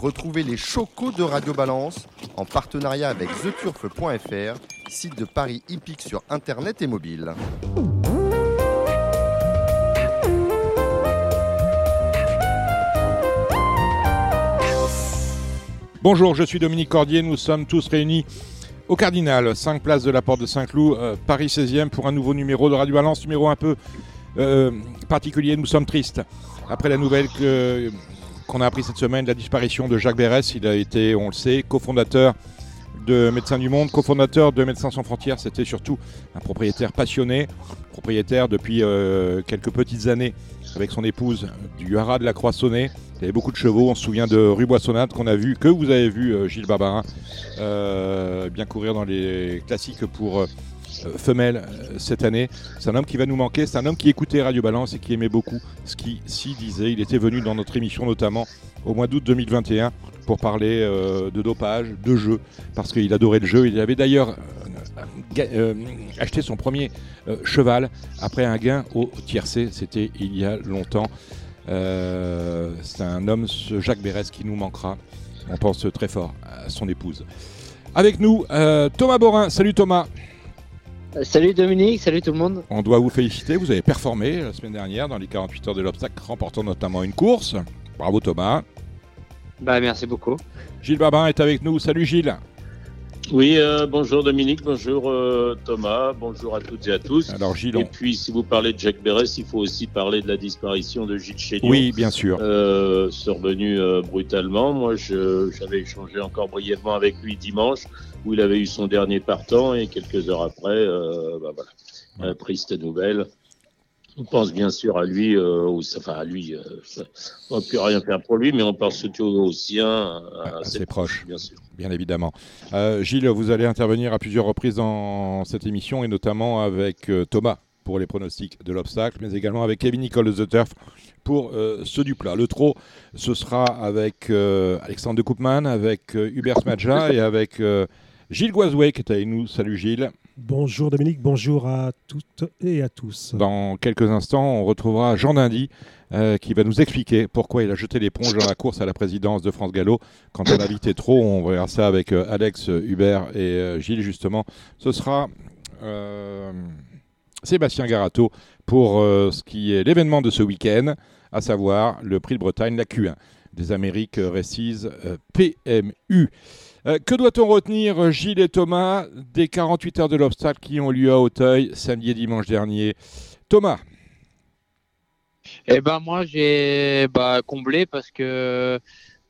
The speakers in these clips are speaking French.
Retrouvez les chocos de Radio Balance en partenariat avec theturf.fr, site de Paris hippique sur internet et mobile. Bonjour, je suis Dominique Cordier, nous sommes tous réunis au Cardinal, 5 places de la Porte de Saint-Cloud, euh, Paris 16e, pour un nouveau numéro de Radio Balance, numéro un peu euh, particulier. Nous sommes tristes. Après la nouvelle qu'on a appris cette semaine, la disparition de Jacques Berès, il a été, on le sait, cofondateur de Médecins du Monde, cofondateur de Médecins sans frontières. C'était surtout un propriétaire passionné, propriétaire depuis euh, quelques petites années avec son épouse du Haras de la Croissonnée. Il y avait beaucoup de chevaux. On se souvient de Rue Boissonnade qu'on a vu, que vous avez vu, euh, Gilles Barbarin, euh, bien courir dans les classiques pour femelles cette année. C'est un homme qui va nous manquer. C'est un homme qui écoutait Radio Balance et qui aimait beaucoup ce qu'il s'y disait. Il était venu dans notre émission notamment au mois d'août 2021 pour parler euh, de dopage, de jeu, parce qu'il adorait le jeu. Il avait d'ailleurs euh, euh, acheté son premier cheval après un gain au tiercé, c'était il y a longtemps. C'est un homme, Jacques Bérès, qui nous manquera. On pense très fort à son épouse. Avec nous, Thomas Borin. Salut Thomas. Salut Dominique, salut tout le monde. On doit vous féliciter, vous avez performé la semaine dernière dans les 48 heures de l'obstacle, remportant notamment une course. Bravo Thomas. Bah, merci beaucoup. Gilles Babin est avec nous. Salut Gilles. Oui, euh, bonjour Dominique, bonjour euh, Thomas, bonjour à toutes et à tous. Alors Gilles, et puis si vous parlez de Jacques Bérès, il faut aussi parler de la disparition de Gilles Chénion. Oui, bien sûr. Euh, survenu euh, brutalement. Moi, j'avais échangé encore brièvement avec lui dimanche, où il avait eu son dernier partant, et quelques heures après, bah, voilà, triste nouvelle. On pense bien sûr à lui, euh, enfin à lui, euh, on ne peut rien faire pour lui, mais on pense surtout aux siens, à, ses proches, bien sûr. Bien évidemment. Euh, Gilles, vous allez intervenir à plusieurs reprises dans cette émission, et notamment avec Thomas pour les pronostics de l'obstacle, mais également avec Kevin Nicole de The Turf pour ceux du plat. Le trot, ce sera avec Alexandre de Koopman, avec Hubert Smadja et avec Gilles Guazoué qui est avec nous. Salut Gilles. Bonjour Dominique, bonjour à toutes et à tous. Dans quelques instants, on retrouvera Jean Dindy euh, qui va nous expliquer pourquoi il a jeté l'éponge dans la course à la présidence de France Gallo. Quand on invitait trop, on verra ça avec euh, Alex, Hubert et euh, Gilles justement. Ce sera Sébastien Garato pour ce qui est l'événement de ce week-end, à savoir le prix de Bretagne, la Q1 des Amériques Récises PMU. Euh, que doit-on retenir, Gilles et Thomas, des 48 heures de l'obstacle qui ont lieu à Auteuil samedi et dimanche dernier? Thomas Eh ben moi j'ai bah, comblé parce que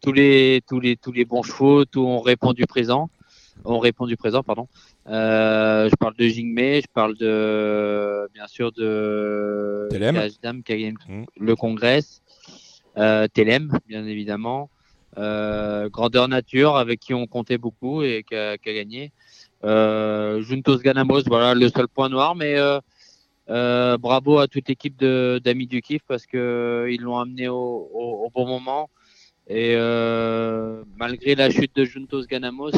tous les tous les tous les bons chevaux tout ont répondu présent, ont répondu présent pardon. Euh, je parle de Jingmei, je parle de bien sûr de Telem. qui a gagné mmh. le congrès, euh, Telem bien évidemment. Euh, grandeur nature avec qui on comptait beaucoup et qui a, gagné. Euh, Juntos Ganamos, voilà le seul point noir, mais euh, bravo à toute l'équipe d'amis du Kif parce qu'ils l'ont amené au, bon moment. Et malgré la chute de Juntos Ganamos,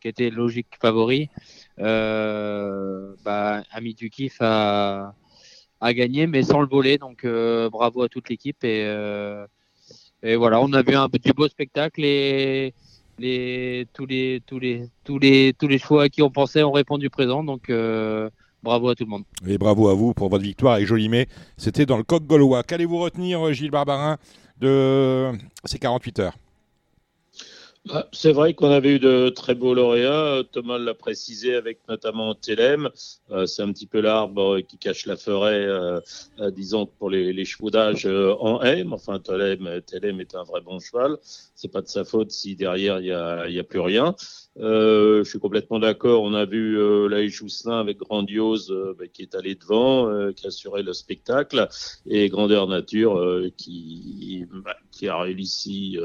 qui était logique favori, bah, Ami du Kif a, a, gagné, mais sans le voler. Donc bravo à toute l'équipe et et voilà, on a vu un petit beau spectacle et tous, les, tous, les, tous, les, tous les choix à qui on pensait ont répondu présent. Donc euh, bravo à tout le monde. Et bravo à vous pour votre victoire avec Jolimet. C'était dans le coq gaulois. Qu'allez-vous retenir, Gilles Barbarin, de ces 48 heures? Ah, c'est vrai qu'on avait eu de très beaux lauréats. Thomas l'a précisé avec notamment Télème. Euh, c'est un petit peu l'arbre qui cache la forêt, euh, euh, disons, pour les, les chevaux d'âge en haie. Enfin, Télème, est un vrai bon cheval. C'est pas de sa faute si derrière il n'y y a plus rien. Euh, je suis complètement d'accord. On a vu euh, Laïch Jousselin avec Grandiose euh, bah, qui est allé devant, euh, qui assurait le spectacle, et Grandeur Nature euh, qui, bah, qui a réussi,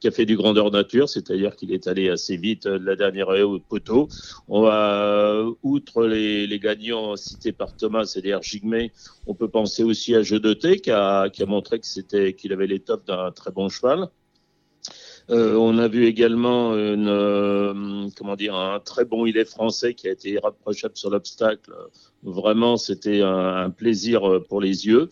qui a fait du Grandeur Nature, c'est-à-dire qu'il est allé assez vite de la dernière haie au poteau. On va, outre les, les, gagnants cités par Thomas, c'est-à-dire Jigme, on peut penser aussi à Jeu de qui a, qui a montré que c'était qu'il avait tops d'un très bon cheval. Euh, on a vu également une, euh, comment dire, un très bon est français qui a été irréprochable sur l'obstacle. Vraiment, c'était un, plaisir pour les yeux.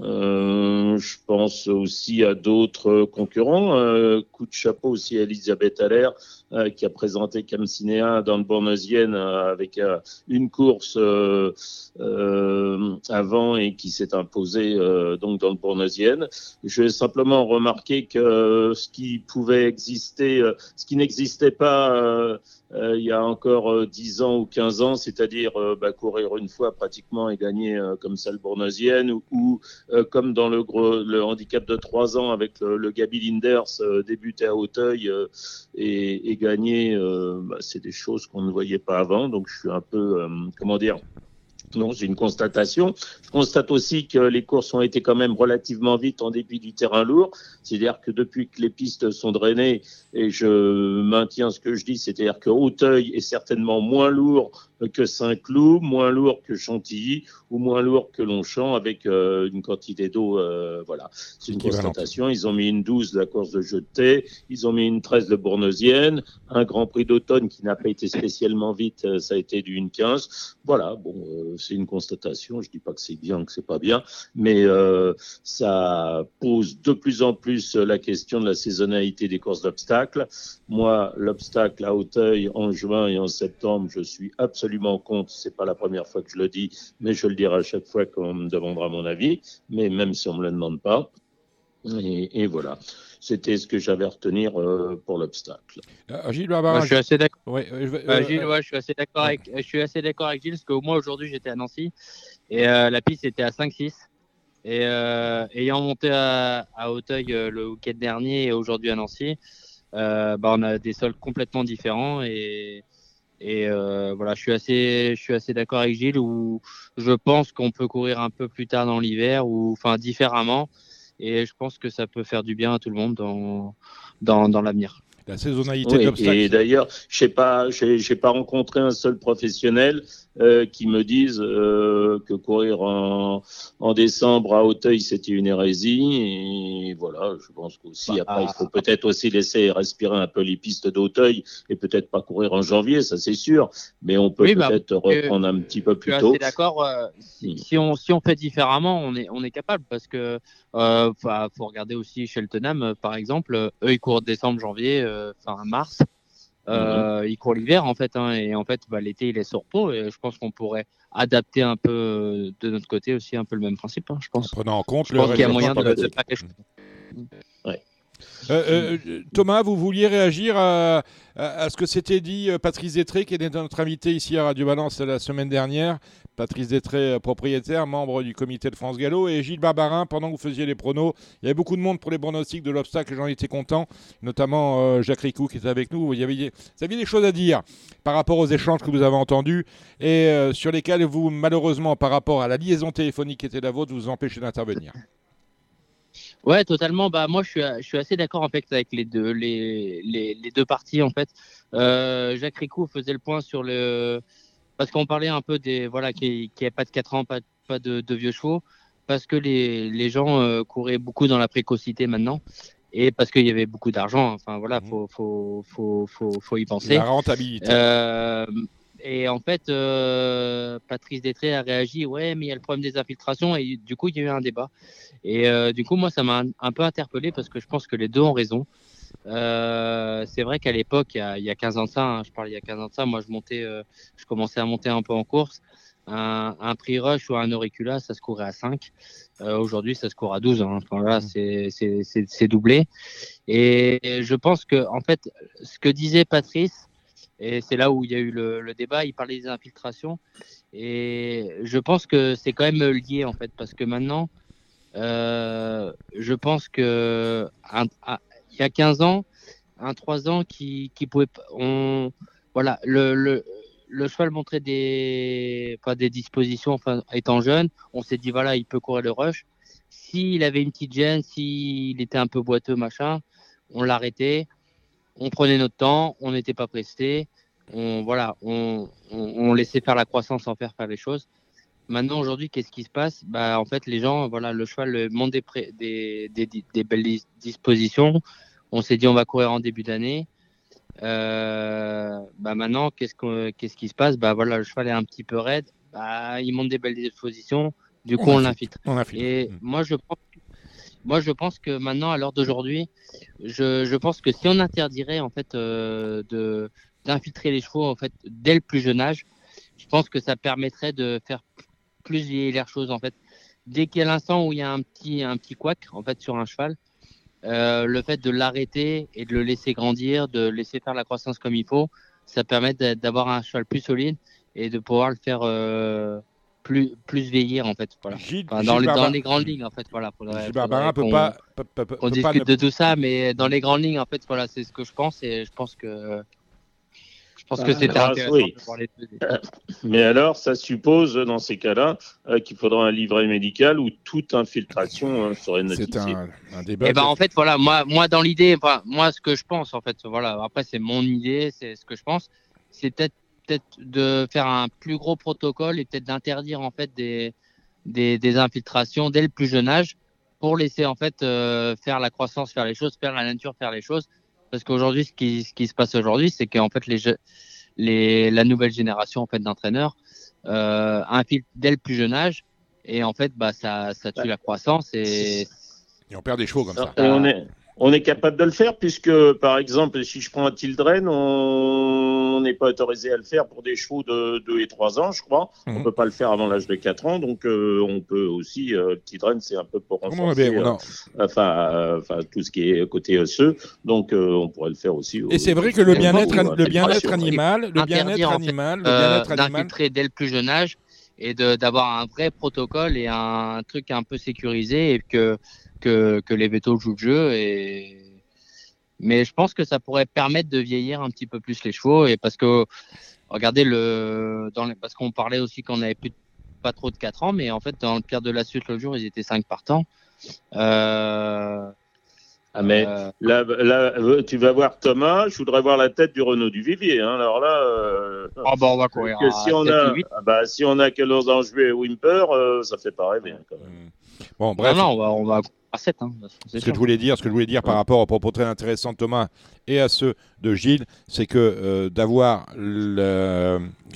Euh, je pense aussi à d'autres concurrents. Euh, coup de chapeau aussi à Elisabeth Allaire, euh, qui a présenté Camcinéa dans le Bournezienne avec une course avant et qui s'est imposée donc dans le Bournezienne. Je vais simplement remarquer que ce qui pouvait exister, ce qui n'existait pas euh, il y a encore 10 euh, ans ou 15 ans, c'est-à-dire euh, bah, courir une fois pratiquement et gagner comme ça le Bournoisienne ou, comme dans le, le handicap de 3 ans avec le, Gabi Linders débuter à Hauteuil et, et, gagner, bah, c'est des choses qu'on ne voyait pas avant. Donc je suis un peu, comment dire, non, c'est une constatation. Je constate aussi que les courses ont été quand même relativement vite en dépit du terrain lourd. C'est-à-dire que depuis que les pistes sont drainées, et je maintiens ce que je dis, c'est-à-dire que Hauteuil est certainement moins lourd que Saint-Cloud, moins lourd que Chantilly ou moins lourd que Longchamp avec euh, une quantité d'eau. Euh, voilà, c'est une constatation. Ils ont mis une 12 de la course de jeté, ils ont mis une 13 de Bournesienne, un Grand Prix d'automne qui n'a pas été spécialement vite, euh, ça a été du 15. Voilà, bon, c'est une constatation. Je dis pas que c'est bien, que c'est pas bien, mais ça pose de plus en plus la question de la saisonnalité des courses d'obstacles. Moi, l'obstacle à Hauteuil en juin et en septembre, je suis absolument absolument contre. C'est pas la première fois que je le dis, mais je le dirai à chaque fois qu'on me demandera mon avis, mais même si on me le demande pas. Et, voilà. C'était ce que j'avais à retenir euh, pour l'obstacle. Euh, Gilles, je suis assez d'accord. Euh, Gilles, je suis assez d'accord avec, je suis assez d'accord avec Gilles parce que moi aujourd'hui j'étais à Nancy et la piste était à 5-6 et ayant monté à, à Hauteuil le week-end dernier et aujourd'hui à Nancy, bah, on a des sols complètement différents et et euh, voilà, je suis assez, je suis assez d'accord avec Gilles où je pense qu'on peut courir un peu plus tard dans l'hiver ou enfin différemment. Et je pense que ça peut faire du bien à tout le monde dans, dans, dans l'avenir. La saisonnalité oui, Et d'ailleurs, je sais pas, j'ai pas rencontré un seul professionnel euh, qui me dise euh, que courir en, en, décembre à Hauteuil c'était une hérésie. Et voilà, je pense qu'aussi bah, après il faut peut-être aussi laisser respirer un peu les pistes d'Hauteuil et peut-être pas courir en janvier, ça c'est sûr. Mais on peut bah, peut-être reprendre un petit peu plus tôt. Je suis d'accord. Euh, si, si, on si on fait différemment, on est on est capable parce que euh, faut regarder aussi Cheltenham par exemple. Eux ils courent décembre, janvier euh, enfin mars. Euh, mhm. Il court l'hiver en fait, hein, et en fait bah, l'été il est sur repos et je pense qu'on pourrait adapter un peu euh, de notre côté aussi un peu le même principe. Hein, je pense. En prenant en compte je pense qu'il y a moyen de, de, faire quelque chose. Ouais. Euh, euh, Thomas, vous vouliez réagir à, ce que s'était dit euh, Patrice Détré, qui était notre invité ici à Radio Balance la semaine dernière. Patrice Détré, propriétaire, membre du comité de France Gallo, et Gilles Barbarin, pendant que vous faisiez les pronos. Il y avait beaucoup de monde pour les pronostics de l'obstacle, j'en étais content, notamment Jacques Ricou qui était avec nous. Vous aviez, vous aviez des choses à dire par rapport aux échanges que vous avez entendus et sur lesquels vous, malheureusement, par rapport à la liaison téléphonique qui était la vôtre, vous empêchez d'intervenir. Ouais, totalement. Bah moi, je suis, je suis assez d'accord en fait avec les deux, les, les, deux parties en fait. Euh, Jacques Ricou faisait le point sur le parce qu'on parlait un peu des voilà qui qui pas de 4 ans, pas, pas de, de, vieux chevaux, parce que les, les gens euh, couraient beaucoup dans la précocité maintenant et parce qu'il y avait beaucoup d'argent. Enfin voilà, mmh. faut, faut, faut, faut, faut y penser. La rentabilité. Euh, et en fait, euh, Patrice Détré a réagi, ouais, mais il y a le problème des infiltrations, et du coup, il y a eu un débat. Et euh, du coup, moi, ça m'a un peu interpellé parce que je pense que les deux ont raison. Euh, c'est vrai qu'à l'époque, il, y a 15 ans de ça, hein, je parle il y a 15 ans de ça, moi, je montais, euh, je commençais à monter un peu en course. Un, un prix rush ou un auricula, ça se courait à 5. Euh, Aujourd'hui, ça se court à 12. Hein. Enfin, là, mmh. c'est doublé. Et je pense que, en fait, ce que disait Patrice, et c'est là où il y a eu le, débat. Il parlait des infiltrations. Et je pense que c'est quand même lié, en fait, parce que maintenant, euh, je pense que il y a 15 ans, un 3 ans qui. On, voilà, le, le, le cheval montrait des dispositions, enfin, étant jeune, on s'est dit, voilà, il peut courir le rush. S'il avait une petite gêne, s'il était un peu boiteux, machin, on l'arrêtait on prenait notre temps, on n'était pas pressé, on voilà, on, on, laissait faire la croissance sans faire faire les choses. Maintenant aujourd'hui, qu'est-ce qui se passe? Bah en fait, les gens, voilà, le cheval monte des, des, des, des, belles dispositions. On s'est dit on va courir en début d'année. Euh, bah maintenant, qu'est-ce qu'est-ce qui se passe? Bah voilà, le cheval est un petit peu raide. Bah, il monte des belles dispositions. Du coup, on, l'infiltre. Et mm. moi, je pense, moi, je pense que maintenant, à l'heure d'aujourd'hui, je, je, pense que si on interdirait en fait euh, de d'infiltrer les chevaux en fait dès le plus jeune âge, je pense que ça permettrait de faire plus vieillir les choses en fait. Dès qu'il y a l'instant où il y a un petit un petit couac en fait sur un cheval, euh, le fait de l'arrêter et de le laisser grandir, de laisser faire la croissance comme il faut, ça permet d'avoir un cheval plus solide et de pouvoir le faire euh, plus, plus vieillir en fait. Voilà. dans, les, dans, les, grandes lignes en fait. Voilà, faudrait, peut pas. On discute de tout ça, mais dans les grandes lignes en fait, voilà, c'est ce que je pense et je pense que je pense que ah, c'était intéressant de voir les deux. Mais alors, ça suppose, dans ces cas-là, euh, qu'il faudra un livret médical où toute infiltration euh, serait notifiée. C'est un, un, débat. Et eh ben, en fait, voilà, moi, moi dans l'idée, moi, ce que je pense, en fait, voilà, après, c'est mon idée, c'est ce que je pense, c'est peut-être peut-être de faire un plus gros protocole et peut-être d'interdire en fait des, des, des, infiltrations dès le plus jeune âge pour laisser en fait euh, faire la croissance, faire les choses, faire la nature, faire les choses parce qu'aujourd'hui, ce qui, ce qui se passe aujourd'hui, c'est qu'en fait, les, les, la nouvelle génération en fait, d'entraîneurs euh, infiltre dès le plus jeune âge. Et en fait, bah, ça, ça tue la croissance. Et... et on perd des chevaux comme ça. on est, on est capable de le faire puisque, par exemple, si je prends un Tildren, on n'est pas autorisé à le faire pour des chevaux de 2 et 3 ans, je crois. On ne mhm. peut pas le faire avant l'âge de 4 ans, donc euh, on peut aussi, euh, Tildren, c'est un peu pour renforcer euh, enfin, enfin, tout ce qui est côté osseux, donc on pourrait le faire aussi. Et c'est vrai que le bien-être le bien-être animal, le bien-être animal, le bien-être animal... dès le plus jeune âge et d'avoir un vrai protocole et un truc un peu sécurisé et que que, les vétos jouent le jeu. Et... Mais je pense que ça pourrait permettre de vieillir un petit peu plus les chevaux. Et parce que, regardez, le, parce qu'on parlait aussi qu'on avait plus pas trop de 4 ans, mais en fait, dans le Pierre de la Suite, le jour, ils étaient 5 partants. Euh, ah mais euh, là, là, euh, tu vas voir Thomas, je voudrais voir la tête du Renault du Vivier. Hein. Alors là, euh, ah bah on va courir. si, on a, ah bah, si on a que Los Angeles et Wimper, euh, ça fait pas rêver. Hein, quand même. Bon, bref. Non, non, on va, on va Hein, ce que je voulais dire, ce que je voulais dire par rapport aux propos très intéressants de Thomas et à ceux de Gilles, c'est que euh, d'avoir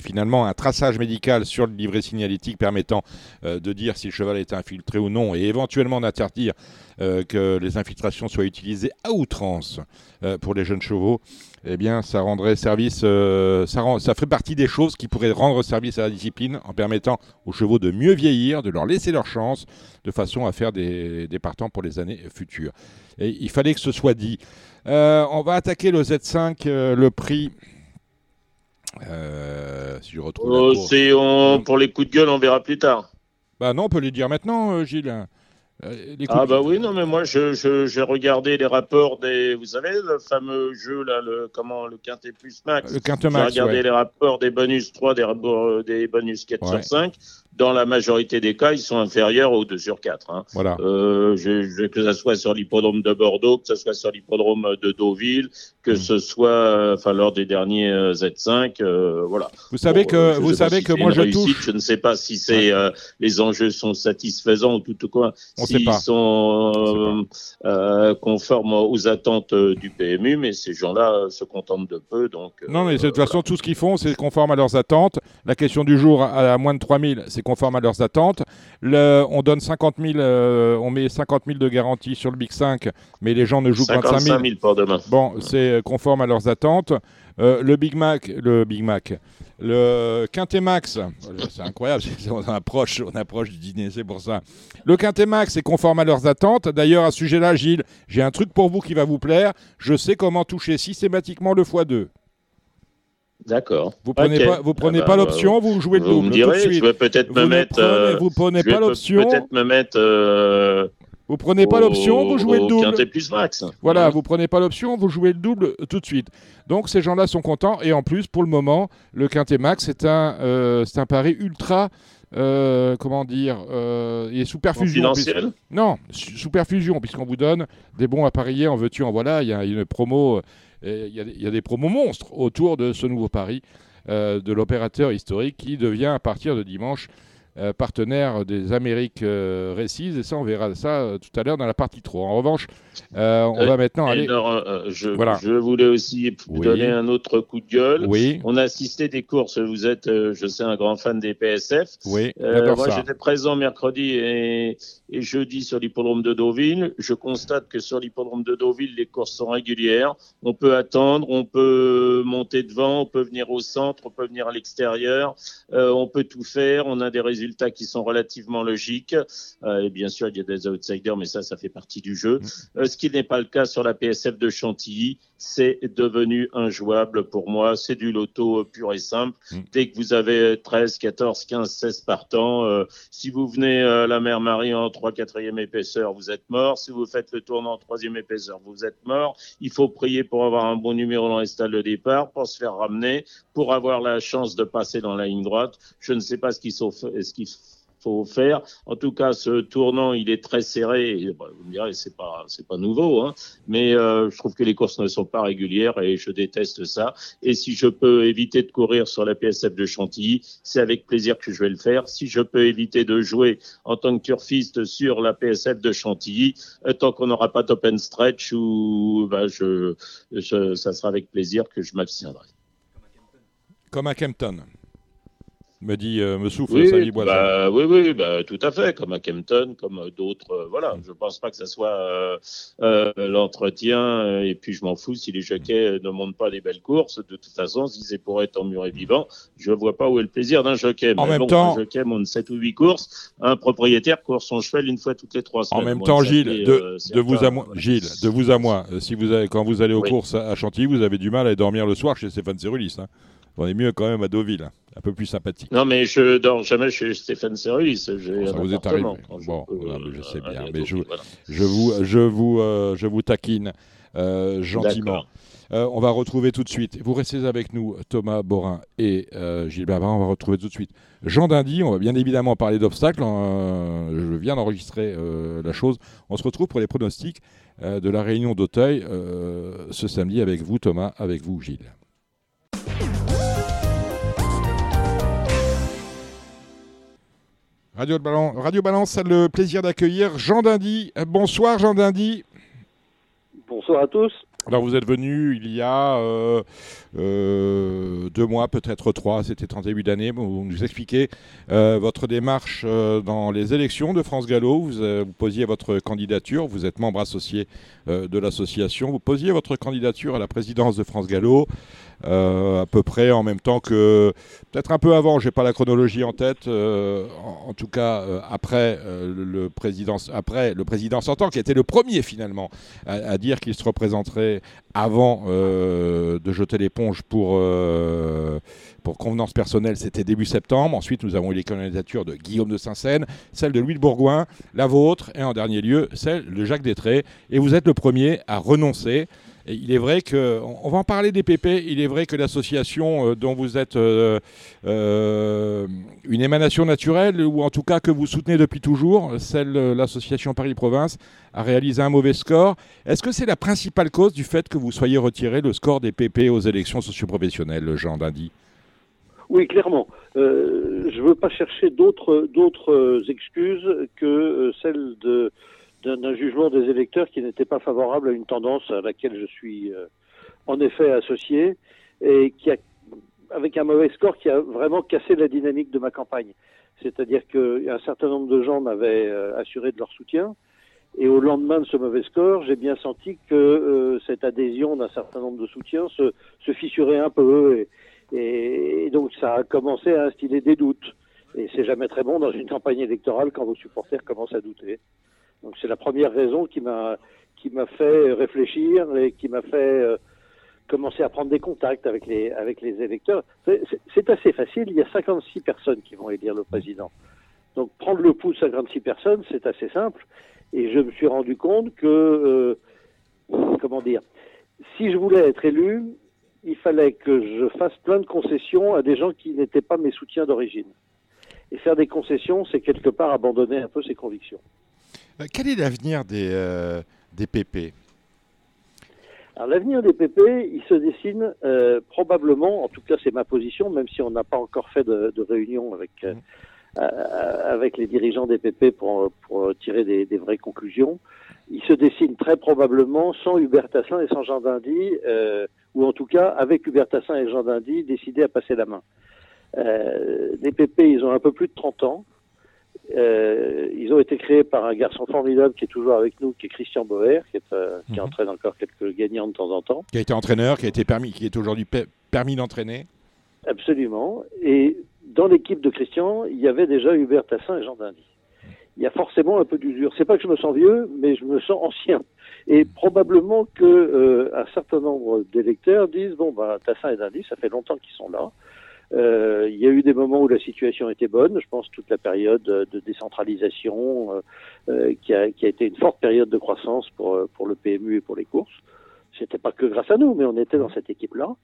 finalement un traçage médical sur le livret signalétique permettant euh, de dire si le cheval est infiltré ou non et éventuellement d'interdire euh, que les infiltrations soient utilisées à outrance pour les jeunes chevaux, eh bien, ça rendrait service, ça, ça ferait partie des choses qui pourraient rendre service à la discipline en permettant aux chevaux de mieux vieillir, de leur laisser leur chance, de façon à faire des, des partants pour les années futures. Et il fallait que ce soit dit. Euh, on va attaquer le Z5, euh, le prix. Euh, si je retrouve. Oh, pour les coups de gueule, on verra plus tard. Bah non, on peut les dire maintenant, Gilles. Ah bah oui, non mais moi j'ai regardé les rapports des, vous savez le fameux jeu là, le comment le quintet plus max. Le quintet max. J'ai regardé les rapports des bonus 3, des, des bonus 4 sur 5 dans la majorité des cas, ils sont inférieurs aux 2 sur 4. Hein. Voilà. Euh, je, que ce soit sur l'hippodrome de Bordeaux, que ce soit sur l'hippodrome de Deauville, que mm. ce soit enfin lors des derniers euh, Z5, euh, voilà. Vous savez que vous savez que moi je touche. Je ne sais pas si c'est les enjeux sont satisfaisants ou tout quoi. S'ils sont conformes aux attentes du PMU, mais ces gens-là se contentent de peu, donc. non, mais de toute façon, tout ce qu'ils font, c'est conforme à leurs attentes. La question du jour, à, à moins de 3000, c'est conforme à leurs attentes. Le, on donne 50 000, euh, on met 50 000 de garantie sur le Big 5, mais les gens ne jouent que 25 000. 000 pour demain. Bon, c'est conforme à leurs attentes. Euh, le Big Mac, le Big Mac, le Quintet Max, c'est incroyable, on approche, on approche du dîner, c'est pour ça. Le Quintet Max est conforme à leurs attentes. D'ailleurs, à ce sujet-là, Gilles, j'ai un truc pour vous qui va vous plaire. Je sais comment toucher systématiquement le x2. D'accord. Vous prenez pas, vous prenez ah pas bah, l'option, vous jouez le double. Vous me direz, je vais peut-être me mettre. Prenez, euh, vous prenez pas l'option. Peut-être me mettre. Euh, vous prenez pas l'option, vous jouez le double. plus max. Voilà, vous prenez pas l'option, vous jouez le double tout de suite. Donc ces gens-là sont contents et en plus pour le moment, le quintet max c'est un, euh, c'est un pari ultra. Euh, comment dire, euh, et sous perfusion. Non, sous perfusion, puisqu'on vous donne des bons à parier en veux-tu, en voilà. Il y a une promo il y, a des promos monstres autour de ce nouveau pari euh, de l'opérateur historique qui devient à partir de dimanche euh, partenaire des Amériques euh, Récise. Et ça, on verra ça euh, tout à l'heure dans la partie 3. En revanche, on va maintenant aller. alors, je, Voilà. je voulais aussi Oui. donner un autre coup de gueule. Oui, On a assisté des courses. Vous êtes, je sais, un grand fan des PSF. oui, moi, j'étais présent mercredi et, et jeudi sur l'hippodrome de Deauville. Je constate que sur l'hippodrome de Deauville, les courses sont régulières. On peut attendre, on peut monter devant, on peut venir au centre, on peut venir à l'extérieur. Euh, on peut tout faire. On a des résultats qui sont relativement logiques. Euh, et bien sûr, il y a des outsiders, mais ça, ça fait partie du jeu. Euh, ce qui n'est pas le cas sur la PSF de Chantilly. C'est devenu injouable pour moi. C'est du loto pur et simple. Mm. Dès que vous avez 13, 14, 15, 16 partants, euh, si vous venez à la mer Marie en 3 4e épaisseur, vous êtes mort. Si vous faites le tournant en 3e épaisseur, vous êtes mort. Il faut prier pour avoir un bon numéro dans les stalles de départ, pour se faire ramener, pour avoir la chance de passer dans la ligne droite. Je ne sais pas ce qu'il faut, ce qu'il faut faire. En tout cas, ce tournant, il est très serré. Bah, vous me direz, c'est pas, c'est pas nouveau, hein. Mais euh, je trouve que les courses ne sont pas régulières et je déteste ça. Et si je peux éviter de courir sur la PSF de Chantilly, c'est avec plaisir que je vais le faire. Si je peux éviter de jouer en tant que turfiste sur la PSF de Chantilly, euh, tant qu'on n'aura pas d'open stretch, ou bah, ça sera avec plaisir que je m'abstiendrai. Comme à Kempton. Me dit, euh, me souffle Oui, Sally Boisin. bah, oui, oui, bah, tout à fait, comme à Kempton, comme d'autres. euh, voilà, je pense pas que ça soit euh, l'entretien. et puis, je m'en fous si les jockeys ne montent pas des belles courses. De toute façon, si c'est pour être en mur et vivant, je vois pas où est le plaisir d'un jockey. En Mais même bon, temps- un jockey monte 7 ou 8 courses. Un propriétaire court son cheval une fois toutes les trois En semaines. même Moi, temps, Gilles, fait, de, de vous à moi, voilà. Gilles, de vous à moi, si vous avez, quand vous allez aux Oui. courses à à Chantilly, vous avez du mal à dormir le soir chez Stéphane Cerulis. Hein. On est mieux quand même à Deauville, hein. Un peu plus sympathique. Non, mais je dors jamais chez Stéphane Cerulis. J'ai Ça vous est arrivé. je Bon, peux, non, mais je sais euh, bien, aller à mais je- Deauville, voilà. Je vous, je vous, euh, je vous taquine euh, gentiment. Euh, on va retrouver tout de suite. Vous restez avec nous, Thomas Borin et Gilles Bavard. On va retrouver tout de suite Jean Dindy. On va bien évidemment parler d'obstacles. Euh, je viens d'enregistrer la chose. On se retrouve pour les pronostics de la réunion d'Auteuil ce samedi avec vous, Thomas, avec vous, Gilles. Radio, Balance, Radio Balance a le plaisir d'accueillir Jean Dindy. Euh, Bonsoir Jean Dindy. Bonsoir à tous. Alors vous êtes venu il y a euh, euh, deux mois, peut-être trois, c'était en début d'année. Vous nous expliquez euh, votre démarche dans les élections de France Gallo. Vous, vous posiez votre candidature, vous êtes membre associé de l'association. Vous posiez votre candidature à la présidence de France Gallo. Euh, à peu près en même temps que peut-être un peu avant, j'ai pas la chronologie en tête. euh, en, tout cas, euh, après le, président, après le président sortant, qui était le premier finalement à, dire qu'il se représenterait avant de jeter l'éponge pour, pour convenance personnelle, c'était début septembre. Ensuite, nous avons eu les candidatures de Guillaume de Saint-Seine, celle de Louis de Bourgoin, la vôtre, et en dernier lieu, celle de Jacques Détré. Et vous êtes le premier à renoncer. Il est vrai que, on va en parler des PP, il est vrai que l'association euh, dont vous êtes euh, euh, une émanation naturelle, ou en tout cas que vous soutenez depuis toujours, celle, l'association Paris-Province, a réalisé un mauvais score. Est-ce que c'est la principale cause du fait que vous soyez retiré le score des PP aux élections socioprofessionnelles, Jean Dindy Oui, clairement. Je ne veux pas chercher d'autres excuses que celles de d'un jugement des électeurs qui n'était pas favorable à une tendance à laquelle je suis euh, en effet associé et qui a avec un mauvais score qui a vraiment cassé la dynamique de ma campagne. C'est-à-dire qu'un certain nombre de gens m'avaient euh, assuré de leur soutien. Et au lendemain de ce mauvais score, j'ai bien senti que euh, cette adhésion d'un certain nombre de soutiens se, se fissurait un peu. Et, et donc ça a commencé à instiller des doutes. Et c'est jamais très bon dans une campagne électorale quand vos supporters commencent à douter. Donc c'est la première raison qui m'a qui m'a fait réfléchir et qui m'a fait euh, commencer à prendre des contacts avec les avec les électeurs. C'est- assez facile. Il y a 56 personnes qui vont élire le président. Donc prendre le pouls de 56 personnes, c'est assez simple. Et je me suis rendu compte que euh, comment dire, si je voulais être élu, il fallait que je fasse plein de concessions à des gens qui n'étaient pas mes soutiens d'origine. Et faire des concessions, c'est quelque part abandonner un peu ses convictions. Euh, Quel est l'avenir des, euh, des PP Alors l'avenir des PP, il se dessine euh, probablement, en tout cas c'est ma position, même si on n'a pas encore fait de, de réunion avec, euh, avec les dirigeants des PP pour, pour tirer des, des, vraies conclusions. Il se dessine très probablement sans Hubert Tassin et sans Jean Dindy, euh, ou en tout cas avec Hubert Tassin et Jean Dindy décidés à passer la main. Euh, les PP, ils ont un peu plus de 30 ans. Euh, ils ont été créés par un garçon formidable qui est toujours avec nous, qui est Christian Boer, qui, est, euh, qui mhm. entraîne encore quelques gagnants de temps en temps. Qui a été entraîneur, qui a été permis, qui est aujourd'hui permis d'entraîner. Absolument. Et dans l'équipe de Christian, il y avait déjà Hubert Tassin et Jean Dindy. Il y a forcément un peu d'usure. C'est pas que je me sens vieux, mais je me sens ancien. Et probablement que euh, un certain nombre d'électeurs disent bon bah Tassin et Dindy, ça fait longtemps qu'ils sont là. Euh, il y a eu des moments où la situation était bonne. Je pense toute la période de décentralisation euh, euh, qui, a, qui, a, été une forte période de croissance pour, pour le PMU et pour les courses. C'était pas que grâce à nous, mais on était dans cette équipe-là.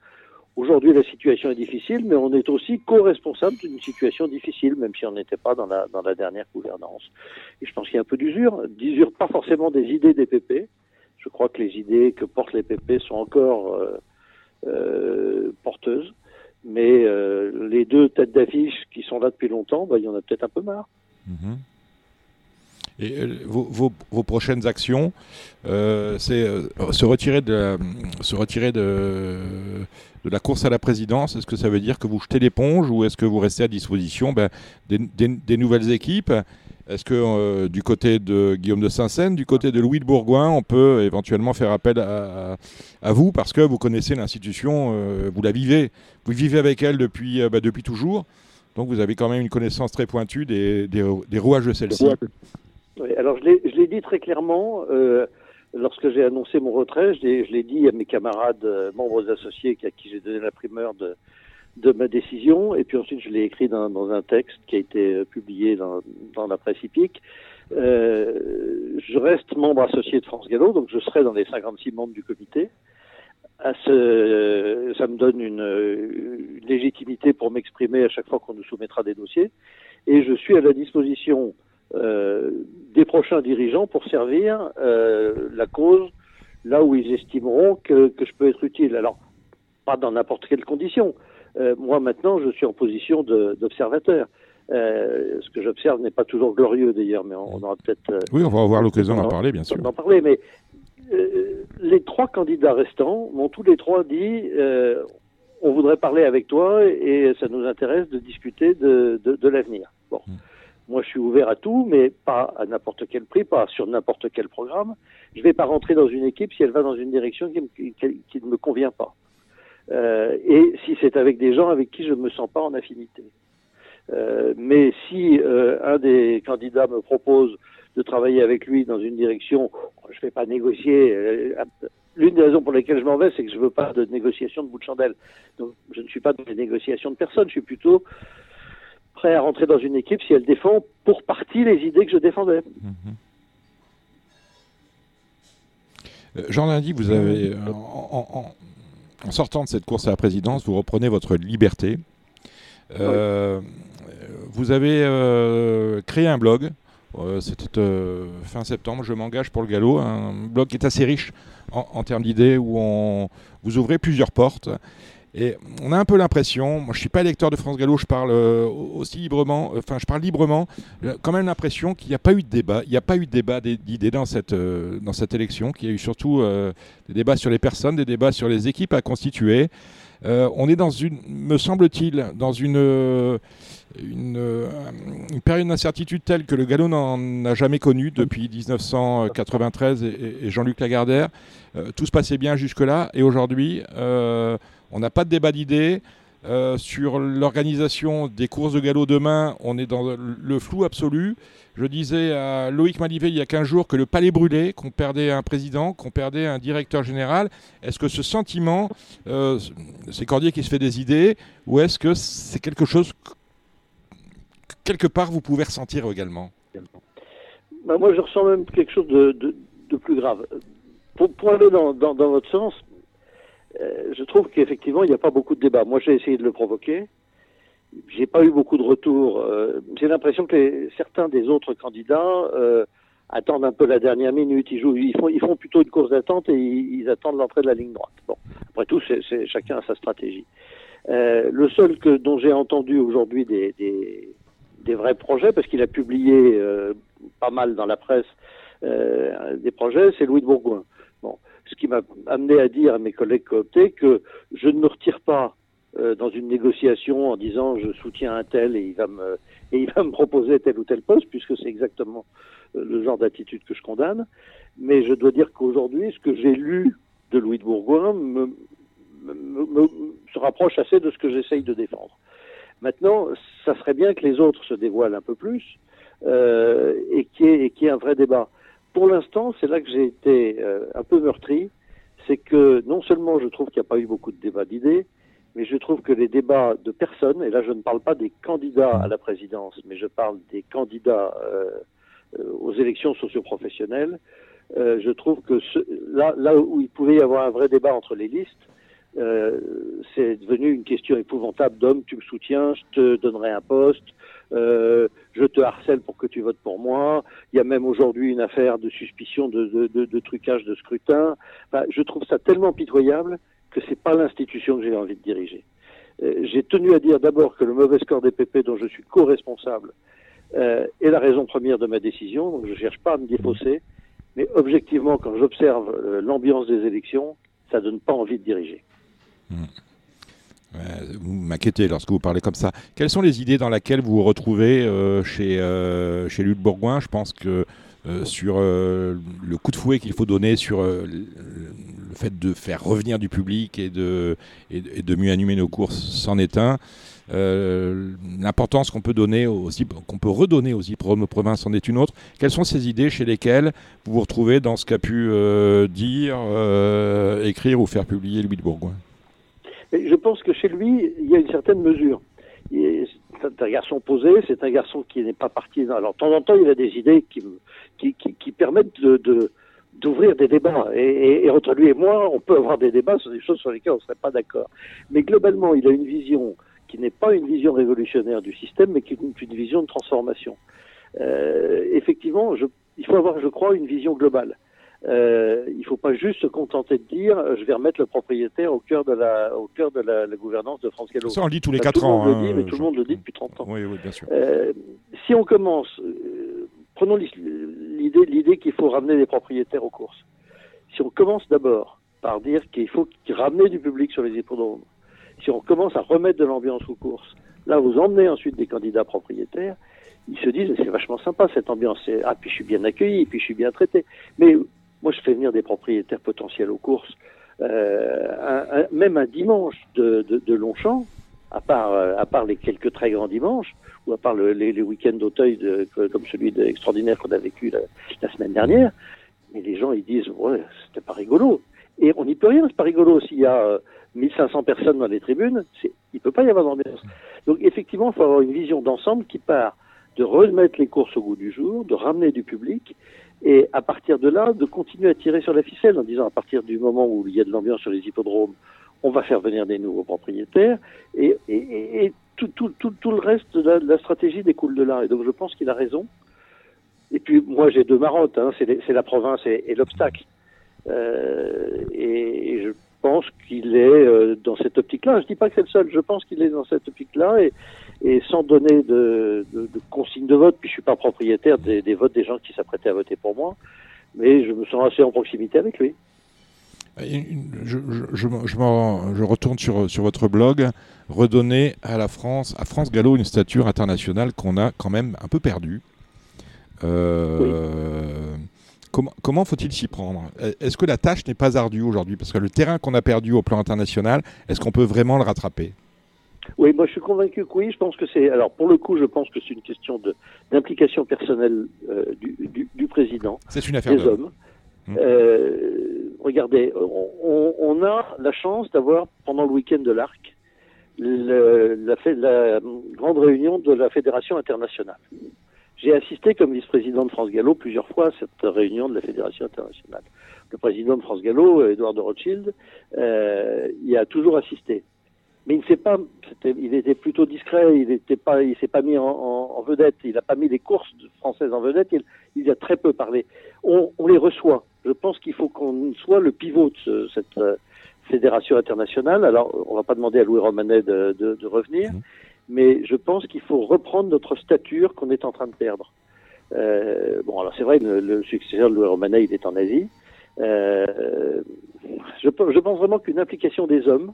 Aujourd'hui, la situation est difficile, mais on est aussi co-responsable d'une situation difficile, même si on n'était pas dans la, dans la dernière gouvernance. Et je pense qu'il y a un peu d'usure, d'usure pas forcément des idées des PP. Je crois que les idées que portent les PP sont encore euh, euh, porteuses. Mais euh, les deux têtes d'affiche qui sont là depuis longtemps, bah, il y en a peut-être un peu marre. Mhm. Et euh, vos, prochaines actions, euh, c'est se retirer, de, se retirer de, la course à la présidence. Est-ce que ça veut dire que vous jetez l'éponge ou est-ce que vous restez à disposition ben, des, nouvelles équipes? Est-ce que euh, du côté de Guillaume de Saint-Seine, du côté de Louis de Bourgoin, on peut éventuellement faire appel à, vous parce que vous connaissez l'institution, euh, vous la vivez, vous vivez avec elle depuis, euh, bah, depuis toujours, donc vous avez quand même une connaissance très pointue des, des, rouages de celle-ci. alors je l'ai dit très clairement. Lorsque j'ai annoncé mon retrait, je l'ai dit à mes camarades membres associés à qui j'ai donné la primeur de, de ma décision, et puis ensuite je l'ai écrit dans, dans, un texte qui a été euh, publié dans, dans la presse hippique. Euh, je reste membre associé de France Gallo, donc je serai dans les 56 membres du comité. À ce, ça me donne une, une légitimité pour m'exprimer à chaque fois qu'on nous soumettra des dossiers, et je suis à la disposition euh, des prochains dirigeants pour servir euh, la cause là où ils estimeront que, que je peux être utile. Alors, pas dans n'importe quelle condition. Euh, moi maintenant, je suis en position d'observateur. Euh, ce que j'observe n'est pas toujours glorieux d'ailleurs, mais on, aura peut-être. Euh, oui, on va avoir l'occasion d'en parler, bien sûr. D'en parler, mais les trois candidats restants m'ont tous les trois dit on voudrait parler avec toi et ça nous intéresse de discuter de, de, l'avenir. Bon. Hmm. Moi, je suis ouvert à tout, mais pas à n'importe quel prix, pas sur n'importe quel programme. Je ne vais pas rentrer dans une équipe si elle va dans une direction qui, qui ne me convient pas. Euh, et si c'est avec des gens avec qui je ne me sens pas en affinité. Euh, mais si euh, un des candidats me propose de travailler avec lui dans une direction, je ne vais pas négocier. L'une des raisons pour lesquelles je m'en vais, c'est que je ne veux pas de négociation de bout de chandelle. Donc je ne suis pas dans les négociations de personne, je suis plutôt prêt à rentrer dans une équipe si elle défend pour partie les idées que je défendais. Jean Lundi, vous avez, sortant de cette course à la présidence, vous reprenez votre liberté. Euh, vous avez euh, créé un blog. Euh, c'était fin septembre. Je m'engage pour le galop. Un blog qui est assez riche en, termes d'idées où vous ouvrez plusieurs portes. Et on a un peu l'impression, moi je suis pas électeur de France Gallo, je parle euh, aussi librement, euh, enfin je parle librement, quand même l'impression qu'il n'y a pas eu de débat, il n'y a pas eu de débat d'idées dans cette, euh, dans cette élection, qu'il y a eu surtout des débats sur les personnes, des débats sur les équipes à constituer. on est dans une, me semble-t-il, dans une, une, période d'incertitude telle que le galop n'en a jamais connue depuis 1993 et, et Jean-Luc Lagardère. tout se passait bien jusque-là et aujourd'hui, on n'a pas de débat d'idées. Euh, sur l'organisation des courses de galop demain, on est dans le flou absolu. Je disais à Loïc Malivet il y a 15 jours que le palais brûlait, qu'on perdait un président, qu'on perdait un directeur général. Est-ce que ce sentiment, euh, c'est Cordier qui se fait des idées, ou est-ce que c'est quelque chose que quelque part vous pouvez ressentir également? Bah, Moi je ressens même quelque chose de, plus grave. Pour, aller dans, votre sens, euh, je trouve qu'effectivement, il n'y a pas beaucoup de débats. Moi, j'ai essayé de le provoquer. J'ai pas eu beaucoup de retours. Euh, j'ai l'impression que certains des autres candidats euh, attendent un peu la dernière minute. Ils jouent, ils font, ils font plutôt une course d'attente et ils, attendent l'entrée de la ligne droite. Bon, après tout, c'est, chacun a sa stratégie. le seul que dont j'ai entendu aujourd'hui des, des, des vrais projets, parce qu'il a publié pas mal dans la presse des projets, c'est Louis de Bourgoin. Ce qui m'a amené à dire à mes collègues cooptés que je ne me retire pas dans une négociation en disant je soutiens un tel et il va me et il va me proposer tel ou tel poste puisque c'est exactement le genre d'attitude que je condamne. Mais je dois dire qu'aujourd'hui, ce que j'ai lu de Louis de Bourgoin me, se rapproche assez de ce que j'essaye de défendre. Maintenant, ça serait bien que les autres se dévoilent un peu plus euh, et qu'il y, ait un vrai débat. Pour l'instant, c'est là que j'ai été euh, un peu meurtri, c'est que non seulement je trouve qu'il n'y a pas eu beaucoup de débats d'idées, mais je trouve que les débats de personnes, et là je ne parle pas des candidats à la présidence, mais je parle des candidats euh, aux élections socioprofessionnelles, euh, je trouve que là, là où il pouvait y avoir un vrai débat entre les listes, euh, c'est devenu une question épouvantable d'homme, tu me soutiens, je te donnerai un poste, euh, je te harcèle pour que tu votes pour moi. Il y a même aujourd'hui une affaire de suspicion de, de, de, de trucage de scrutin. Je trouve ça tellement pitoyable que c'est pas l'institution que j'ai envie de diriger. Euh, j'ai tenu à dire d'abord que le mauvais score des PP dont je suis co-responsable euh, est la raison première de ma décision, donc je cherche pas à me défausser. Mais objectivement, quand j'observe l'ambiance des élections, ça donne pas envie de diriger. Vous m'inquiétez lorsque vous parlez comme ça. Quelles sont les idées dans lesquelles vous vous retrouvez euh, chez, euh, chez Luc Bourgoin? Je pense que sur le coup de fouet qu'il faut donner sur le fait de faire revenir du public et de, mieux animer nos courses c'en est un. Euh, l'importance qu'on peut donner aussi, qu'on peut redonner aux provinces en est une autre. Quelles sont ces idées chez lesquelles vous vous retrouvez dans ce qu'a pu euh, dire, euh, écrire ou faire publier Louis de Bourgoin? Je pense que chez lui, il y a une certaine mesure. C'est un garçon posé, c'est un garçon qui n'est pas parti. Alors, de temps en temps, il a des idées qui, permettent d'ouvrir des débats. Et, entre lui et moi, on peut avoir des débats sur des choses sur lesquelles on ne serait pas d'accord. Mais globalement, il a une vision qui n'est pas une vision révolutionnaire du système, mais qui est une, vision de transformation. Euh, effectivement, il faut avoir, je crois, une vision globale. Euh, il ne faut pas juste se contenter de dire je vais remettre le propriétaire au cœur de la, au cœur de la, gouvernance de France Gallo. Ça, on le dit tous les 4 ans. Tout le monde le dit, mais tout le monde le dit depuis 30 ans. Oui, oui, bien sûr. Euh, si on commence, euh, prenons l'idée, l'idée qu'il faut ramener les propriétaires aux courses. Si on commence d'abord par dire qu'il faut ramener du public sur les hippodromes, si on commence à remettre de l'ambiance aux courses, là vous emmenez ensuite des candidats propriétaires, ils se disent c'est vachement sympa cette ambiance, ah puis je suis bien accueilli, puis je suis bien traité. Mais moi je fais venir des propriétaires potentiels aux courses, euh, même un dimanche de, de, Longchamp, à part, euh, à part les quelques très grands dimanches, ou à part les, week-ends d'Auteuil comme celui extraordinaire qu'on a vécu la, semaine dernière, mais les gens ils disent ouais c'était pas rigolo. Et on n'y peut rien, c'est pas rigolo s'il y a euh, 1500 personnes dans les tribunes, il ne peut pas y avoir d'ambiance. Donc effectivement, il faut avoir une vision d'ensemble qui part de remettre les courses au goût du jour, de ramener du public, et à partir de là, de continuer à tirer sur la ficelle en disant à partir du moment où il y a de l'ambiance sur les hippodromes, on va faire venir des nouveaux propriétaires, et, tout, le reste de la, stratégie découle de là. Et donc je pense qu'il a raison. Et puis moi j'ai deux marottes, hein, c'est la province et, et l'obstacle. Euh, et, je pense qu'il est euh, dans cette optique-là. Je dis pas que c'est le seul, je pense qu'il est dans cette optique-là et, et sans donner de, de, de vote, puis je suis pas propriétaire des, des votes des gens qui s'apprêtaient à voter pour moi, mais je me sens assez en proximité avec lui. Je, je, je, je, retourne sur, sur votre blog, redonner à la France, à France Gallo, une stature internationale qu'on a quand même un peu perdue. Euh, oui. Comment, faut-il s'y prendre? Est-ce que la tâche n'est pas ardue aujourd'hui? Parce que le terrain qu'on a perdu au plan international, est-ce qu'on peut vraiment le rattraper? Oui, moi je suis convaincu que oui. Je pense que c'est. Alors pour le coup, je pense que c'est une question d'implication personnelle euh, du, du, président. C'est une affaire des hommes. Hum. Euh, regardez, on, on, a la chance d'avoir pendant le week-end de l'Arc la, la grande réunion de la fédération internationale. J'ai assisté comme vice-président de France Gallo plusieurs fois à cette réunion de la Fédération internationale. Le président de France Gallo, Edouard de Rothschild, euh, y a toujours assisté. Mais il ne s'est pas, il était plutôt discret, il n'était pas, il s'est pas mis en, vedette, il n'a pas mis les courses françaises en vedette, il, il a très peu parlé. On, les reçoit. Je pense qu'il faut qu'on soit le pivot de ce, cette euh, fédération internationale. Alors, on va pas demander à Louis Romanet de revenir, mmh. Mais je pense qu'il faut reprendre notre stature qu'on est en train de perdre. Euh, bon, alors c'est vrai, le, le successeur de Louis Romanet, il est en Asie. Euh, je, je, pense vraiment qu'une implication des hommes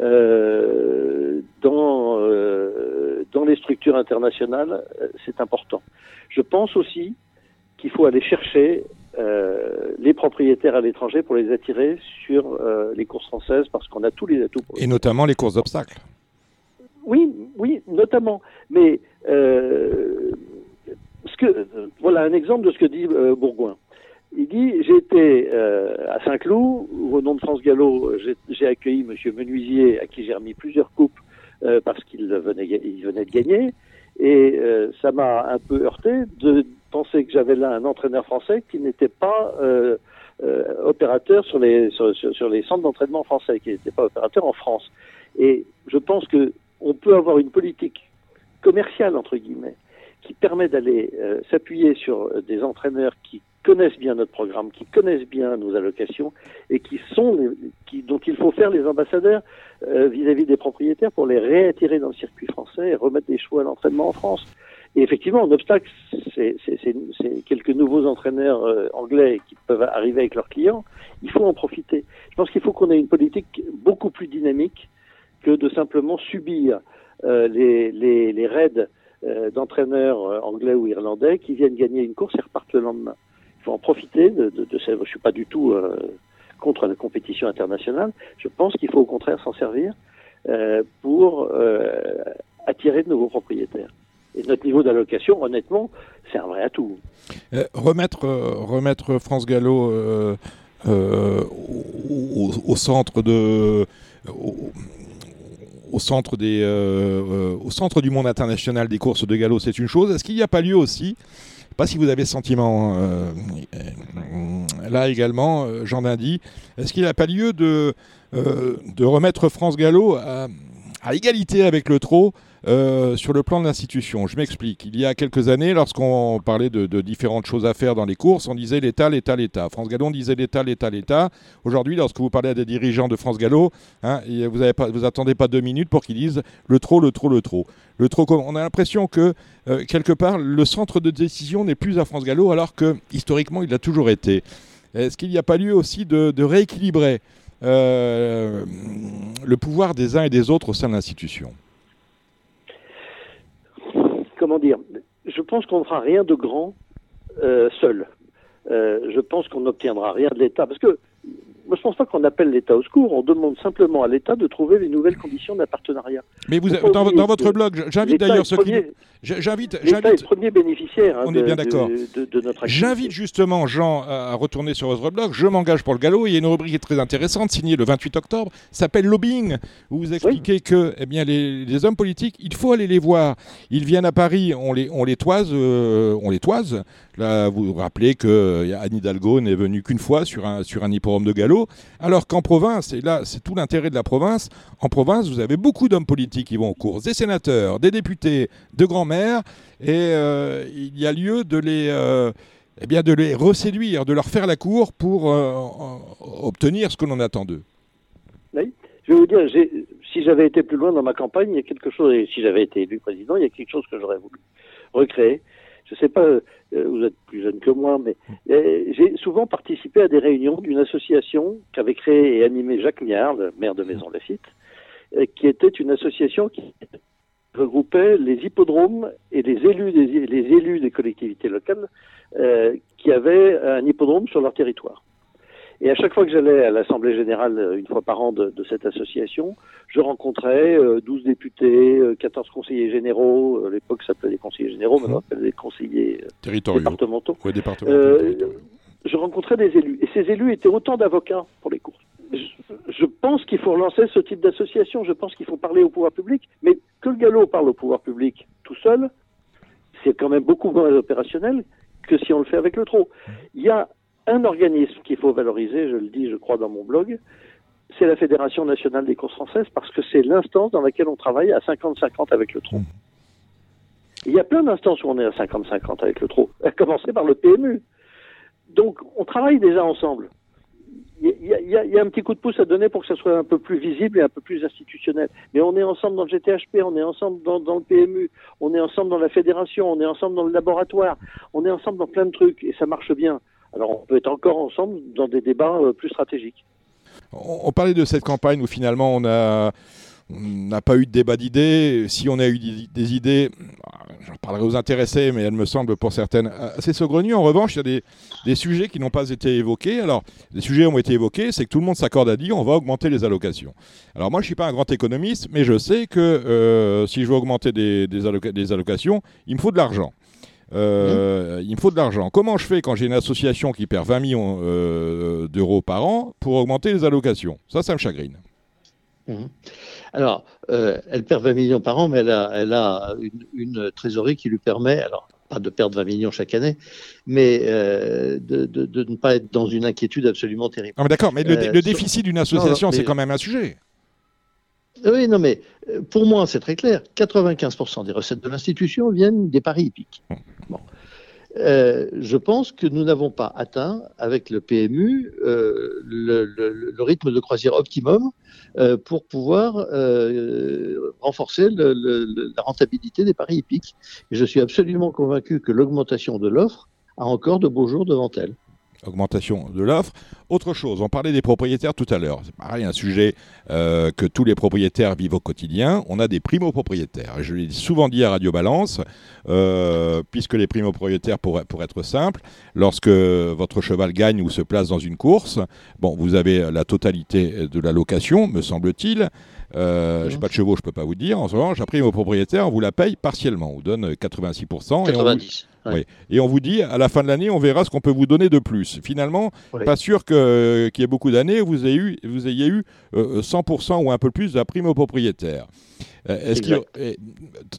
euh, dans, euh, dans les structures internationales, euh, c'est important. Je pense aussi qu'il faut aller chercher euh, les propriétaires à l'étranger pour les attirer sur euh, les courses françaises parce qu'on a tous les atouts. Et notamment les courses d'obstacles. Oui, oui, notamment. Mais euh, ce que, voilà un exemple de ce que dit euh, Bourgoin. Il dit été euh, à Saint-Cloud au nom de France Gallo, j'ai accueilli Monsieur Menuisier à qui j'ai remis plusieurs coupes euh, parce qu'il venait, de gagner et ça m'a un peu heurté de penser que j'avais là un entraîneur français qui n'était pas opérateur sur les sur les centres d'entraînement français, qui n'était pas opérateur en France. Et je pense que on peut avoir une politique commerciale entre guillemets qui permet d'aller euh, s'appuyer sur des entraîneurs qui connaissent bien notre programme, qui connaissent bien nos allocations et qui sont les, dont il faut faire les ambassadeurs vis-à-vis -vis des propriétaires pour les réattirer dans le circuit français et remettre des choix à l'entraînement en France. Et effectivement, en obstacle, c'est quelques nouveaux entraîneurs euh, anglais qui peuvent arriver avec leurs clients. Il faut en profiter. Je pense qu'il faut qu'on ait une politique beaucoup plus dynamique que de simplement subir euh, les, raids euh, d'entraîneurs anglais ou irlandais qui viennent gagner une course et repartent le lendemain. Il faut en profiter de, de. Je suis pas du tout euh, contre la compétition internationale. Je pense qu'il faut au contraire s'en servir euh, pour attirer de nouveaux propriétaires. Et notre niveau d'allocation, honnêtement, c'est un vrai atout. Euh, remettre, euh, remettre France Gallo euh, au, centre de. Au centre, des, au centre du monde international des courses de galop, c'est une chose. Est-ce qu'il n'y a pas lieu aussi pas si vous avez sentiment euh, là également, Jean Dindy, est-ce qu'il n'y a pas lieu de, euh, de remettre France Gallo à, à égalité avec le trot euh, sur le plan de l'institution. Je m'explique. Il y a quelques années, lorsqu'on parlait de, différentes choses à faire dans les courses, on disait l'État, l'État, l'État. France Gallo disait l'État, l'État, l'État. Aujourd'hui, lorsque vous parlez à des dirigeants de France Gallo, hein, vous avez pas, pas deux minutes pour qu'ils disent le trop, le trop, le trop. Le trop. On a l'impression que euh, quelque part, le centre de décision n'est plus à France Gallo, alors que historiquement, il l'a toujours été. Est-ce qu'il n'y a pas lieu aussi de, de rééquilibrer euh, le pouvoir des uns et des autres au sein de l'institution comment dire, je pense qu'on ne fera rien de grand euh, seul. Euh, je pense qu'on n'obtiendra rien de l'État. Parce que moi, je pense pas qu'on appelle l'État au secours. On demande simplement à l'État de trouver les nouvelles conditions d'un partenariat. Mais vous, dans, dans, votre blog, j'invite d'ailleurs ceux qui. J'invite. L'État est premier bénéficiaire. Hein, on de, est bien d'accord. De, de, de, notre J'invite justement Jean à retourner sur votre blog. Je m'engage pour le galop. Il y a une rubrique qui est très intéressante, signée le 28 octobre. s'appelle Lobbying, où vous expliquez oui. que eh bien, les, les, hommes politiques, il faut aller les voir. Ils viennent à Paris, on les, on les toise. Euh, on les toise. Là, vous vous rappelez que euh, Anne Hidalgo n'est venue qu'une fois sur un, sur un hippodrome de galop. Alors qu'en province, et là, c'est tout l'intérêt de la province, en province, vous avez beaucoup d'hommes politiques qui vont aux courses, des sénateurs, des députés, de grands-mères, et euh, il y a lieu de les, euh, eh bien, de les reséduire, de leur faire la cour pour euh, obtenir ce que l'on attend d'eux. Je vais vous dire, si j'avais été plus loin dans ma campagne, il y a quelque chose, et si j'avais été élu président, il y a quelque chose que j'aurais voulu recréer. Je ne sais pas, vous êtes plus jeune que moi, mais j'ai souvent participé à des réunions d'une association qu'avait créée et animée Jacques Miard, maire de Maison Lafitte, qui était une association qui regroupait les hippodromes et les élus des, élus des collectivités locales euh, qui avaient un hippodrome sur leur territoire. Et à chaque fois que j'allais à l'Assemblée générale une fois par an de, de cette association, je rencontrais euh, 12 députés, euh, 14 conseillers généraux, à l'époque ça s'appelait des conseillers généraux, maintenant ça s'appelle des conseillers départementaux. Ouais, départementaux je rencontrais des élus. Et ces élus étaient autant d'avocats pour les courses. Je, je pense qu'il faut relancer ce type d'association. Je pense qu'il faut parler au pouvoir public. Mais que le galop parle au pouvoir public tout seul, c'est quand même beaucoup moins opérationnel que si on le fait avec le trot. Il y a un organisme qu'il faut valoriser, je le dis, je crois, dans mon blog, c'est la Fédération nationale des courses françaises, parce que c'est l'instance dans laquelle on travaille à 50-50 avec le trot. Il y a plein d'instances où on est à 50-50 avec le trot, à commencer par le PMU. Donc, on travaille déjà ensemble. il y, a un petit coup de pouce à donner pour que ça soit un peu plus visible et un peu plus institutionnel. Mais on est ensemble dans le GTHP, on est ensemble dans, dans, le PMU, on est ensemble dans la fédération, on est ensemble dans le laboratoire, on est ensemble dans plein de trucs et ça marche bien. Alors on peut être encore ensemble dans des débats euh, plus stratégiques. On, parlait de cette campagne où finalement on n'a pas eu de débat d'idées. Si on a eu des idées, j'en parlerai aux intéressés, mais elles me semblent pour certaines assez saugrenues. En revanche, il y a des, sujets qui n'ont pas été évoqués. Alors, les sujets ont été évoqués, c'est que tout le monde s'accorde à dire on va augmenter les allocations. Alors, moi, je ne suis pas un grand économiste, mais je sais que euh, si je veux augmenter des, allocations, il me faut de l'argent. Euh, il me faut de l'argent. Comment je fais quand j'ai une association qui perd 20 millions euh, d'euros par an pour augmenter les allocations? Ça, ça me chagrine. Mmh. Alors, euh, elle perd 20 millions par an, mais elle a, une, trésorerie qui lui permet, alors pas de perdre 20 millions chaque année, mais euh, de, ne pas être dans une inquiétude absolument terrible. Ah, d'accord, mais le, euh, déficit d'une association, c'est quand même un sujet. Oui, non, mais pour moi, c'est très clair. 95% des recettes de l'institution viennent des paris hippiques. Bon. Euh, je pense que nous n'avons pas atteint avec le PMU euh, le, rythme de croisière optimum euh, pour pouvoir renforcer la rentabilité des paris hippiques. Et je suis absolument convaincu que l'augmentation de l'offre a encore de beaux jours devant elle augmentation de l'offre. Autre chose, on parlait des propriétaires tout à l'heure. C'est pareil, un sujet euh, que tous les propriétaires vivent au quotidien. On a des primo-propriétaires. Je l'ai souvent dit à Radio Balance, euh, puisque les primo-propriétaires, pour, pour être simple, lorsque votre cheval gagne ou se place dans une course, bon, vous avez la totalité de la location, me semble-t-il. Euh, je n'ai pas de chevaux, je ne peux pas vous dire. En ce moment, j'ai primo propriétaire, on vous la paye partiellement. On vous donne 86%. 90. Et on vous dit, à la fin de l'année, on verra ce qu'on peut vous donner de plus. Finalement, pas sûr qu'il y ait beaucoup d'années, vous ayez eu, vous ayez eu 100% euh, ou un peu plus de la prime au propriétaire. Euh, est-ce que,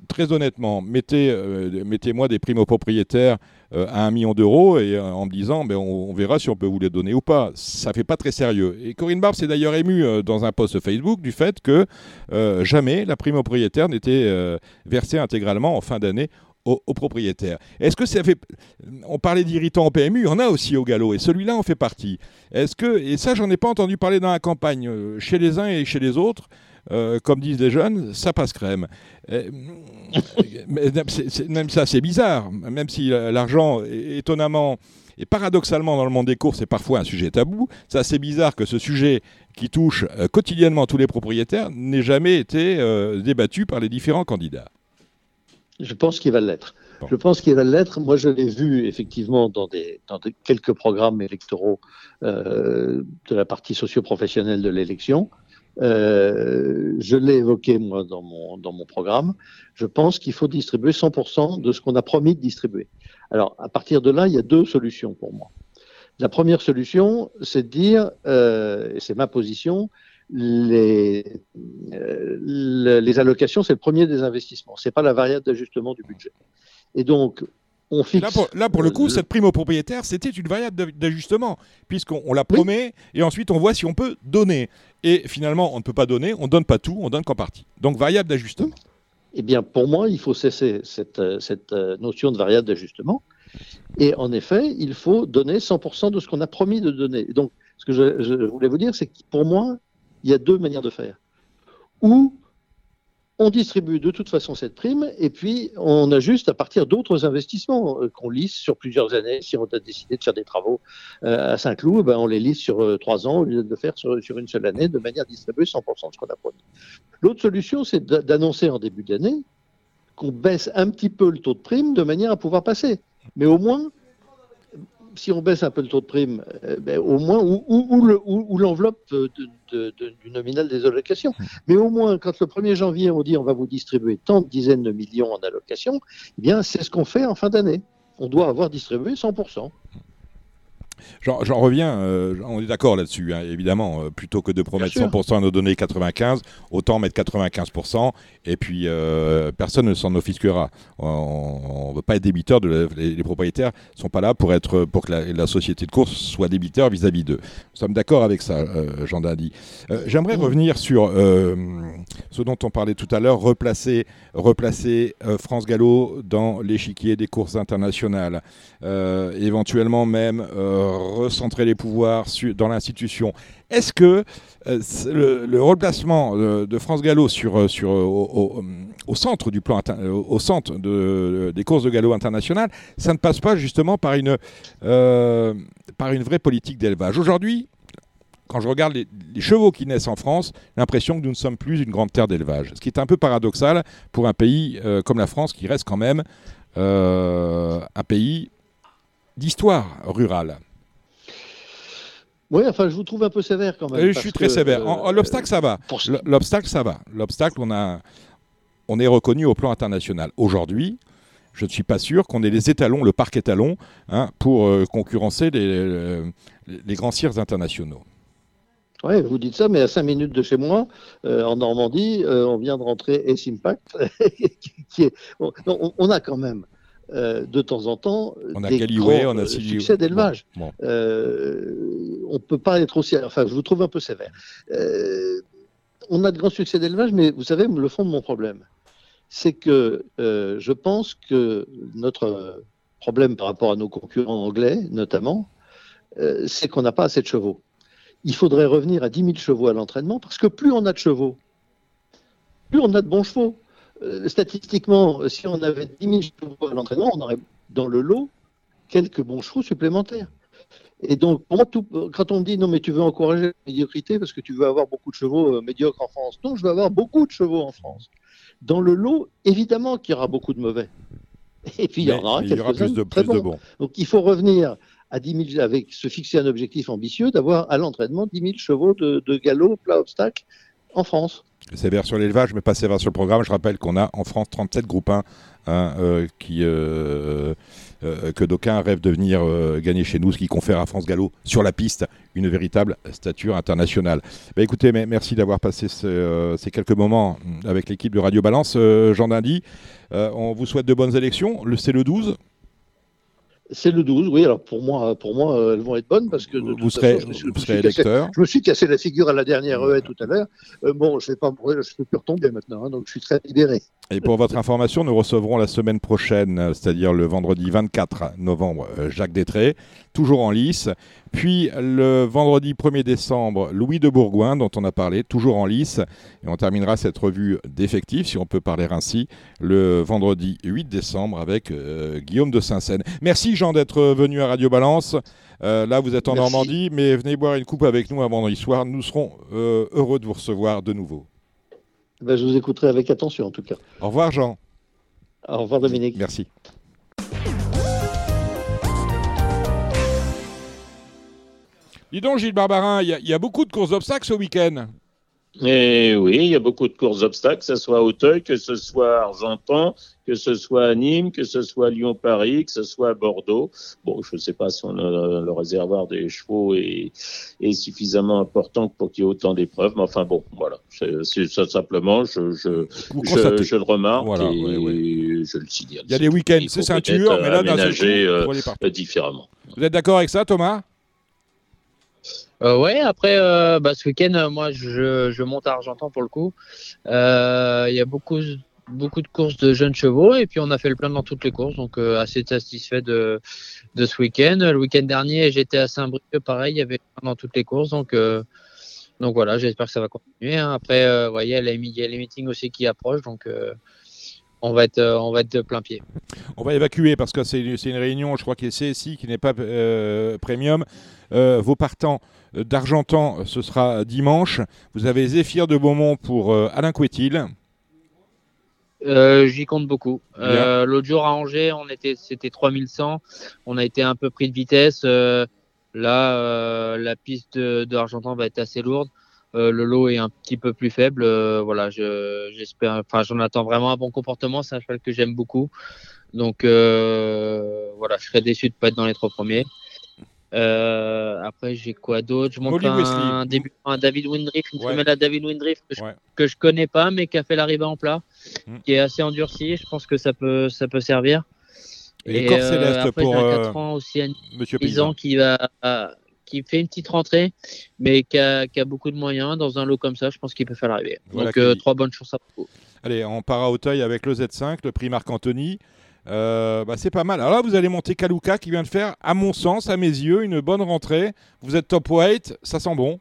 très honnêtement, mettez, euh, mettez-moi des primes aux propriétaires à un million d'euros et en me disant, ben, on, verra si on peut vous les donner ou pas. Ça fait pas très sérieux. Et Corinne Barbe s'est d'ailleurs émue dans un post Facebook du fait que jamais la prime au propriétaire n'était versée intégralement en fin d'année aux, propriétaires. Est-ce que ça fait. On parlait d'irritants au PMU, il y en a aussi au galop, et celui-là en fait partie. Est-ce que. Et ça, j'en ai pas entendu parler dans la campagne, euh, chez les uns et chez les autres. Euh, comme disent les jeunes, ça passe crème. Euh, même ça, c'est bizarre. Même si l'argent, étonnamment et paradoxalement, dans le monde des courses, c'est parfois un sujet tabou. C'est assez bizarre que ce sujet qui touche quotidiennement tous les propriétaires n'ait jamais été débattu par les différents candidats. Je pense qu'il va l'être. Je pense qu'il va l'être. Moi, je l'ai vu effectivement dans, des, dans quelques programmes électoraux euh, de la partie socio-professionnelle de l'élection. Euh, je l'ai évoqué moi dans mon, dans mon programme. Je pense qu'il faut distribuer 100% de ce qu'on a promis de distribuer. Alors, à partir de là, il y a deux solutions pour moi. La première solution, c'est de dire, euh, et c'est ma position, les, euh, les allocations, c'est le premier des investissements. C'est pas la variable d'ajustement du budget. Et donc, on fixe. Là, pour, le coup, cette prime au propriétaire, c'était une variable d'ajustement, puisqu'on la promet et ensuite on voit si on peut donner. Et finalement, on ne peut pas donner, on donne pas tout, on donne qu'en partie. Donc, variable d'ajustement. Eh bien, pour moi, il faut cesser cette, cette euh, notion de variable d'ajustement. Et en effet, il faut donner 100% de ce qu'on a promis de donner. Donc, ce que je, je voulais vous dire, c'est que pour moi, il y a deux manières de faire. Ou on distribue de toute façon cette prime et puis on ajuste à partir d'autres investissements euh, qu'on lisse sur plusieurs années. Si on a décidé de faire des travaux euh, à Saint-Cloud, ben on les lisse sur euh, trois ans au lieu de le faire sur, une seule année de manière à distribuer 100% de ce qu'on a. L'autre solution, c'est d'annoncer en début d'année qu'on baisse un petit peu le taux de prime de manière à pouvoir passer. Mais au moins, si on baisse un peu le taux de prime, euh, ben, au moins, ou, l'enveloppe du nominal des allocations. Mmh. Mais au moins, quand le 1er janvier, on dit on va vous distribuer tant de dizaines de millions en allocations, eh bien, c'est ce qu'on fait en fin d'année. On doit avoir distribué 100%. J'en reviens, euh, on est d'accord là-dessus, hein, évidemment. Euh, plutôt que de promettre 100% à nos données 95, autant mettre 95%, et puis euh, personne ne s'en offusquera. On ne veut pas être débiteur, de les, propriétaires ne sont pas là pour, être, pour que la, société de course soit débiteur vis-à-vis d'eux. Nous sommes d'accord avec ça, Jean Dandy. J'aimerais revenir sur ce dont on parlait tout à l'heure, replacer, replacer France Gallo dans l'échiquier des courses internationales, éventuellement même recentrer les pouvoirs dans l'institution. Est-ce que le, replacement de, France Gallo sur, sur, au, centre du plan au centre de, des courses de galop internationales, ça ne passe pas justement par une, par une vraie politique d'élevage Aujourd'hui, quand je regarde les, chevaux qui naissent en France, l'impression que nous ne sommes plus une grande terre d'élevage. Ce qui est un peu paradoxal pour un pays euh, comme la France qui reste quand même euh, un pays d'histoire rurale. Oui, enfin, je vous trouve un peu sévère quand même. je suis très sévère. L'obstacle, ça va. L'obstacle, ça va. L'obstacle, on, a, on est reconnu au plan international. Aujourd'hui, je ne suis pas sûr qu'on ait les étalons, le parc étalon, hein, pour euh, concurrencer les, les grands cirques internationaux. Oui, vous dites ça, mais à 5 minutes de chez moi, euh, en Normandie, euh, on vient de rentrer S Impact. qui est, on, a quand même, euh, de temps en temps, on a des grands, on a succès d'élevage. on ne peut pas être aussi... Enfin, je vous trouve un peu sévère. on a de grands succès d'élevage, mais vous savez, le fond de mon problème, c'est que je pense que notre problème par rapport à nos concurrents anglais, notamment, c'est qu'on n'a pas assez de chevaux il faudrait revenir à 10 000 chevaux à l'entraînement, parce que plus on a de chevaux, plus on a de bons chevaux. Euh, statistiquement, si on avait 10 000 chevaux à l'entraînement, on aurait dans le lot quelques bons chevaux supplémentaires. Et donc, quand on me dit non, mais tu veux encourager la médiocrité parce que tu veux avoir beaucoup de chevaux euh, médiocres en France, non, je veux avoir beaucoup de chevaux en France. Dans le lot, évidemment qu'il y aura beaucoup de mauvais. Et puis, il y en aura quelques-uns de, très bons. bons. Donc, il faut revenir à 10 000, avec se fixer un objectif ambitieux d'avoir à l'entraînement 10 000 chevaux de, galop, plat obstacle en France. Sévère sur l'élevage, mais pas sévère sur le programme. Je rappelle qu'on a en France 37 groupes 1 hein, euh, qui, euh, euh, que d'aucuns rêvent de venir gagner chez nous, ce qui confère à France Gallo sur la piste une véritable stature internationale. Bah, écoutez, merci d'avoir passé ces quelques moments avec l'équipe de Radio Balance. Jean Dindy, on vous souhaite de bonnes élections. C'est le 12 c'est le 12, oui. Alors pour moi, pour moi, elles vont être bonnes parce que vous serez, je, me suis, électeur. je me suis cassé la figure à la dernière haie tout à l'heure. Euh, bon, je ne vais pas je peux plus retomber maintenant, hein, donc je suis très libéré. Et pour votre information, nous recevrons la semaine prochaine, c'est-à-dire le vendredi 24 novembre, euh, Jacques Détré, toujours en lice. Puis le vendredi 1er décembre, Louis de Bourgoin, dont on a parlé, toujours en lice. Et on terminera cette revue d'effectifs, si on peut parler ainsi, le vendredi 8 décembre avec euh, Guillaume de Saint-Seine. Merci Jean d'être venu à Radio Balance. Euh, là, vous êtes en Normandie, mais venez boire une coupe avec nous avant vendredi soir. Nous serons heureux de vous recevoir de nouveau. Ben, je vous écouterai avec attention en tout cas. Au revoir Jean. Au revoir Dominique. Merci. Dis donc Gilles Barbarin, il y, a beaucoup de courses d'obstacles ce week-end. Et oui, il y a beaucoup de courses d'obstacles, que ce soit à Auteuil, que ce soit à Argentan, que ce soit à Nîmes, que ce soit à Lyon-Paris, que ce soit à Bordeaux. Bon, je ne sais pas si le réservoir des chevaux est, suffisamment important pour qu'il y ait autant d'épreuves, mais enfin bon, voilà. C'est ça simplement, je, je, je, le remarque et je le signale. Il y a des week-ends, c'est ceinture, mais là, aménager euh, différemment. Vous êtes d'accord avec ça, Thomas? Euh, ouais, après, euh, bah, ce week-end, euh, moi, je, je, monte à Argentan pour le coup. Euh, il y a beaucoup, beaucoup de courses de jeunes chevaux et puis on a fait le plein dans toutes les courses, donc assez satisfait de, de ce week-end. Le week-end dernier, j'étais à Saint-Brieuc, pareil, il y avait plein dans toutes les courses, donc, donc voilà, j'espère que ça va continuer. Hein. Après, voyez, il y a les meetings aussi qui approchent, donc on va être, on va être de plein pied. On va évacuer parce que c'est une réunion, je crois, qui est CSI, qui n'est pas premium. vos partants euh, d'Argentan, ce sera dimanche. Vous avez Zéphyr de Beaumont pour euh, Alain Couetil. Euh, j'y compte beaucoup. L'autre jour à Angers, on était, c'était 3100. On a été un peu pris de vitesse. là, la piste d'Argentan va être assez lourde. Le lot est un petit peu plus faible. voilà, j'espère. Enfin, j'en attends vraiment un bon comportement. C'est un cheval que j'aime beaucoup. Donc, voilà, je serais déçu de ne pas être dans les trois premiers. Euh, après, j'ai quoi d'autre? Je montre un, début, un David Windriff, une ouais. à David Windriff que, je, je connais pas, mais qui a fait l'arrivée en plat, hmm. qui est assez endurci. Je pense que ça peut, ça peut servir. Et, Et euh, après, pour un 4 euh, ans aussi Monsieur Paysan qui va, qui fait une petite rentrée, mais qui a, qui a, beaucoup de moyens dans un lot comme ça. Je pense qu'il peut faire l'arrivée. Donc, euh, trois bonnes chances à Allez, on part à Auteuil avec le Z5, le prix Marc-Anthony. Euh, bah, c'est pas mal. Alors là, vous allez monter Kaluka qui vient de faire, à mon sens, à mes yeux, une bonne rentrée. Vous êtes top weight, ça sent bon.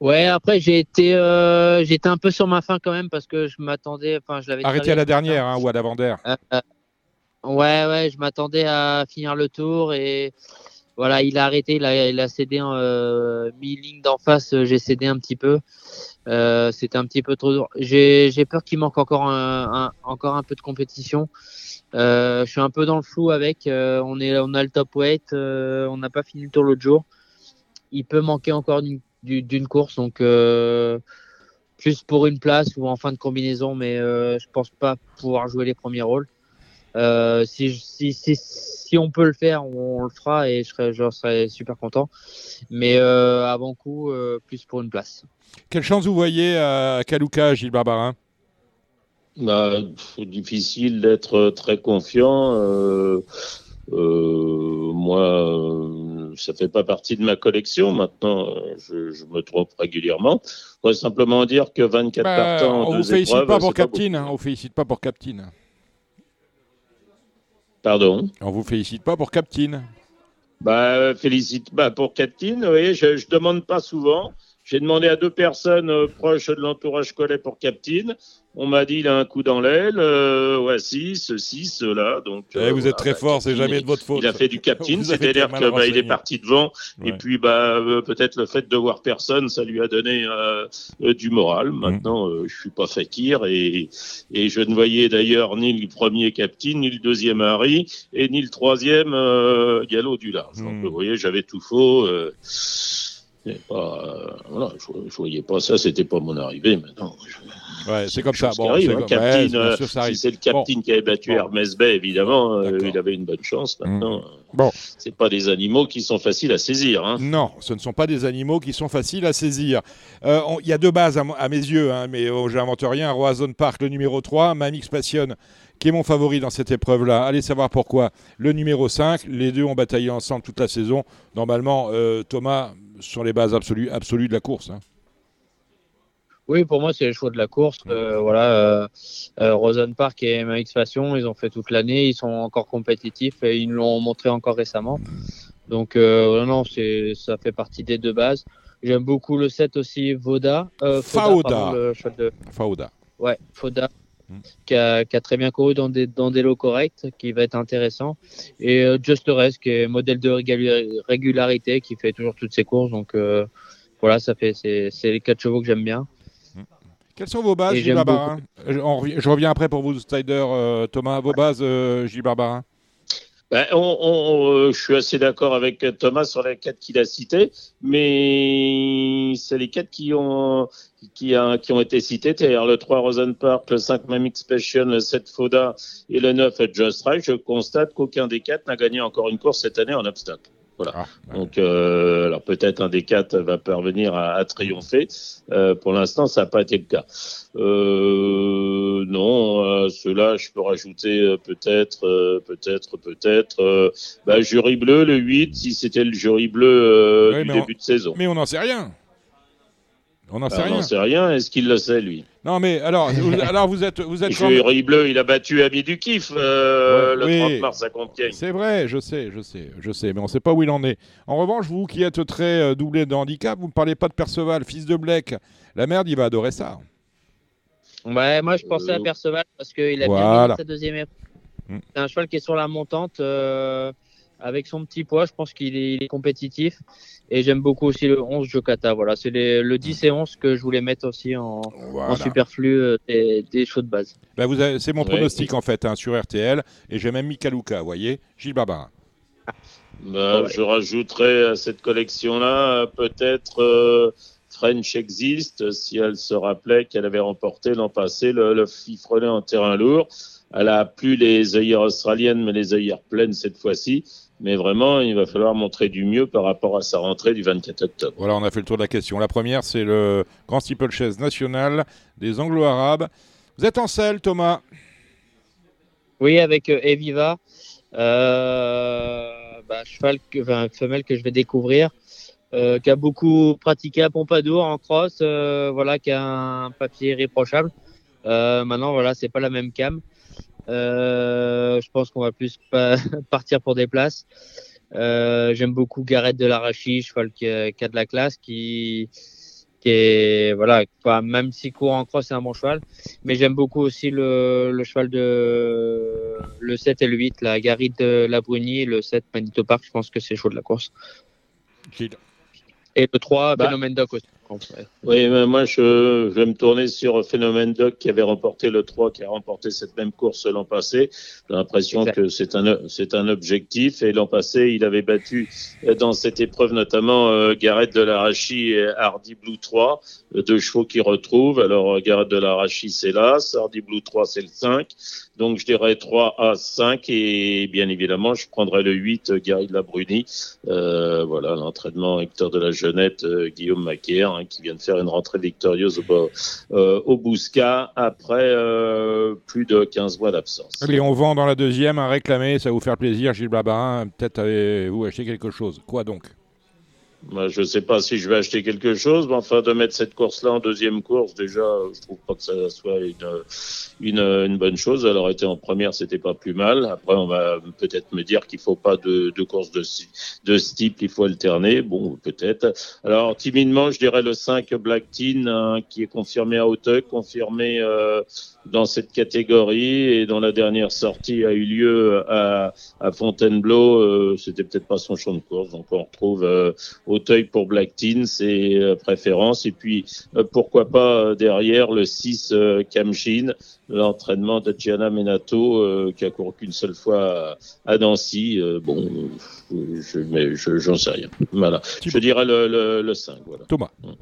Ouais, après j'ai été, euh, j'étais un peu sur ma fin quand même parce que je m'attendais, enfin je l'avais. Arrêté à la dernière hein, ou à l'avant-dernière. Euh, ouais, ouais, je m'attendais à finir le tour et voilà, il a arrêté, il a, cédé euh, mi-ligne d'en face, j'ai cédé un petit peu. Euh, C'était un petit peu trop dur. J'ai peur qu'il manque encore un, encore un peu de compétition. Euh, je suis un peu dans le flou avec. Euh, on est, on a le top weight, on n'a pas fini le tour l'autre jour. Il peut manquer encore d'une course. Donc, euh, plus pour une place ou en fin de combinaison, mais euh, je pense pas pouvoir jouer les premiers rôles. Euh, si, si, si, si, on peut le faire, on, le fera et je serai, je serai super content. Mais euh, avant coup, euh, plus pour une place. Quelle chance vous voyez à Kaluka, Gilles Barbarin? Bah, Difficile d'être très confiant. Euh, euh, moi, euh, ça fait pas partie de ma collection. Maintenant, je, je me trompe régulièrement. Je voudrais simplement dire que 24 bah, partants on vous félicite épreuves, pas pour c'est pas Captain. beaucoup. Hein, on vous félicite pas pour Captain. Pardon. On vous félicite pas pour Captain. Bah, félicite. Bah, pour Captain, vous voyez, je, je demande pas souvent. J'ai demandé à deux personnes euh, proches de l'entourage Collet pour Captain. On m'a dit il a un coup dans l'aile. Euh, voici, ceci, cela. Donc, Eh, euh, vous êtes très bah, fort, c'est jamais de votre faute. Il a fait du Captain, c'est-à-dire que bah, est parti devant. Et puis, bah, euh, peut-être le fait de voir personne, ça lui a donné euh, du moral. Mmh. Maintenant, euh, je suis pas fakir et, et je ne voyais d'ailleurs ni le premier Captain, ni le deuxième Harry, et ni le troisième euh, Gallo du large. Donc, Mm. vous voyez, j'avais tout faux. Pas, euh, voilà, je, je voyais pas ça, c'était pas mon arrivée. Maintenant, je- Ouais, c'est comme ça. Bon, arrive, c'est hein. comme- Captain, ouais, bien euh, sûr, ça si c'est le Captain qui avait battu Bon. Hermès Bay, évidemment, euh, il avait une bonne chance. Maintenant, Bon. c'est pas des animaux qui sont faciles à saisir. Hein. Non, ce ne sont pas des animaux qui sont faciles à saisir. Euh, Il y a deux bases à, mes yeux, hein, mais oh, j'invente rien. Roazhon Park, le numéro 3, Mamix Passion, qui est mon favori dans cette épreuve-là. Allez savoir pourquoi. Le numéro 5, les deux ont bataillé ensemble toute la saison. Normalement, euh, Thomas, sur les bases absolues, absolues de la course. hein. Oui, pour moi, c'est le choix de la course. Euh, voilà, euh, euh, Rosen Park et MX Passion, ils ont fait toute l'année, ils sont encore compétitifs et ils l'ont montré encore récemment. Donc, euh, non, c'est, ça fait partie des deux bases. J'aime beaucoup le set aussi Voda. Faoda. pardon, le cheval de, Fauda. ouais, Foda, Mm. qui, a, qui a très bien couru dans des, dans des lots corrects, qui va être intéressant. Et euh, Just Rest, qui est modèle de régula- régularité, qui fait toujours toutes ses courses. Donc, euh, voilà, ça fait, c'est, les quatre chevaux que j'aime bien. Quelles sont vos bases, Gilles Barbarin je, revi- je reviens après pour vous, Strider, euh, Thomas. Vos bases, euh, Gilles Barbarin? Ben, on, on- euh, je suis assez d'accord avec Thomas sur les quatre qu'il a cités, mais c'est les quatre qui ont, qui, qui ont été cités, c'est-à-dire le 3 Rosen Park, le 5 Mamix Passion, le 7 Foda et le 9 Just Right. Je constate qu'aucun des quatre n'a gagné encore une course cette année en obstacle. Ah, Donc, euh, alors peut-être un des quatre va parvenir à, à triompher. Euh, pour l'instant, ça n'a pas été le cas. Euh, non, euh, ceux-là, je peux rajouter euh, peut-être, euh, peut-être, peut-être. Euh, bah, jury bleu, le 8, si c'était le jury bleu euh, du on- début de saison. Mais on n'en sait rien. On n'en sait Ah, n'en sait rien. Est-ce qu'il le sait, lui? Non, mais alors, vous, alors vous êtes, vous êtes quand bleu, il a battu Ami du Kiff euh, Ouais, le oui. 30 mars à Compiègne. C'est vrai, je sais, je sais, je sais, mais on ne sait pas où il en est. En revanche, vous qui êtes très euh, doublé de handicap, vous ne parlez pas de Perceval, fils de Blake. La merde, il va adorer ça. Ouais, moi je pensais à Euh, Perceval parce qu'il a bien gagné sa deuxième épreuve. Mm. C'est un cheval qui est sur la montante. Avec son petit poids, je pense qu'il est, compétitif. Et j'aime beaucoup aussi le 11 Jokata. Voilà, c'est les- le 10 et 11 que je voulais mettre aussi en, Voilà. en superflu euh, des, des chevaux de base. Ben, vous avez- c'est mon Ouais. pronostic en fait hein, sur RTL, et j'ai même mis Kaluka, vous voyez, Gilles Barbarin. Bah, Ouais. Je rajouterai à cette collection-là euh, peut-être euh, French Exist, si elle se rappelait qu'elle avait remporté l'an passé le, le fifrelet en terrain lourd. Elle a plus les œillères australiennes, mais les œillères pleines cette fois-ci. Mais vraiment, il va falloir montrer du mieux par rapport à sa rentrée du 24 octobre. Voilà, on a fait le tour de la question. La première, c'est le Grand Steeplechase national des Anglo-Arabes. Vous êtes en selle, Thomas? Oui, avec euh, Eviva, euh, bah, cheval, que, enfin, femelle que je vais découvrir, euh, qui a beaucoup pratiqué à Pompadour en cross, euh, voilà, qui a un papier irréprochable. Euh, maintenant, voilà, c'est pas la même cam. Euh, je pense qu'on va plus partir pour des places. Euh, j'aime beaucoup Gareth de l'Arachi, cheval qui, a de la classe, qui, qui est voilà, même si court en cross, c'est un bon cheval. Mais j'aime beaucoup aussi le, le, cheval de le 7 et le 8, la Gary de la Bruni, le 7 Manito Park. Je pense que c'est chaud de la course. Et le 3, bah, Phénomène Doc aussi. Oui, mais moi, je, vais me tourner sur Phénomène Doc qui avait remporté le 3, qui a remporté cette même course l'an passé. J'ai l'impression que c'est un, c'est un objectif. Et l'an passé, il avait battu dans cette épreuve notamment euh, Gareth de l'Arachi et Hardy Blue 3, deux chevaux qui retrouvent. Alors, Gareth de l'Arachi, c'est l'As, Hardy Blue 3, c'est le 5. Donc je dirais 3 à 5 et bien évidemment je prendrai le 8 Gary de la Bruni. Euh, voilà l'entraînement Hector de la Jeunette, euh, Guillaume Macaire hein, qui vient de faire une rentrée victorieuse au, euh, au Bousca après euh, plus de 15 mois d'absence. On vend dans la deuxième à réclamer, ça va vous faire plaisir Gilles Blabarin. Peut-être avez-vous acheté quelque chose. Quoi donc? Moi, je ne sais pas si je vais acheter quelque chose, mais enfin, de mettre cette course-là en deuxième course, déjà, je trouve pas que ça soit une, une, une bonne chose. Elle aurait été en première, c'était pas plus mal. Après, on va peut-être me dire qu'il faut pas de, de course de, de ce type, il faut alterner. Bon, peut-être. Alors, timidement, je dirais le 5 Black Teen, hein, qui est confirmé à Hauteuil, confirmé euh, dans cette catégorie et dont la dernière sortie a eu lieu à, à Fontainebleau. Euh, c'était peut-être pas son champ de course, donc on retrouve euh, Auteuil pour Black Teen, c'est euh, préférence. Et puis, euh, pourquoi pas euh, derrière le 6 Kamshin, l'entraînement de Gianna Menato, qui a couru qu'une seule fois à, Nancy. bon, je, mais j'en sais rien. Voilà. Je dirais le, le, 5. Voilà. Thomas. Mm.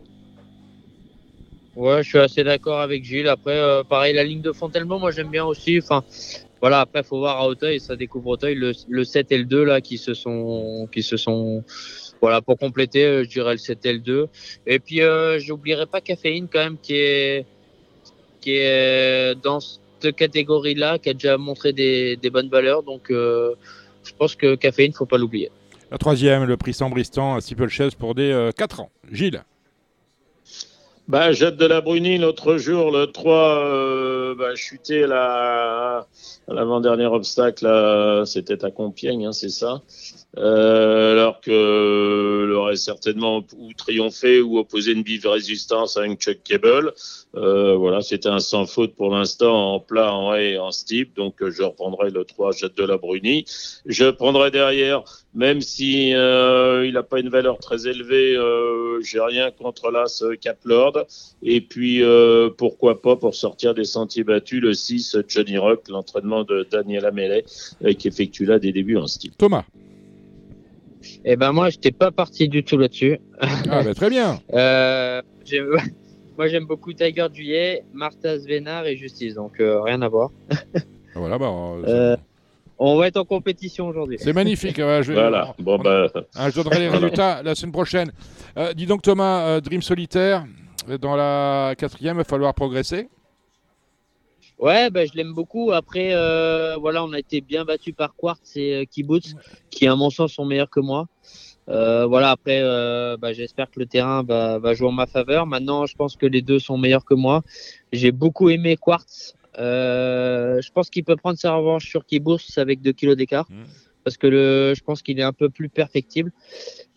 Ouais, je suis assez d'accord avec Gilles. Après, pareil, la ligne de Fontainebleau, moi j'aime bien aussi. Enfin, voilà, après, faut voir à Auteuil, ça découvre Auteuil, le, le 7 et le 2 là, qui se sont, qui se sont voilà, pour compléter, euh, je dirais le 7L2. Et puis, euh, j'oublierai pas Caféine quand même, qui est, qui est dans cette catégorie-là, qui a déjà montré des, bonnes valeurs. Donc, euh, je pense que Caféine, faut pas l'oublier. La troisième, le prix Sambristan à Steeplechase pour des euh, 4 ans. Gilles bah, Jette de la Bruni, l'autre jour, le 3, euh, bah, chuté à l'avant-dernier obstacle, c'était à Compiègne, hein, c'est ça. Euh, alors que il aurait certainement ou triomphé ou opposé une vive résistance à un Chuck Cable. Euh, voilà, c'était un sans faute pour l'instant en plat, en haie et en steep. Donc je reprendrai le 3 Jette de la Bruni. Je prendrai derrière, même si euh, il n'a pas une valeur très élevée, euh, j'ai rien contre l'As Cap Lord. Et puis euh, pourquoi pas pour sortir des sentiers battus le 6 Johnny Rock, l'entraînement de Daniel Amelet, euh, qui effectue là des débuts en steep. Thomas. Eh ben moi, je n'étais pas parti du tout là-dessus. Ah ben très bien. euh, moi, j'aime beaucoup Tiger Juillet, Martha Svenar et Justice, donc euh, rien à voir. Ah, voilà, bah, euh, on va être en compétition aujourd'hui. C'est magnifique. je voilà. Bon, bah... Hein, je donnerai les résultats la semaine prochaine. Euh, dis donc Thomas, Dream Solitaire, dans la quatrième, il va falloir progresser. Ouais, bah, je l'aime beaucoup. Après, euh, voilà, on a été bien battu par Quartz et euh, Kibbutz, qui, à mon sens, sont meilleurs que moi. Euh, voilà, après, euh, bah, j'espère que le terrain va, va, jouer en ma faveur. Maintenant, je pense que les deux sont meilleurs que moi. J'ai beaucoup aimé Quartz. Euh, je pense qu'il peut prendre sa revanche sur Kibbutz avec 2 kilos d'écart. Mmh. Parce que le, je pense qu'il est un peu plus perfectible.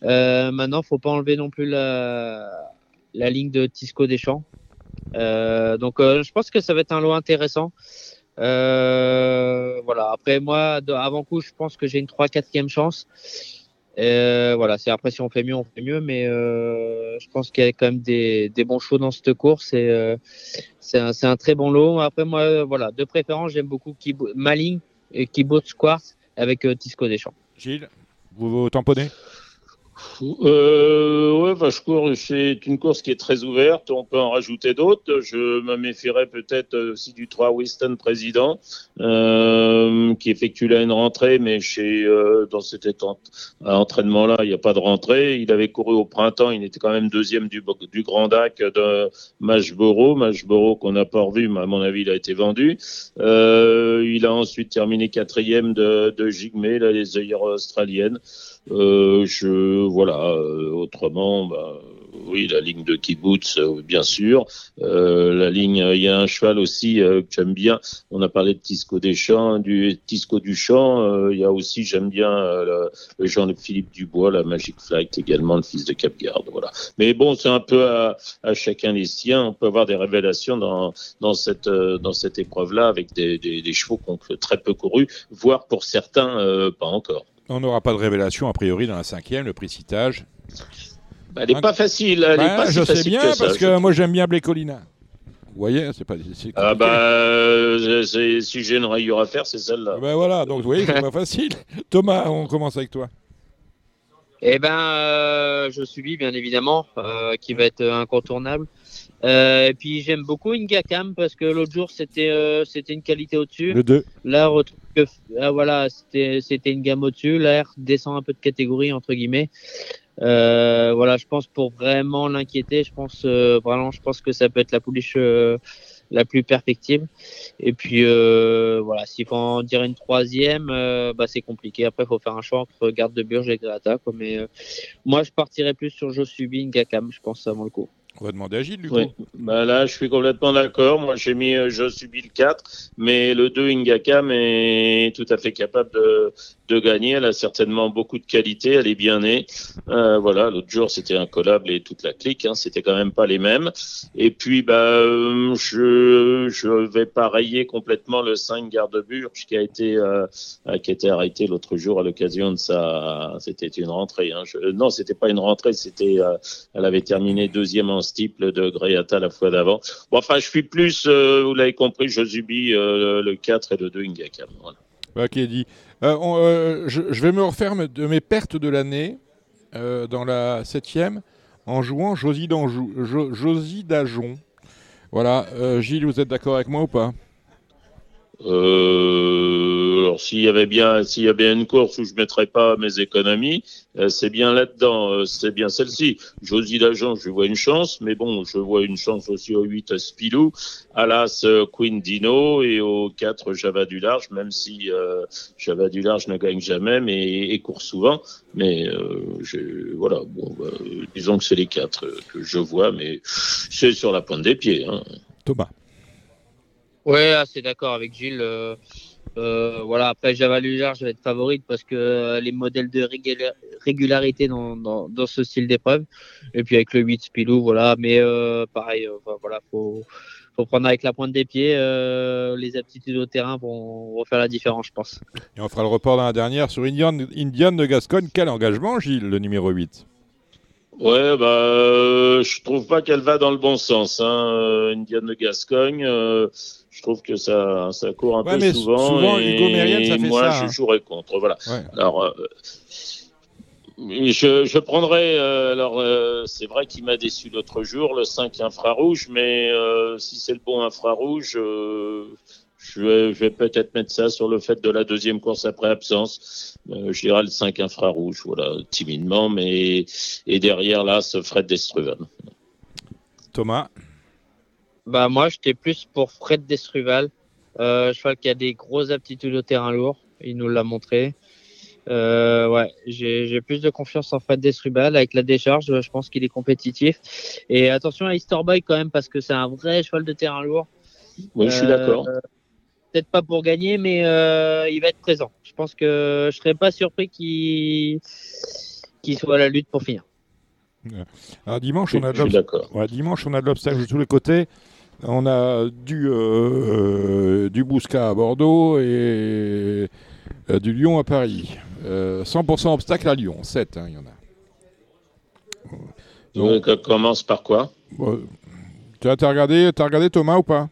Euh, maintenant, faut pas enlever non plus la, la ligne de Tisco Deschamps. Euh, donc, euh, je pense que ça va être un lot intéressant. Euh, voilà. Après, moi, avant coup, je pense que j'ai une 3-4e chance. Euh, voilà, c'est après si on fait mieux, on fait mieux, mais euh, je pense qu'il y a quand même des, bons shows dans cette course euh, c'est un, très bon lot. Après moi, voilà, de préférence, j'aime beaucoup Maling et Kibbutz Quartz avec Tisco Deschamps. Gilles, vous vous tamponnez? Euh, ouais, vache court, c'est une course qui est très ouverte. On peut en rajouter d'autres. Je me méfierais peut-être aussi du 3 Winston Président, euh, qui effectue là une rentrée, mais chez euh, dans cet entraînement-là, il n'y a pas de rentrée. Il avait couru au printemps, il était quand même deuxième du, du Grand Dac de Mashboro, Mashboro qu'on n'a pas revu, mais à mon avis, il a été vendu. Euh, il a ensuite terminé quatrième de, de Jigme, les œillères australiennes. Euh, je voilà. Euh, autrement, bah, oui, la ligne de Kibbutz, euh, bien sûr. Euh, la ligne, il y a un cheval aussi euh, que j'aime bien. On a parlé de Tisco Deschamps, du Tisco Duchamp. il y a aussi, j'aime bien le, Jean-Philippe Dubois, la Magic Flight également, le fils de Capgarde. Voilà. Mais bon, c'est un peu à, chacun les siens. On peut avoir des révélations dans, dans cette, dans cette épreuve-là avec des, des, chevaux très peu couru, voire pour certains, pas encore. On n'aura pas de révélation a priori dans la cinquième, le précitage. Bah, elle n'est pas facile. Elle bah, pas je sais bien parce que moi j'aime bien Blécolina. Vous voyez, c'est pas. Ah bah, euh, si j'ai une rayure à faire, c'est celle-là. Ben voilà, donc vous voyez, c'est pas facile. Thomas, on commence avec toi. Eh ben, euh, je suis bien évidemment, euh, qui va être incontournable. et puis j'aime beaucoup Ingakam parce que l'autre jour c'était c'était une qualité au-dessus. Le 2. Là, ah, voilà, c'était une gamme au-dessus. Là, descend un peu de catégorie entre guillemets. Euh, voilà, je pense pour vraiment l'inquiéter, je pense euh, vraiment, je pense que ça peut être la pouliche euh, la plus perfectible. Et puis voilà, s'il faut en dire une troisième, bah c'est compliqué. Après, il faut faire un choix entre Garde de Burge et Grata. Quoi. Mais moi, je partirais plus sur Josubi Gakam, je pense, avant le coup. On va demander à Gilles, du coup. Bah là, je suis complètement d'accord. Moi, j'ai mis Je subis le 4, mais le 2, Ingakam, est tout à fait capable de, de gagner. Elle a certainement beaucoup de qualité, elle est bien née. Euh, voilà, l'autre jour c'était un collab et toute la clique, hein, c'était quand même pas les mêmes. Et puis bah euh, je je vais rayer complètement le 5 garde Burge qui a été euh, qui a été arrêté l'autre jour à l'occasion de sa c'était une rentrée. Hein. non, c'était pas une rentrée, c'était elle avait terminé deuxième en steeple de Greata la fois d'avant. Bon, enfin, je suis plus, vous l'avez compris, je subis le 4 et le 2 Ingakam. Voilà. Ok, dit. Euh, euh, je, vais me refaire de mes pertes de l'année euh, dans la septième en jouant Josie, Josie Dajon. Voilà, Gilles, vous êtes d'accord avec moi ou pas? Euh, alors s'il y avait bien, s'il y avait une course où je mettrais pas mes économies, euh, c'est bien là-dedans, euh, c'est bien celle-ci. Josie Dajon, je vois une chance, mais bon, je vois une chance aussi au 8 Spilou, à l'As Queen Dino et au 4 Java du Large, même si Java du Large ne gagne jamais, mais et court souvent. Mais je, voilà, bon, bah, disons que c'est les quatre que je vois, mais c'est sur la pointe des pieds. Hein. Thomas. Ouais, assez d'accord avec Gilles. Euh, euh, voilà, après Java Lujar, je vais être favorite parce que euh, les modèles de régularité dans, dans, dans ce style d'épreuve. Et puis avec le 8 Spilou, voilà. Mais pareil, voilà, faut, faut prendre avec la pointe des pieds. les aptitudes au terrain vont, vont, faire la différence, je pense. Et on fera le report dans la dernière sur Indian, Indian de Gascogne. Quel engagement, Gilles, le numéro 8 Ouais, bah, je trouve pas qu'elle va dans le bon sens. Hein. Indian de Gascogne je trouve que ça, ça court un peu souvent. Souvent, et Hugo Mérienne, ça fait moi, ça. je hein. jouerais contre. Voilà. Alors, euh, je, je prendrais. Euh, alors, euh, c'est vrai qu'il m'a déçu l'autre jour, le 5 infrarouge, mais si c'est le bon infrarouge, je vais, je vais peut-être mettre ça sur le fait de la deuxième course après absence. je dirais le 5 infrarouge, voilà, timidement, mais et derrière là, ce Fred Destruven. Thomas? Bah moi, j'étais plus pour Fred Destruval, euh, cheval qui a des grosses aptitudes au terrain lourd. Il nous l'a montré. Euh, ouais, j'ai plus de confiance en Fred Destruval avec la décharge. Je pense qu'il est compétitif. Et attention à Easter Boy quand même parce que c'est un vrai cheval de terrain lourd. Oui, je suis d'accord. Euh, peut-être pas pour gagner, mais euh, il va être présent. Je pense que je serais pas surpris qu'il qu'il soit à la lutte pour finir. Alors, dimanche, on a de dimanche, on a de l'obstacle de tous les côtés. On a du, euh, du Bousca à Bordeaux et euh, du Lyon à Paris. 100% euh, obstacle à Lyon, 7, hein, il y en a. Donc, commence par quoi? Tu as, regardé, as regardé Thomas ou pas?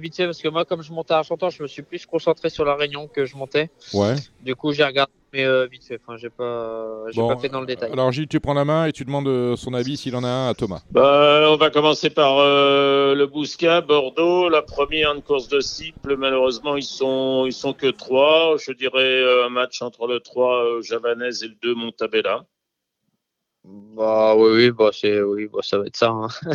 Vite fait, parce que moi, comme je montais à Chantant, je me suis plus concentré sur la réunion que je montais. Ouais. Du coup, j'ai regardé mais euh, vite fait. Enfin, j'ai pas, j'ai pas fait dans le détail. Alors Gilles, tu prends la main et tu demandes euh, son avis s'il en a un à Thomas. Bah, on va commencer par euh, le Bousca, Bordeaux. La première, une course de cible. Malheureusement, ils sont, ils sont que trois. Je dirais un match entre le 3 Javanaise et le 2 Montabella. Bah oui, oui, bah c'est, oui, bah, ça va être ça. Hein.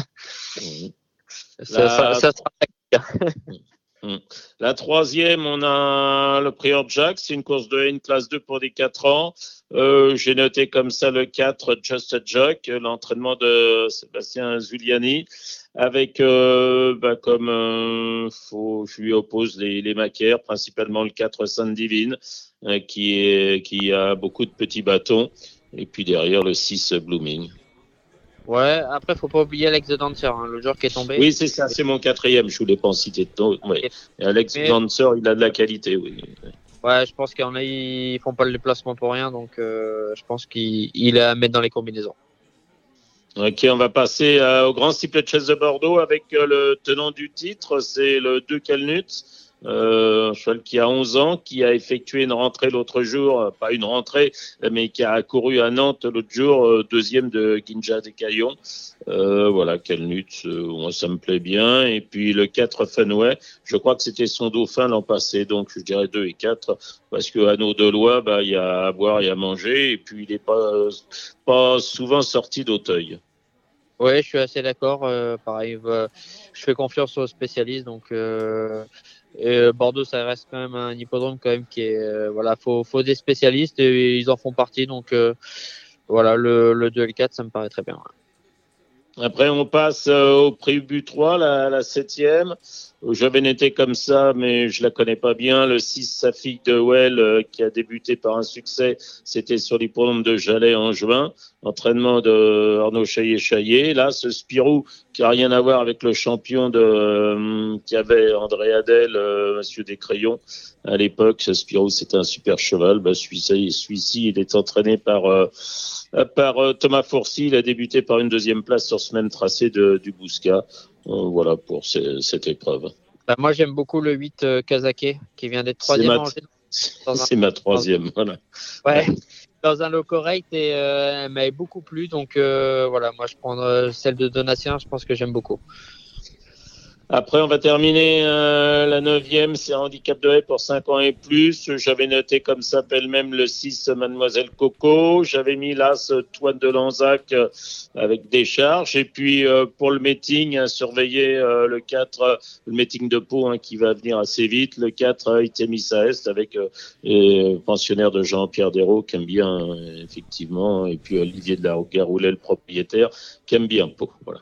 ça, ça, ça sera. La troisième, on a le Prior Jack, c'est une course de N classe 2 pour des 4 ans. Euh, j'ai noté comme ça le 4 Just a Jock, l'entraînement de Sébastien Zuliani, avec euh, bah, comme euh, je lui oppose les, les principalement le 4 Sainte Divine, qui, qui a beaucoup de petits bâtons, et puis derrière le 6 Blooming. Ouais, après, faut pas oublier Alex the Dancer, hein, le joueur qui est tombé. Oui, c'est ça, c'est mon quatrième, je voulais pas en citer de ton. Ouais. Et Alex Mais- Dancer, il a de la qualité, oui. Ouais, je pense qu'en a, ils font pas le déplacement pour rien, donc euh, je pense qu'il il est à mettre dans les combinaisons. Ok, on va passer euh, au grand steeple de chaise de Bordeaux avec euh, le tenant du titre, c'est le 2 Calnut, euh, un cheval qui a 11 ans, qui a effectué une rentrée l'autre jour, euh, pas une rentrée, mais qui a couru à Nantes l'autre jour, euh, deuxième de Ginja des Caillons. Euh, voilà, Calnut, euh, ça me plaît bien. Et puis le 4 Fenway, je crois que c'était son dauphin l'an passé, donc je dirais 2 et 4, parce que à nos deux lois, bah, il y a à boire et à manger, et puis il n'est pas, pas souvent sorti d'Auteuil. Ouais, je suis assez d'accord. euh, pareil, euh, je fais confiance aux spécialistes, donc et, euh, Bordeaux, ça reste quand même un hippodrome quand même qui est euh, voilà, faut, faut des spécialistes et ils en font partie, donc euh, voilà, le, le 2 et le 4, ça me paraît très bien. Après, on passe au prix but 3, la, la septième. J'avais noté comme ça, mais je la connais pas bien. Le 6 Safik de Well, euh, qui a débuté par un succès, c'était sur l'hippodrome de Jalais en juin. Entraînement de Arnaud Chaillet-Chaillet. Là, ce Spirou, qui a rien à voir avec le champion de, euh, qui avait André Adel, euh, Monsieur Descrayons. À l'époque, ce Spirou, c'était un super cheval. Bah, celui-ci, il est entraîné par, euh, par euh, Thomas Fourcy. Il a débuté par une deuxième place sur ce même tracé de, du Bousca. Euh, voilà pour ce- cette épreuve. Bah, moi, j'aime beaucoup le 8 euh, Kazake, qui vient d'être troisième c'est ma troisième. Voilà. Ouais, dans un lot correct et euh, elle m'avait beaucoup plu. Donc euh, voilà, moi je prends celle de Donatien, je pense que j'aime beaucoup. Après, on va terminer euh, la neuvième, c'est handicap de haie pour 5 ans et plus. J'avais noté comme s'appelle même le 6 Mademoiselle Coco. J'avais mis l'As Toine de Lanzac euh, avec des charges. Et puis euh, pour le meeting, surveiller euh, le 4, euh, le meeting de Pau hein, qui va venir assez vite. Le 4 euh, Itemissa Est avec et, euh, pensionnaire de Jean-Pierre Dérault qui aime bien effectivement. Et puis Olivier de la Garoulet, le propriétaire, qui aime bien Pau. Voilà.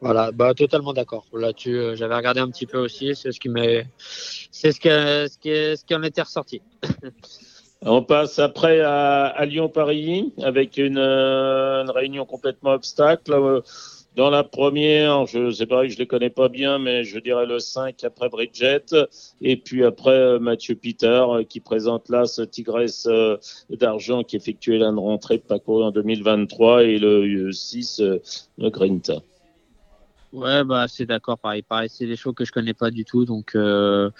Voilà, bah totalement d'accord. Là-dessus, j'avais regardé un petit peu aussi, c'est ce qui m'est, c'est ce qui, ce qui, ce qui en était ressorti. On passe après à, à Lyon-Paris avec une, euh, une réunion complètement obstacle. Euh, Dans la première, je sais pas, je les connais pas bien, mais je dirais le 5 après Bridget. Et puis après euh, Mathieu euh, qui présente là ce Tigresse d'argent qui effectuait là une rentrée de parcours en 2023 et le euh, 6 euh, le Grinta. Ouais, bah c'est d'accord, pareil, pareil, c'est des choses que je connais pas du tout, donc euh,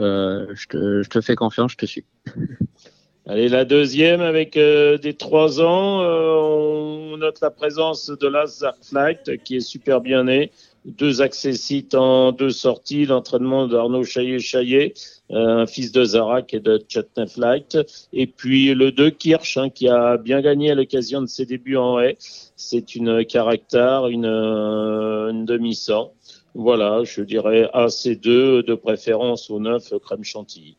euh, je, te, je te fais confiance, je te suis. Allez, la deuxième avec euh, des trois ans, on note la présence de Lazar Flight qui est super bien né. Deux accessites en deux sorties, l'entraînement d'Arnaud Chaillet-Chaillet, euh, un fils de Zarak et de Chatney Flight. Et puis le 2 Kirsch hein, qui a bien gagné à l'occasion de ses débuts en haie. C'est une caractère, une, euh, une demi-cent. Voilà, je dirais AC2 de préférence au 9 crème chantilly.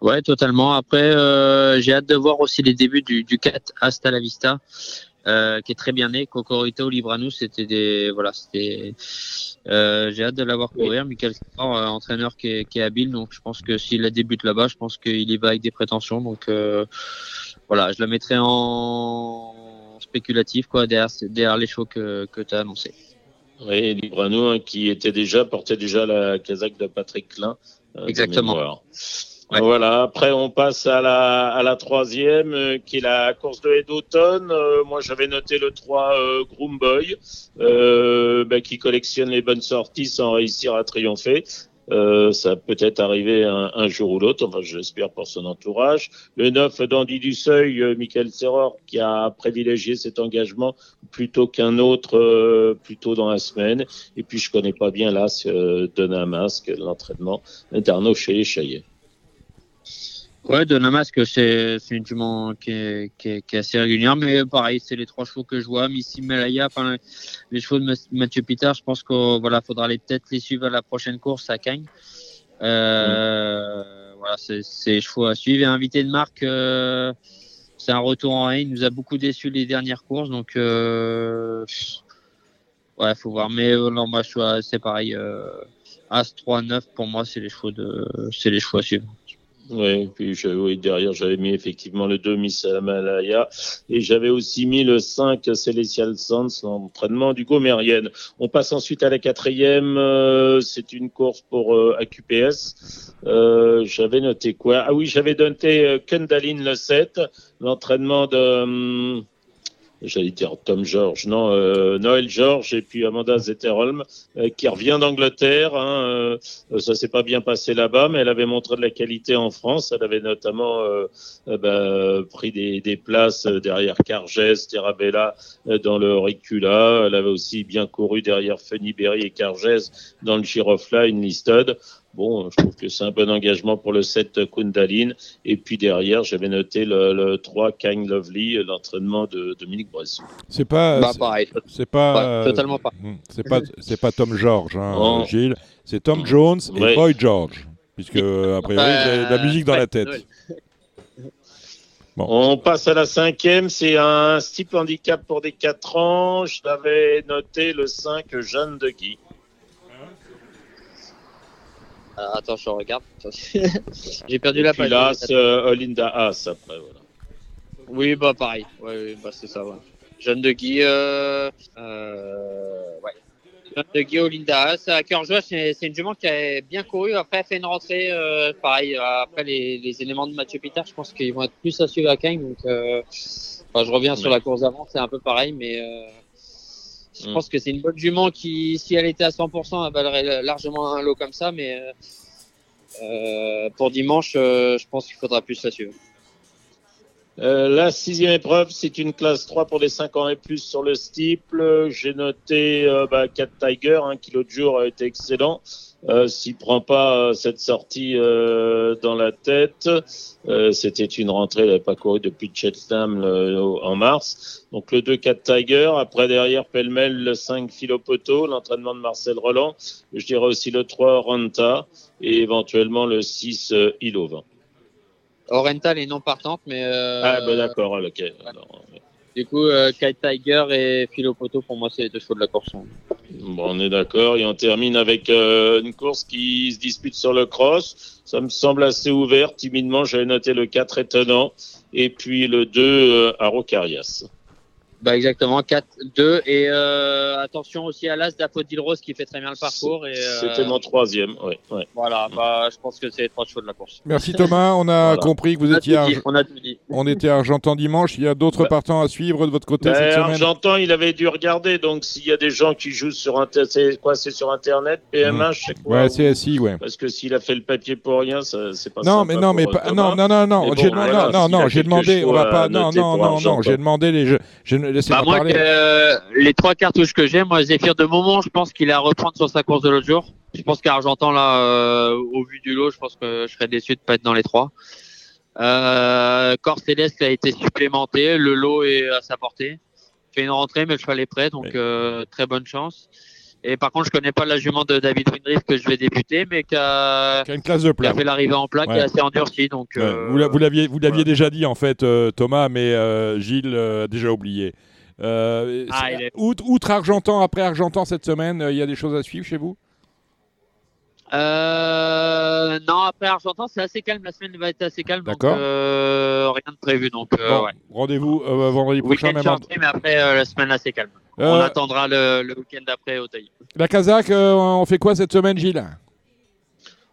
Ouais, totalement. Après, euh, j'ai hâte de voir aussi les débuts du, du 4 Hasta la Vista, euh, qui est très bien né. Cocorito, Libranus, c'était des, voilà, c'était, euh, j'ai hâte de l'avoir courir. Michael Sport, euh, entraîneur qui est, qui est habile, donc je pense que s'il la débute là-bas, je pense qu'il y va avec des prétentions. Donc, voilà, je la mettrai en spéculatif, quoi, derrière, derrière les shows que, que tu as annoncé. Oui, Librano, hein, qui était déjà, portait déjà la casaque de Patrick Klein. Exactement. Voilà, après on passe à la, à la troisième, euh, qui est la course de haie d'automne. Euh, moi j'avais noté le 3 euh, Groom Boy, euh, bah, qui collectionne les bonnes sorties sans réussir à triompher. Euh, ça peut être arrivé un, un jour ou l'autre, enfin j'espère pour son entourage. Le 9 Dandy du Seuil, euh, Michael Serror, qui a privilégié cet engagement plutôt qu'un autre euh, plus tôt dans la semaine. Et puis je connais pas bien là Donna Masque, l'entraînement d'Arnaud. Ouais, de Namasque, c'est c'est une jument qui est, qui, est, qui est assez régulière, mais pareil, c'est les trois chevaux que je vois. Missy Melaya, enfin, les chevaux de Ma- Mathieu Pitard, je pense qu'il voilà, faudra peut-être les suivre à la prochaine course à Cagnes. Euh, Voilà, c'est les chevaux à suivre. Et invité de marque, euh, c'est un retour en 1. Il nous a beaucoup déçu les dernières courses. Donc, euh, ouais, faut voir. Mais euh, non, moi, c'est pareil. euh, As 3, 9, pour moi, c'est les chevaux de, c'est les chevaux à suivre. Oui, puis je- oui, derrière, j'avais mis effectivement le 2 Miss Malaya et j'avais aussi mis le 5 Celestial Sands, l'entraînement du Gomérienne. On passe ensuite à la quatrième. euh, c'est une course pour euh, AQPS. Euh, j'avais noté quoi? Ah oui, j'avais noté euh, Kundalin le 7, l'entraînement de. hum, J'allais dire Tom George, non, euh, Noël George et puis Amanda Zetterholm euh, qui revient d'Angleterre. Hein, euh, ça s'est pas bien passé là-bas, mais elle avait montré de la qualité en France. Elle avait notamment euh, bah, pris des, places derrière Cargès, Terabella dans le Auricula. Elle avait aussi bien couru derrière Funny Berry et Cargès dans le Girofline Listed. Bon, je trouve que c'est un bon engagement pour le 7 Kundalin. Et puis derrière, j'avais noté le, le 3 Kind Lovely, euh, l'entraînement de Dominique Bresson. C'est pas. Bah, c'est- pareil. C'est pas. Ouais, euh, totalement pas. C'est pas. Tom George, hein. Gilles. C'est Tom Jones et Ouais. Boy George. Puisque, euh, a priori, avez de la Euh, musique dans ouais, la tête. On passe à la cinquième, c'est un steep handicap pour des 4 ans. Je l'avais noté le 5 Jeanne de Guy. Alors, attends, je regarde. J'ai perdu la page. euh, Olinda Haas après. Voilà. Oui, bah pareil. Ouais, bah c'est ça. Ouais. Jeanne de Guy, euh, euh, ouais. Jeanne de Guy, Olinda Haas. À cœur joie, c'est une jument qui a bien couru. Après, elle fait une rentrée, euh, pareil. Après, les, les éléments de Mathieu Pitard, je pense qu'ils vont être plus à suivre à Cagnes. Donc, euh, enfin, je reviens sur la course d'avant, c'est un peu pareil, mais euh, je Mm. pense que c'est une bonne jument qui, si elle était à 100%, elle valerait largement un lot comme ça. Mais euh, euh, pour dimanche, euh, je pense qu'il faudra plus la suivre. Euh, la sixième épreuve, c'est une classe 3 pour des 5 ans et plus sur le steeple. J'ai noté euh, bah, Cat Tiger, hein, qui l'autre jour a été excellent. Euh, S'il prend pas euh, cette sortie euh, dans la tête, c'était une rentrée, il n'avait pas couru depuis Cheltenham en mars. Donc le 2 Cat Tiger, après derrière pêle-mêle le 5 Philopoto, l'entraînement de Marcel Roland. Je dirais aussi le 3 Ranta et éventuellement le 6 euh, Oriental est non partante, mais euh, Ah bah d'accord, ok. Alors, du coup, euh, Tiger et Philopoto, pour moi, c'est les deux chevaux de la course. Bon, on est d'accord. Et on termine avec euh, une course qui se dispute sur le cross. Ça me semble assez ouvert. Timidement, j'avais noté le 4 étonnant. Et puis le 2 euh, à Rocarias. Bah exactement, 4, 2 et euh, attention aussi à l'As d'Apodil Rose qui fait très bien le parcours. et euh, C'était mon troisième. Ouais, ouais. Voilà, bah, je pense que c'est les trois chevaux de la course. Merci Thomas. On a Voilà. compris que vous On étiez. on a tout dit. On était à Argentan dimanche. Il y a d'autres Bah. partants à suivre de votre côté Ben, cette semaine. Argentan, il avait dû regarder. Donc, s'il y a des gens qui jouent sur Internet, c'est quoi C'est sur Internet PMH, c'est quoi Ouais, ou- CSI, ouais. Parce que s'il a fait le papier pour rien, ça, c'est pas Non, mais non, mais euh, pas, non, non, non, non, bon, j'ai demandé, voilà, non, non, s'il a non, j'ai quelques demandé, on va pas, non, non, non, non, j'ai demandé les, je, je laissez-moi Bah, moi, parler. euh, les trois cartouches que j'ai, moi, Zéphyr de Momont, je pense qu'il est à reprendre sur sa course de l'autre jour. Je pense qu'à Argentan, là, euh, au vu du lot, je pense que je serais déçu de pas être dans les trois. Euh, Corps Céleste a été supplémenté, le lot est à sa portée. Fait une rentrée, mais le cheval est prêt, donc très bonne chance. Et par contre, je connais pas la jument de David Windriff que je vais débuter, mais qui a, Qui a une classe de qui a plat. fait l'arrivée en plat, qui Ouais. est assez endurcie. Donc, Ouais, euh, vous l'a- vous l'aviez, vous l'aviez voilà. déjà dit en fait, euh, Thomas, mais euh, Gilles euh, a déjà oublié. Ah, est- outre, outre Argentan, après Argentan cette semaine, il y a des choses à suivre chez vous? Non, après Argentin, c'est assez calme. La semaine va être assez calme. D'accord. rien de prévu. Donc, Bon, ouais. Rendez-vous vendredi prochain, même chargé, mais après, la semaine assez calme. En- On Euh, attendra le, le week-end d'après au taillis. La Kazakh, euh, on fait quoi cette semaine, Gilles?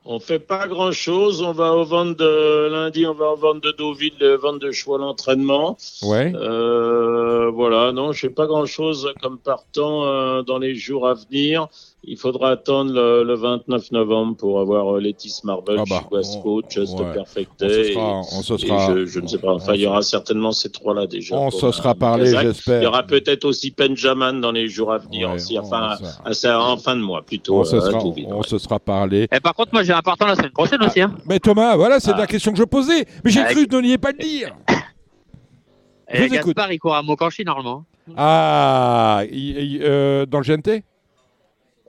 On fait pas grand chose. On va au vente de lundi, on va au vente de Deauville, le vente de choix l'entraînement. Ouais. Euh, voilà, non, je fais pas grand chose comme partant euh, dans les jours à venir. Il faudra attendre le, le 29 novembre pour avoir euh, Letis Marble, Ah bah, on- Just ouais. Perfect On se Day. sera, on se et- et sera, je, je ne sais pas. Enfin, il y aura certainement ces trois-là déjà. on se sera parlé, j'espère. Il y aura peut-être aussi Penjaman dans les jours à venir Ouais, aussi. on- Enfin, on- à, ça- en fin de mois plutôt. on, se euh, à sera, Deauville, on ouais. se sera parlé. Et par contre, moi, j'ai un partant la semaine prochaine aussi. Hein. Mais Thomas, voilà, c'est Ah. la question que je posais. Mais j'ai Ah, cru que vous n'alliez pas le dire. Je Et vous écoute. Gaspard, il court à Mokanchi normalement. Ah, il- il- euh, dans le GNT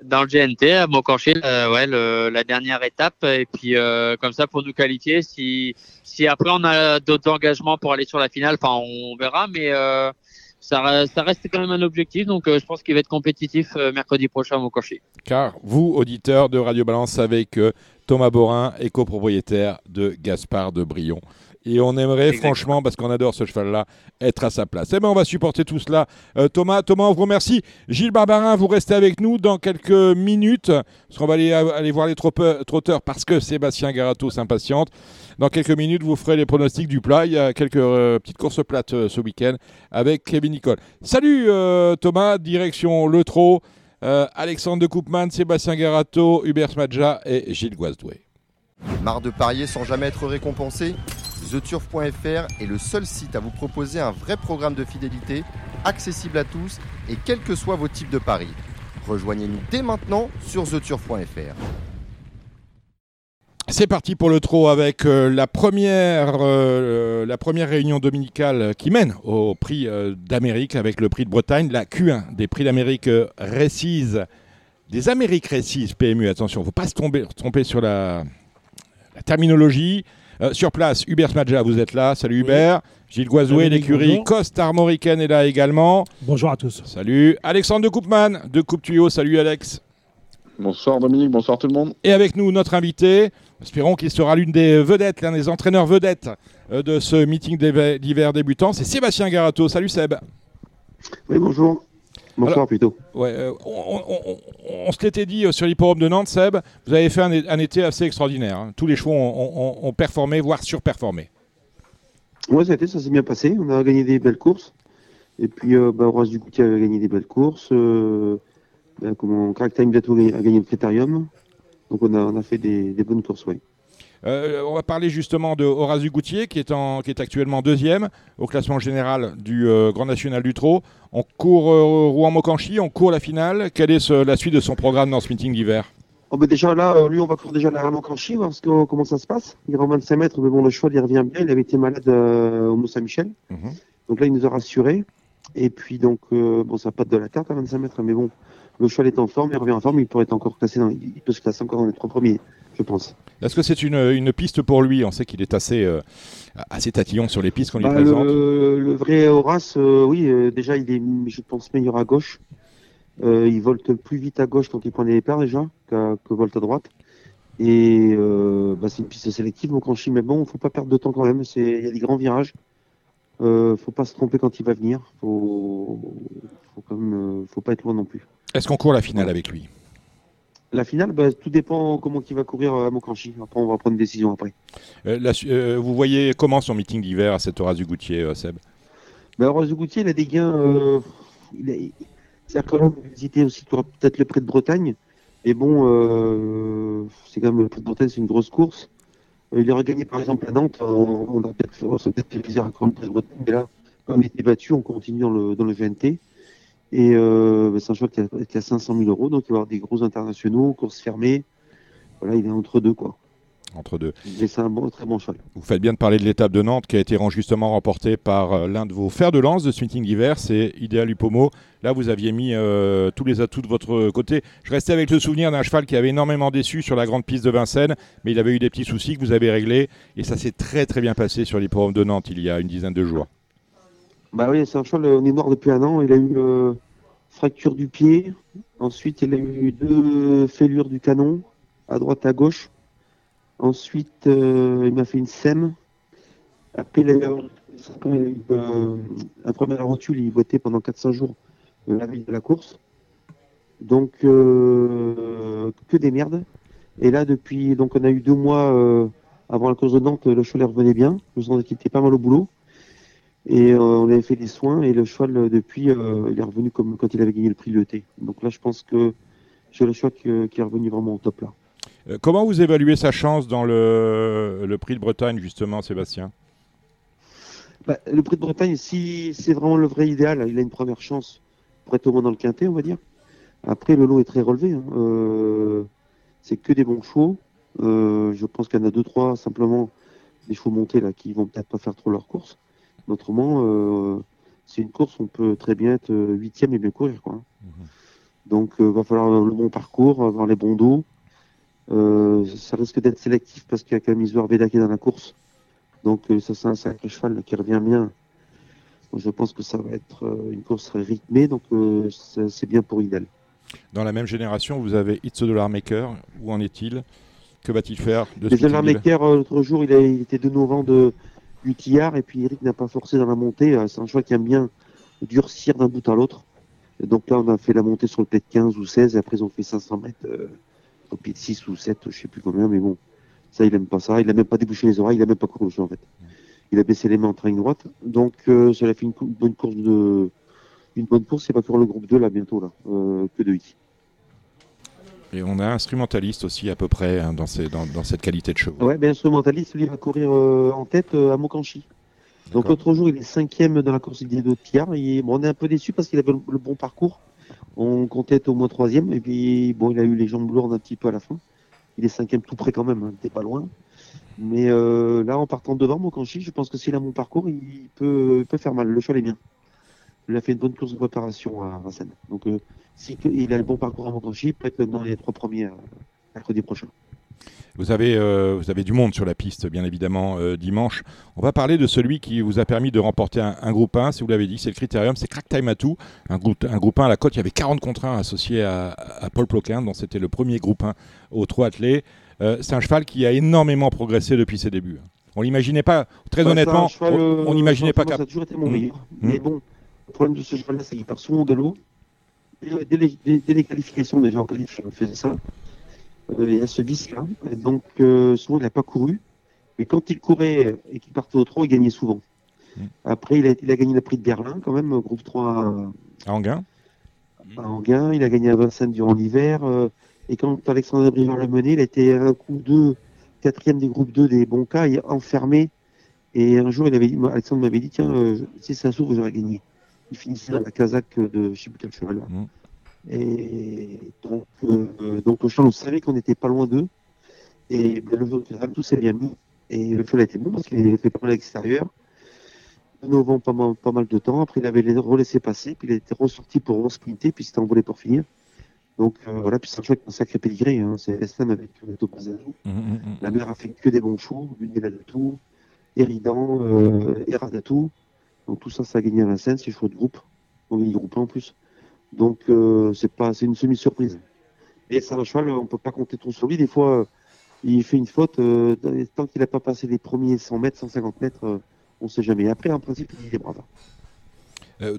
dans le GNT à Montcorché, euh, ouais, la dernière étape. Et puis euh, comme ça pour nous qualifier. Si, après on a d'autres engagements pour aller sur la finale, enfin on verra, mais euh, ça, reste quand même un objectif. Donc je pense qu'il va être compétitif mercredi prochain à Montcorché. Car vous, auditeurs de Radio Balance, savez que Thomas Borin est copropriétaire de Gaspard de Brion. Et on aimerait, Exactement. franchement, parce qu'on adore ce cheval-là, être à sa place. Eh bien, on va supporter tout cela. Euh, Thomas, Thomas, on vous remercie. Gilles Barbarin, vous restez avec nous dans quelques minutes, parce qu'on va aller, aller voir les trotteurs, parce que Sébastien Garato s'impatiente. Dans quelques minutes, vous ferez les pronostics du plat. Il y a quelques euh, petites courses plates euh, ce week-end avec Kevin Nicole. Salut euh, Thomas, direction Le Trot. Alexandre de Koopman, Sébastien Garato, Hubert Smadja et Gilles Guazdoué. Marre de parier sans jamais être récompensé? TheTurf.fr est le seul site à vous proposer un vrai programme de fidélité, accessible à tous et quels que soient vos types de paris. Rejoignez-nous dès maintenant sur TheTurf.fr. C'est parti pour le trot avec euh, la, première, euh, la première réunion dominicale qui mène au prix euh, d'Amérique avec le prix de Bretagne, la Q1 des prix d'Amérique Récise, des Amériques Récises PMU. Attention, il ne faut pas se tromper, sur la terminologie. Euh, sur place, Hubert Smadja, vous êtes là. Salut Hubert. Oui. Gilles Goisouet, l'écurie Coste Armoricaine est là également. Bonjour à tous. Salut. Alexandre de Coupman, de Coupe Tuyau. Salut Alex. Bonsoir Dominique, bonsoir tout le monde. Et avec nous, notre invité, espérons qu'il sera l'une des vedettes, l'un des entraîneurs vedettes euh, de ce meeting d'hiver débutant, c'est Sébastien Garato. Salut Seb. Oui, bonjour. Bonsoir Alors, plutôt. Ouais, euh, on, on, on, on, se l'était dit sur l'hipporome de Nantes, Seb, vous avez fait un, un été assez extraordinaire. Hein. Tous les chevaux ont, performé, voire surperformé. Oui, ça, ça s'est bien passé. On a gagné des belles courses. Et puis, euh, bah, Horace a gagné des belles courses. Euh, bah, comment, Crack Time Bientôt a gagné le Critérium. Donc, on a, on a fait des, des bonnes courses, oui. Euh, on va parler justement de Horace Dugoutier qui est, en, qui est actuellement deuxième au classement général du euh, Grand National du Trot. On court euh, Rouen-Mocanchi, on court la finale. Quelle est ce, la suite de son programme dans ce meeting d'hiver? Oh ben Déjà là, lui, on va courir déjà la Mocanchi, voir ce que, comment ça se passe. Il est en 25 mètres, mais bon, le cheval, il revient bien. Il avait été malade au Mont-Saint-Michel. Mm -hmm. Donc là, il nous a rassurés. Et puis, donc, bon, ça pas de la carte à 25 mètres, mais bon, le cheval est en forme, il revient en forme, il pourrait être encore classé dans, il peut se classer encore dans les trois premiers, je pense. Est-ce que c'est une, une, piste pour lui? On sait qu'il est assez, euh, assez tatillon sur les pistes qu'on lui bah, présente. Le, le, vrai Horace, euh, oui, euh, déjà il est, je pense, meilleur à gauche. il volte plus vite à gauche quand il prend les départs déjà que, que volte à droite. Et bah, c'est une piste sélective, donc en chine, mais bon, faut pas perdre de temps quand même. Il y a des grands virages. Euh, faut pas se tromper quand il va venir. Faut, faut quand même, faut pas être loin non plus. Est-ce qu'on court la finale avec lui? La finale, bah, tout dépend comment il va courir à Mokanchi. Après, on va prendre une décision après. Euh, la, euh, vous voyez comment son meeting d'hiver à cette Horace du Goutier, euh, Seb? Bah, Horace du Goutier, il a des gains. Euh, C'est-à-dire qu'on visiter aussi peut-être le prix de Bretagne. Et bon, euh, c'est quand même le prix de Bretagne, c'est une grosse course. Il aurait gagné par exemple à Nantes. On, on a peut-être peut fait plaisir à le prix de Bretagne. Mais là, comme il était battu, on continue dans le, dans le GNT. Et euh, c'est un cheval qui a, qui a 500 000 euros, donc il va avoir des gros internationaux, courses fermées. Voilà, il est entre deux, quoi. Entre deux. Mais c'est un bon, très bon cheval. Vous faites bien de parler de l'étape de Nantes qui a été justement remportée par euh, l'un de vos fers de lance de ce meeting d'hiver, c'est Idéal Upomo. Là, vous aviez mis euh, tous les atouts de votre côté. Je restais avec le souvenir d'un cheval qui avait énormément déçu sur la grande piste de Vincennes, mais il avait eu des petits soucis que vous avez réglés, et ça s'est très très bien passé sur l'hippodrome de Nantes il y a une dizaine de jours. Bah oui, c'est un cheval, on est mort depuis un an. Il a eu euh, fracture du pied. Ensuite, il a eu deux fêlures du canon, à droite, à gauche. Ensuite, euh, il m'a fait une sème. Après, il a eu, euh, un premier rotule, il boitait pendant 400 jours euh, la veille de la course. Donc, euh, que des merdes. Et là, depuis, donc, on a eu deux mois euh, avant la course de Nantes, le cheval revenait bien. Je me sentais qu'il était pas mal au boulot. Et euh, on avait fait des soins et le cheval, euh, depuis, euh, il est revenu comme quand il avait gagné le prix l'ET. Donc là, je pense que c'est le cheval qui, qui, est revenu vraiment au top là. Euh, comment vous évaluez sa chance dans le, le prix de Bretagne, justement, Sébastien? Bah, Le prix de Bretagne, si c'est vraiment le vrai idéal, il a une première chance pour être au moins dans le quintet, on va dire. Après, le lot est très relevé. Hein. C'est que des bons chevaux. Je pense qu'il y en a deux, trois, simplement, des chevaux montés là, qui vont peut-être pas faire trop leur course. Autrement, euh, c'est une course, on peut très bien être huitième et bien courir. Quoi. Mmh. Donc, il va falloir le bon parcours, avoir les bons dos. Euh, ça risque d'être sélectif parce qu'il y a quand même Isor Veda qui est dans la course. Donc, euh, ça, c'est un sacré cheval qui revient bien. Donc, je pense que ça va être euh, une course rythmée. Donc, euh, c'est bien pour Idel. Dans la même génération, vous avez It's Dollar Maker. Où en est-il? Que va-t-il faire de Speedy Dollar Maker, euh, l'autre jour, il, a, il était de novembre de Utillard et puis Eric n'a pas forcé dans la montée. Euh, C'est un cheval qui aime bien durcir d'un bout à l'autre. Donc là, on a fait la montée sur le pied de 15 ou 16 et après, ils ont fait 500 mètres euh, au pied de 6 ou 7, je sais plus combien, mais bon, ça, il aime pas ça. Il a même pas débouché les oreilles, il a même pas couru en fait. Il a baissé les mains en train droite. Donc, euh, ça a fait une, bonne course de. Une bonne course, c'est pas pour le groupe 2 là bientôt là, euh, que de 8. Et on a instrumentaliste aussi à peu près hein, dans, ces- dans- dans cette qualité de chevaux. Ouais, ben instrumentaliste, lui, va courir euh, en tête euh, à Mokanchi. Donc l'autre jour, il est cinquième dans la course des deux Pierre. Il... Bon, on est un peu déçu parce qu'il avait le, le bon parcours. On comptait être au moins troisième. Et puis, bon, il a eu les jambes lourdes un petit peu à la fin. Il est cinquième tout près quand même, hein, t'es pas loin. Mais euh, là, en partant devant Mokanchi, je pense que s'il a mon parcours, il peut, il peut faire mal. Le cheval est bien. Il a fait une bonne course de préparation à Vincennes. Donc, euh, si il a le bon parcours à Mokanchi, il peut être dans les trois premiers euh, mercredi prochain. Vous avez, euh, vous avez du monde sur la piste, bien évidemment, euh, dimanche. On va parler de celui qui vous a permis de remporter un, un groupe 1, si vous l'avez dit, c'est le critérium, c'est Crack Time Atou, un groupe, un groupe 1 à la côte. Il y avait 40 contre 1 associés à, à Paul Ploquin, dont c'était le premier groupe 1 au 3 attelé. Euh, c'est un cheval qui a énormément progressé depuis ses débuts. On l'imaginait pas, très Ouais, honnêtement, cheval, on- n'imaginait pas franchement, Ça a toujours été mon Mm. meilleur. Mm. Mais bon, le problème de ce cheval-là, c'est qu'il part souvent au galop. Dès, dès les, dès- dès les qualifications, déjà en qualif, il faisait ça. Euh, il y a ce vice-là. Et Donc, euh, souvent, il n'a pas couru. Mais quand il courait et qu'il partait au trot, il gagnait souvent. Mm. Après, il a, il a gagné le prix de Berlin, quand même, groupe 3 à, Anguin à Anguin. Il a gagné à Vincennes durant l'hiver. euh, et quand Alexandre Brivard l'a mené, il a été un coup 2, quatrième des groupes 2 des bons cas, il est enfermé. Et un jour, il avait dit, Alexandre m'avait dit, tiens, euh, si ça s'ouvre, j'aurais gagné. Il finissait dans la casaque de je sais plus quel cheval. là. Mm. Et donc, euh, donc au champ, on savait qu'on n'était pas loin d'eux. Et ben, le de tout s'est bien mis. Et le cheval a été bon parce qu'il avait fait pas mal à l'extérieur. Novembre, pas mal, pas mal de temps. Après, il avait les relaissé passer. Puis il été ressorti pour resprinter. Puis c'était envolé pour finir. Donc euh, voilà, puis c'est un cheval qui a un sacré pédigré. Hein. C'est SM avec euh, Topazano. Mm, mm, mm. La mère a fait que des bons chevaux. Lunella de tout, Eridan, euh, Eradatou. Donc tout ça, ça a gagné à Vincennes. C'est chevaux de groupe. On gagné groupe 1 en plus. Donc euh, c'est pas, c'est une semi-surprise. Et c'est un cheval, on peut pas compter trop sur lui. Des fois, euh, il fait une faute. euh, tant qu'il n'a pas passé les premiers 100 mètres, 150 mètres, on sait jamais. Après, en principe, il est brave.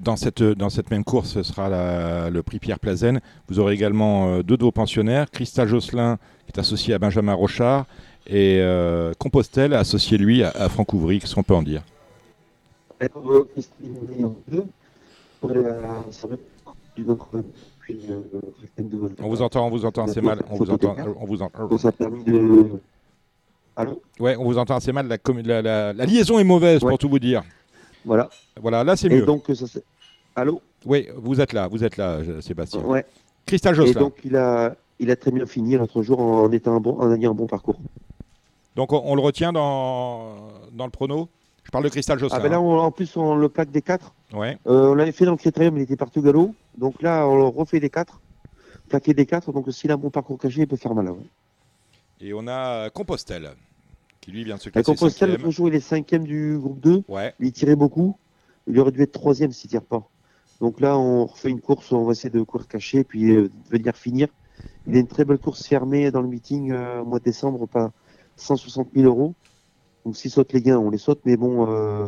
Dans cette, dans cette même course, ce sera le prix Pierre Plazen. Vous aurez également deux de vos pensionnaires, Christa Josselin, qui est associé à Benjamin Rochard, et Compostelle, associé lui à, à Franck Ouvry, qu'est-ce qu'on peut en dire? On vous entend, on vous entend assez mal. On vous entend, on vous entend. Ça de. Allô Ouais, on vous entend assez mal. La, la- la- la liaison est mauvaise, Ouais. pour tout vous dire. Voilà. Voilà, là c'est Et mieux. donc, ça Allô Oui, vous êtes là, vous êtes là, je- Sébastien. Ouais. Christa Et Josselin. donc, il a, il a très bien fini l'autre jour en étant un bon, en ayant un bon parcours. Donc on, on le retient dans, dans le prono? Je parle de Cristal. Ah ben là, on- en plus, on le plaque des 4. Ouais. on l'avait fait dans le critérium, il était parti au galop. Donc là, on le refait des 4. Plaqué des 4. Donc s'il a un bon parcours caché, il peut faire mal. ouais. Et on a Compostelle, qui lui vient de se La classer Compostelle, l'autre jour, il est cinquième du groupe 2. Ouais. Il tirait beaucoup. Il aurait dû être troisième s'il tire pas. Donc là, on refait une course, on va essayer de courir caché, puis euh, de venir finir. Il a une très belle course fermée dans le meeting euh, au mois de décembre, pas 160 000 euros. Donc s'il saute les gains, on les saute, mais bon, euh,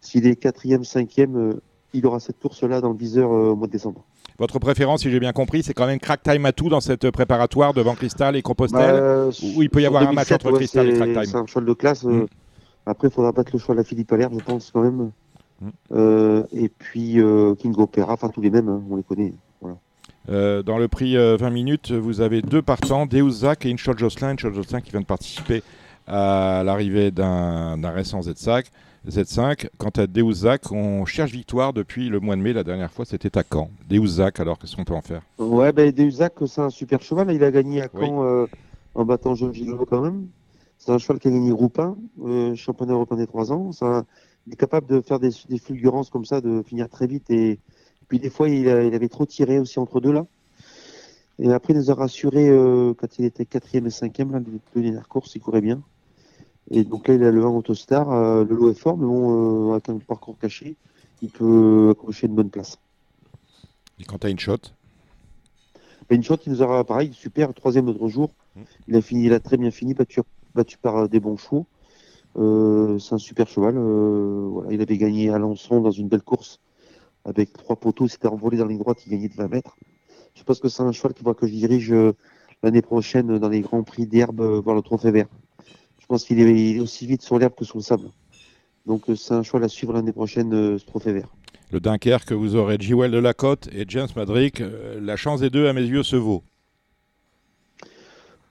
s'il est quatrième, cinquième, euh, il aura cette course-là dans le viseur euh, au mois de décembre. Votre préférence, si j'ai bien compris, c'est quand même Crack Time à tout dans cette préparatoire devant Cristal et Compostelle Bah, Ou il peut y avoir un match 2007, entre ouais, Cristal et Crack Time C'est un cheval de classe. Mm. Après, il faudra battre le cheval à Philippe Allaire, je pense, quand même. Mm. Euh, et puis euh, King Opera, enfin tous les mêmes, hein, on les connaît. Voilà. Euh, dans le prix euh, 20 minutes, vous avez deux partants, Deus Zach et Inchol Jocelyn. Inchol Jocelyn qui vient de participer à l'arrivée d'un récent Z5. Z5. Quant à Deus Zach, on cherche victoire depuis le mois de mai. La dernière fois, c'était à Caen. Deus Zach, alors qu'est-ce qu'on peut en faire? Ouais, ben Deusac, c'est un super cheval. Il a gagné à Oui. Caen euh, en battant Jean Gillot quand même. C'est un cheval qui a gagné groupe 1, euh, championnat européen des 3 ans. Un- il est capable de faire des, des fulgurances comme ça, de finir très vite. Et puis des fois, il, a- il avait trop tiré aussi entre deux là. Et après, il nous a rassuré euh, quand il était quatrième et cinquième, là, deux dernières courses, il courait bien. Et donc là, il a le 1 Autostar. Euh, le lot est fort, mais bon, euh, avec un parcours caché, il peut accrocher une bonne place. Et quand tu as une shot Et une shot, il nous a pareil, super, troisième l'autre jour. Mm. Il a fini, il a très bien fini, battu, battu par euh, des bons chevaux. Euh, c'est un super cheval. euh, voilà, il avait gagné à Lançon dans une belle course avec trois poteaux. Il s'était envolé dans la ligne droite, il gagnait de 20 mètres. Je pense que c'est un cheval qu'il faudra que je dirige euh, l'année prochaine dans les grands prix d'herbe, voir le trophée vert. Je pense qu'il est, aussi vite sur l'herbe que sur le sable. Donc euh, c'est un cheval à suivre l'année prochaine, euh, ce trophée vert. Le Dunkerque, vous aurez Jewel de la Côte et James Madrick. Euh, La chance des deux, à mes yeux, se vaut.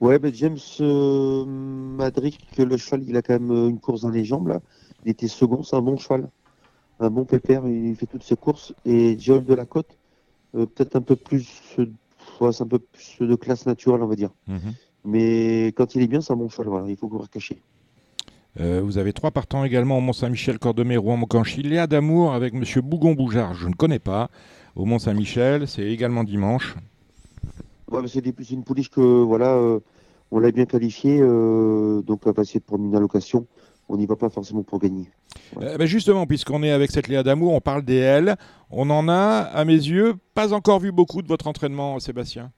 Ouais, ben James euh, Madrick, le cheval, il a quand même une course dans les jambes là. Il était second, c'est un bon cheval, un bon pépère, il fait toutes ses courses. Et Joel de la Côte, euh, peut-être un peu plus, euh, un peu plus de classe naturelle, on va dire. Mais quand il est bien, c'est un bon cheval, voilà, il faut courir caché. Euh, vous avez trois partants également au Mont-Saint-Michel, Cordemais, Rouen, Mocanchi. Léa d'Amour avec Monsieur Bougon-Boujard, je ne connais pas. Au Mont-Saint-Michel, c'est également dimanche. Ouais, c'est une pouliche que voilà, euh, on l'a bien qualifiée, euh, donc on va essayer de prendre une allocation. On n'y va pas forcément pour gagner. Euh, ben justement, puisqu'on est avec cette Léa d'Amour, on parle des L. On en a, à mes yeux, pas encore vu beaucoup de votre entraînement, Sébastien.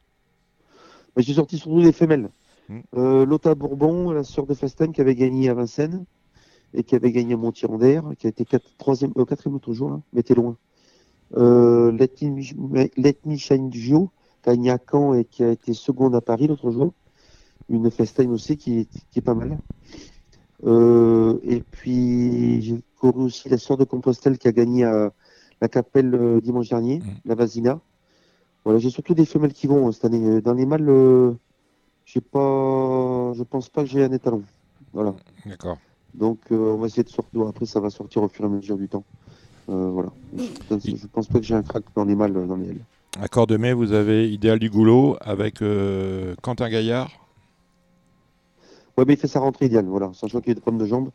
Mais J'ai sorti surtout des femelles. Mm. Euh, Lotta Bourbon, la sœur de Festen, qui avait gagné à Vincennes et qui avait gagné à Montirandère, qui a été euh, quatrième l'autre jour, là, mais était loin. Euh, Letni qui a gagné à Caen et qui a été seconde à Paris l'autre jour. Une Festen aussi qui est, qui est pas mal. Euh, et puis j'ai couru aussi la sœur de Compostelle qui a gagné à la Capelle dimanche dernier, la Vasina. Voilà, j'ai surtout des femelles qui vont cette année. Dans les mâles, j'ai pas, je pense pas que j'ai un étalon. Voilà. D'accord. Donc euh, on va essayer de sortir. Après, ça va sortir au fur et à mesure du temps. Euh, voilà. Je, je pense pas que j'ai un crack dans les mâles, euh, dans les ailes. À Cordemais, vous avez Idéal du Goulot avec euh, Quentin Gaillard. Ouais, mais il fait sa rentrée idéale. Voilà. C'est un cheval qui a des problèmes de jambes.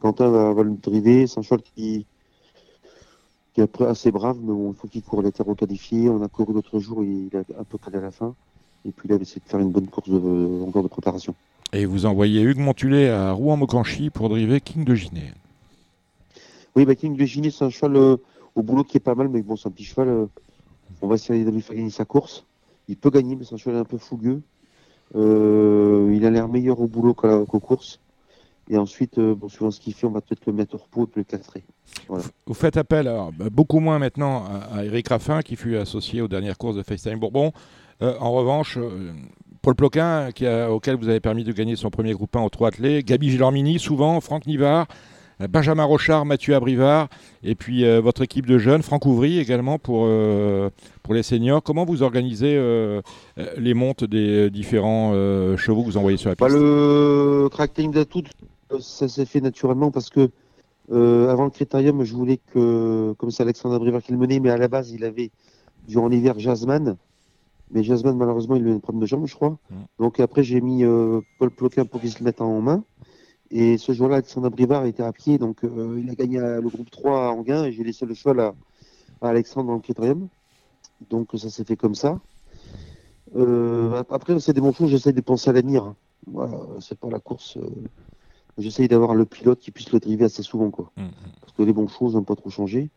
Quentin va, va le driver. Cheval qui, qui est assez brave, mais bon, il faut qu'il court les terres qualifiées. On a couru l'autre jour, il a un peu calé à la fin. Et puis là, essayer de faire une bonne course de, encore de préparation. Et vous envoyez Hugues Montulet à Rouen-Mocanchi pour driver King de Ginet. Oui, bah, King de Ginet, c'est un cheval euh, au boulot qui est pas mal, mais bon, c'est un petit cheval. euh, on va essayer de lui faire gagner sa course. Il peut gagner, mais c'est un cheval un peu fougueux. Euh, il a l'air meilleur au boulot qu'aux courses. Et ensuite, bon, suivant ce qu'il fait, on va peut-être le mettre au repos et puis le castrer. Voilà. Vous faites appel, alors, bah, beaucoup moins maintenant, à, à Eric Raffin, qui fut associé aux dernières courses de FaceTime Bourbon. Euh, en revanche, euh, Paul Ploquin, qui a- auquel vous avez permis de gagner son premier groupe 1 au 3 attelé, Gabi Gilormini, souvent, Franck Nivard, euh, Benjamin Rochard, Mathieu Abrivard, et puis euh, votre équipe de jeunes, Franck Ouvry également pour, euh, pour les seniors. Comment vous organisez euh, les montes des différents chevaux que vous envoyez sur la Bah, piste le tracting d'atout, euh, ça s'est fait naturellement parce que avant le critérium, je voulais que, comme c'est Alexandre Abrivard qui le menait, mais à la base, il avait durant l'hiver Jasmine. Mais Jasmine, malheureusement, il a eu un problème de jambe, je crois. Donc après, j'ai mis euh, Paul Ploquin pour qu'il se le mette en main. Et ce jour-là, Alexandre Abrivard était à pied, donc euh, il a gagné à- le groupe 3 à Anguin et j'ai laissé le cheval à, à Alexandre dans le critérium. Donc ça s'est fait comme ça. Euh, après, c'est des bons choses, j'essaie de penser à l'avenir. hein. Voilà, c'est pas la course. euh, J'essaye d'avoir le pilote qui puisse le driver assez souvent, quoi. Parce que les bons choses n'ont pas trop changé.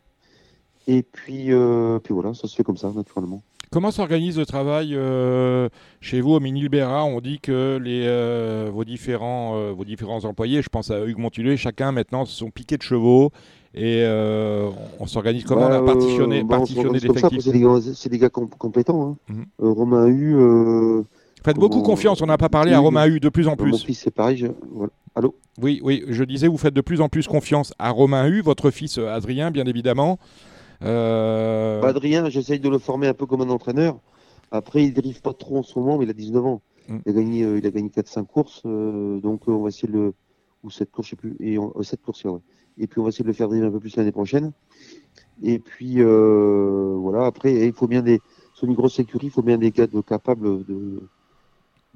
Et puis, euh, puis voilà, ça se fait comme ça, naturellement. Comment s'organise le travail euh, chez vous au Mini-Libéra On dit que les, euh, vos, différents, euh, vos différents employés, je pense à Hugues Montulé, chacun maintenant sont piqués de chevaux et on s'organise comment Bah, On a partitionné, bah, partitionné l'effectif C'est des, gars- des compétents. Hein. Mhm. Romain Hu. Euh, Faites beaucoup confiance, on n'a pas parlé à. Romain Hu de plus en plus. Mon fils, c'est pareil. je- voilà. Allô? Oui, oui, je disais, vous faites de plus en plus confiance à Romain Hu, votre fils Adrien, bien évidemment. Euh, Bah, Adrien, j'essaye de le former un peu comme un entraîneur. Après, il dérive pas trop en ce moment, mais il a 19 ans. Mm. Il a gagné, euh, il a gagné 4-5 courses, euh, donc on va essayer de le. Ou 7 courses, je sais plus. Et on... 7 courses, ouais. Et puis on va essayer de le faire driver un peu plus l'année prochaine. Et puis voilà, après, il faut bien des. Sur une grosse écurie, il faut bien des gars de- capables de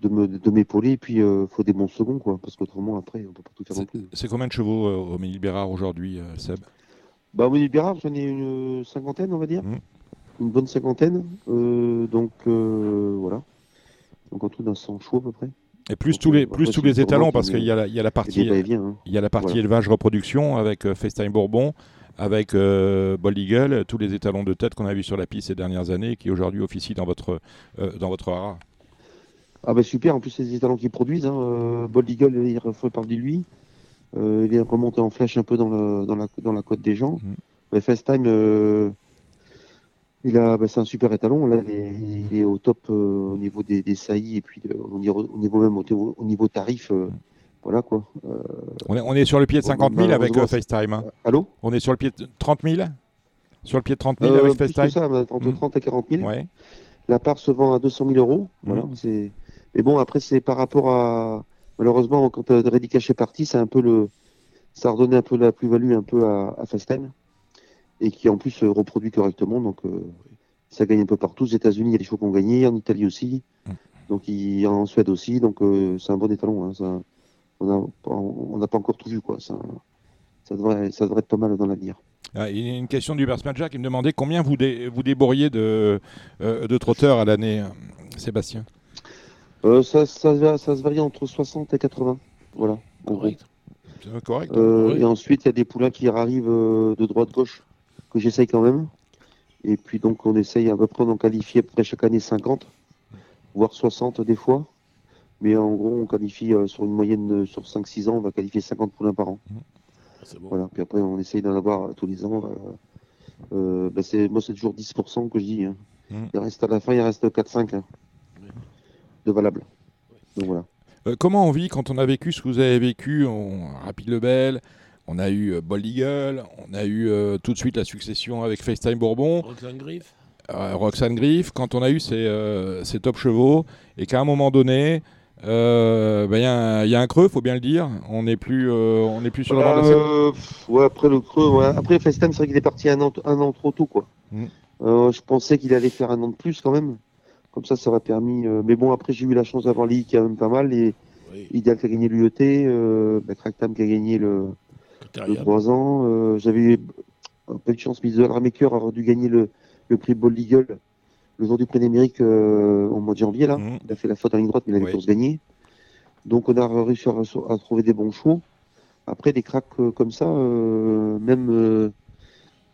de me- de m'épauler et puis il faut des bons seconds quoi parce qu'autrement après on peut pas tout faire non plus. C'est combien de chevaux euh, au aujourd'hui, euh, Seb? Bah, au Bérard, j'en ai une cinquantaine, on va dire. Mhm. Une bonne cinquantaine. Euh, donc, euh, voilà. Donc en tout, dans 100 chevaux à peu près. Et plus Donc, tous les, plus tous les étalons, parce qu'il y a la, il y a la partie, va-et-vient, hein. il y a la partie Voilà. élevage-reproduction avec euh, Bourbon, avec euh, Bold Eagle, tous les étalons de tête qu'on a vus sur la piste ces dernières années et qui aujourd'hui officient dans votre, dans votre haras. Ah bah super, en plus c'est des étalons qui produisent. Hein. Bold Eagle, il fait parler de lui. Euh, il est remonté en flèche un peu dans, le, dans, la, dans la côte des gens. Mhm. Mais FaceTime, euh, il a, bah, c'est un super étalon. Là, il est, il est au top euh, au niveau des, des saillies et puis au, niveau, au niveau même au, au niveau tarif. euh, voilà quoi. On est, on est sur le pied de Bon, 50 000 avec FaceTime. hein. allô? On est sur le pied de 30 000 Sur le pied de 30 000 Euh, avec plus que FaceTime? ça, entre Mhm. 30 et 40 000. Ouais. La part se vend à 200 000 euros. Voilà, c'est... Mais bon, après, c'est par rapport à. Malheureusement, quand euh, Cash est parti, c'est un peu le. Ça a redonné un peu la plus-value un peu à, à Fastime. Et qui en plus se reproduit correctement. Donc, euh, ça gagne un peu partout. Aux États-Unis, il y a des chevaux qui ont gagné. En Italie aussi. Mhm. Donc, il... en Suède aussi. Donc, euh, c'est un bon étalon. Hein. Ça... On n'a pas encore tout vu, quoi. Ça, ça, devrait... ça devrait être pas mal dans l'avenir. Ah, il y a une question du Manager qui me demandait combien vous, dé- vous débourriez de, euh, de trotteurs à l'année, euh, Sébastien? Euh, ça, ça, ça se varie entre 60 et 80. Voilà. en gros. C'est correct. Euh, Oui. Et ensuite, il y a des poulains qui arrivent euh, de droite-gauche, que j'essaye quand même. Et puis, donc, on essaye à peu près d'en qualifier à peu près chaque année 50, voire 60 des fois. Mais en gros, on qualifie euh, sur une moyenne de- sur 5-6 ans, on va qualifier 50 poulains par an. Voilà. Puis après, on essaye d'en avoir euh, tous les ans. euh, bah, c'est, moi, c'est toujours 10% que je dis. hein. Mhm. Il reste à la fin, il reste 4-5 hein, de. Donc voilà. Euh, comment on vit quand on a vécu ce que vous avez vécu on... Rapide Lebel, on a eu euh, Bold Eagle, on a eu euh, tout de suite la succession avec FaceTime Bourbon, Roxane Griff. euh, Roxane Griff, quand on a eu ces, euh, ces top chevaux, et qu'à un moment donné, euh, ben, il y, a un- il y a un creux, faut bien le dire, on n'est plus, euh, on n'est plus sur le de la scène. Euh, pff, ouais, après le creux, ouais. Après FaceTime, c'est vrai qu'il est parti un an, un an trop tôt, quoi. Mm. Euh, je pensais qu'il allait faire un an de plus quand même. Comme ça, ça aurait permis. euh, Mais bon, après, j'ai eu la chance d'avoir Lee qui a même pas mal. Et Oui. Ideal qui a gagné l'UET, euh, bah, qui a gagné le, le Critérium. 3 ans. Euh, J'avais eu un peu de chance, mais The Ramaker aurait dû gagner le, le prix Bold Eagle le jour du prix d'Amérique euh, au mois de janvier. Là. Mhm. Il a fait la faute en ligne droite, mais il avait Oui. gagner. Donc on a réussi à, à trouver des bons chevaux. Après, des cracks euh, comme ça, euh, même,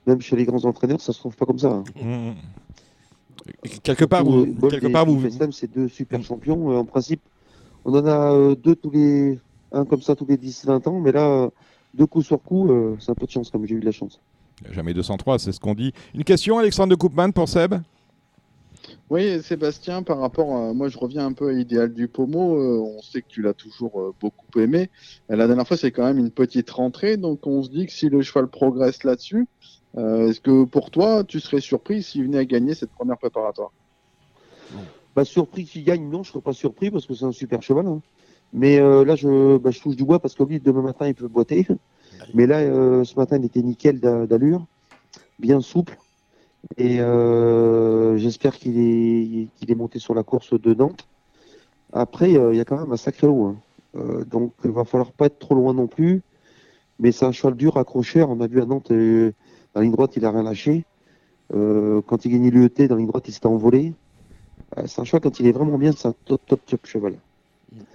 même chez les grands entraîneurs, ça se trouve pas comme ça. hein. Mm. Quelque part, vous, quelque et part, vous, c'est deux super champions. Euh, en principe, on en a euh, deux tous les. Un comme ça tous les 10-20 ans, mais là, euh, deux coups sur coup, euh, c'est un peu de chance, comme j'ai eu de la chance. jamais 203, c'est ce qu'on dit. Une question, Alexandre de Koopman pour Seb? Oui, Sébastien, par rapport à. Moi, je reviens un peu à l'idéal du Pomo. euh, on sait que tu l'as toujours euh, beaucoup aimé. La dernière fois, c'est quand même une petite rentrée. Donc, on se dit que si le cheval progresse là-dessus, euh, est-ce que pour toi, tu serais surpris s'il venait à gagner cette première préparatoire? Bah, surpris qu'il gagne, non, je serais pas surpris parce que c'est un super cheval. hein. Mais euh, là, je, bah, je touche du bois parce que lui, demain matin, il peut boiter. Mais là, euh, ce matin, il était nickel d'a- d'allure, bien souple. Et euh, j'espère qu'il est, monté sur la course de Nantes. Après, euh, il y a quand même un sacré lot. hein. Euh, donc, il va falloir pas être trop loin non plus. Mais c'est un cheval dur, accrocheur. On a vu à Nantes, euh, dans la ligne droite, il a rien lâché. Euh, quand il gagnait l'UET, dans la ligne droite, il s'était envolé. Euh, c'est un cheval, quand il est vraiment bien, c'est un top, top, top cheval.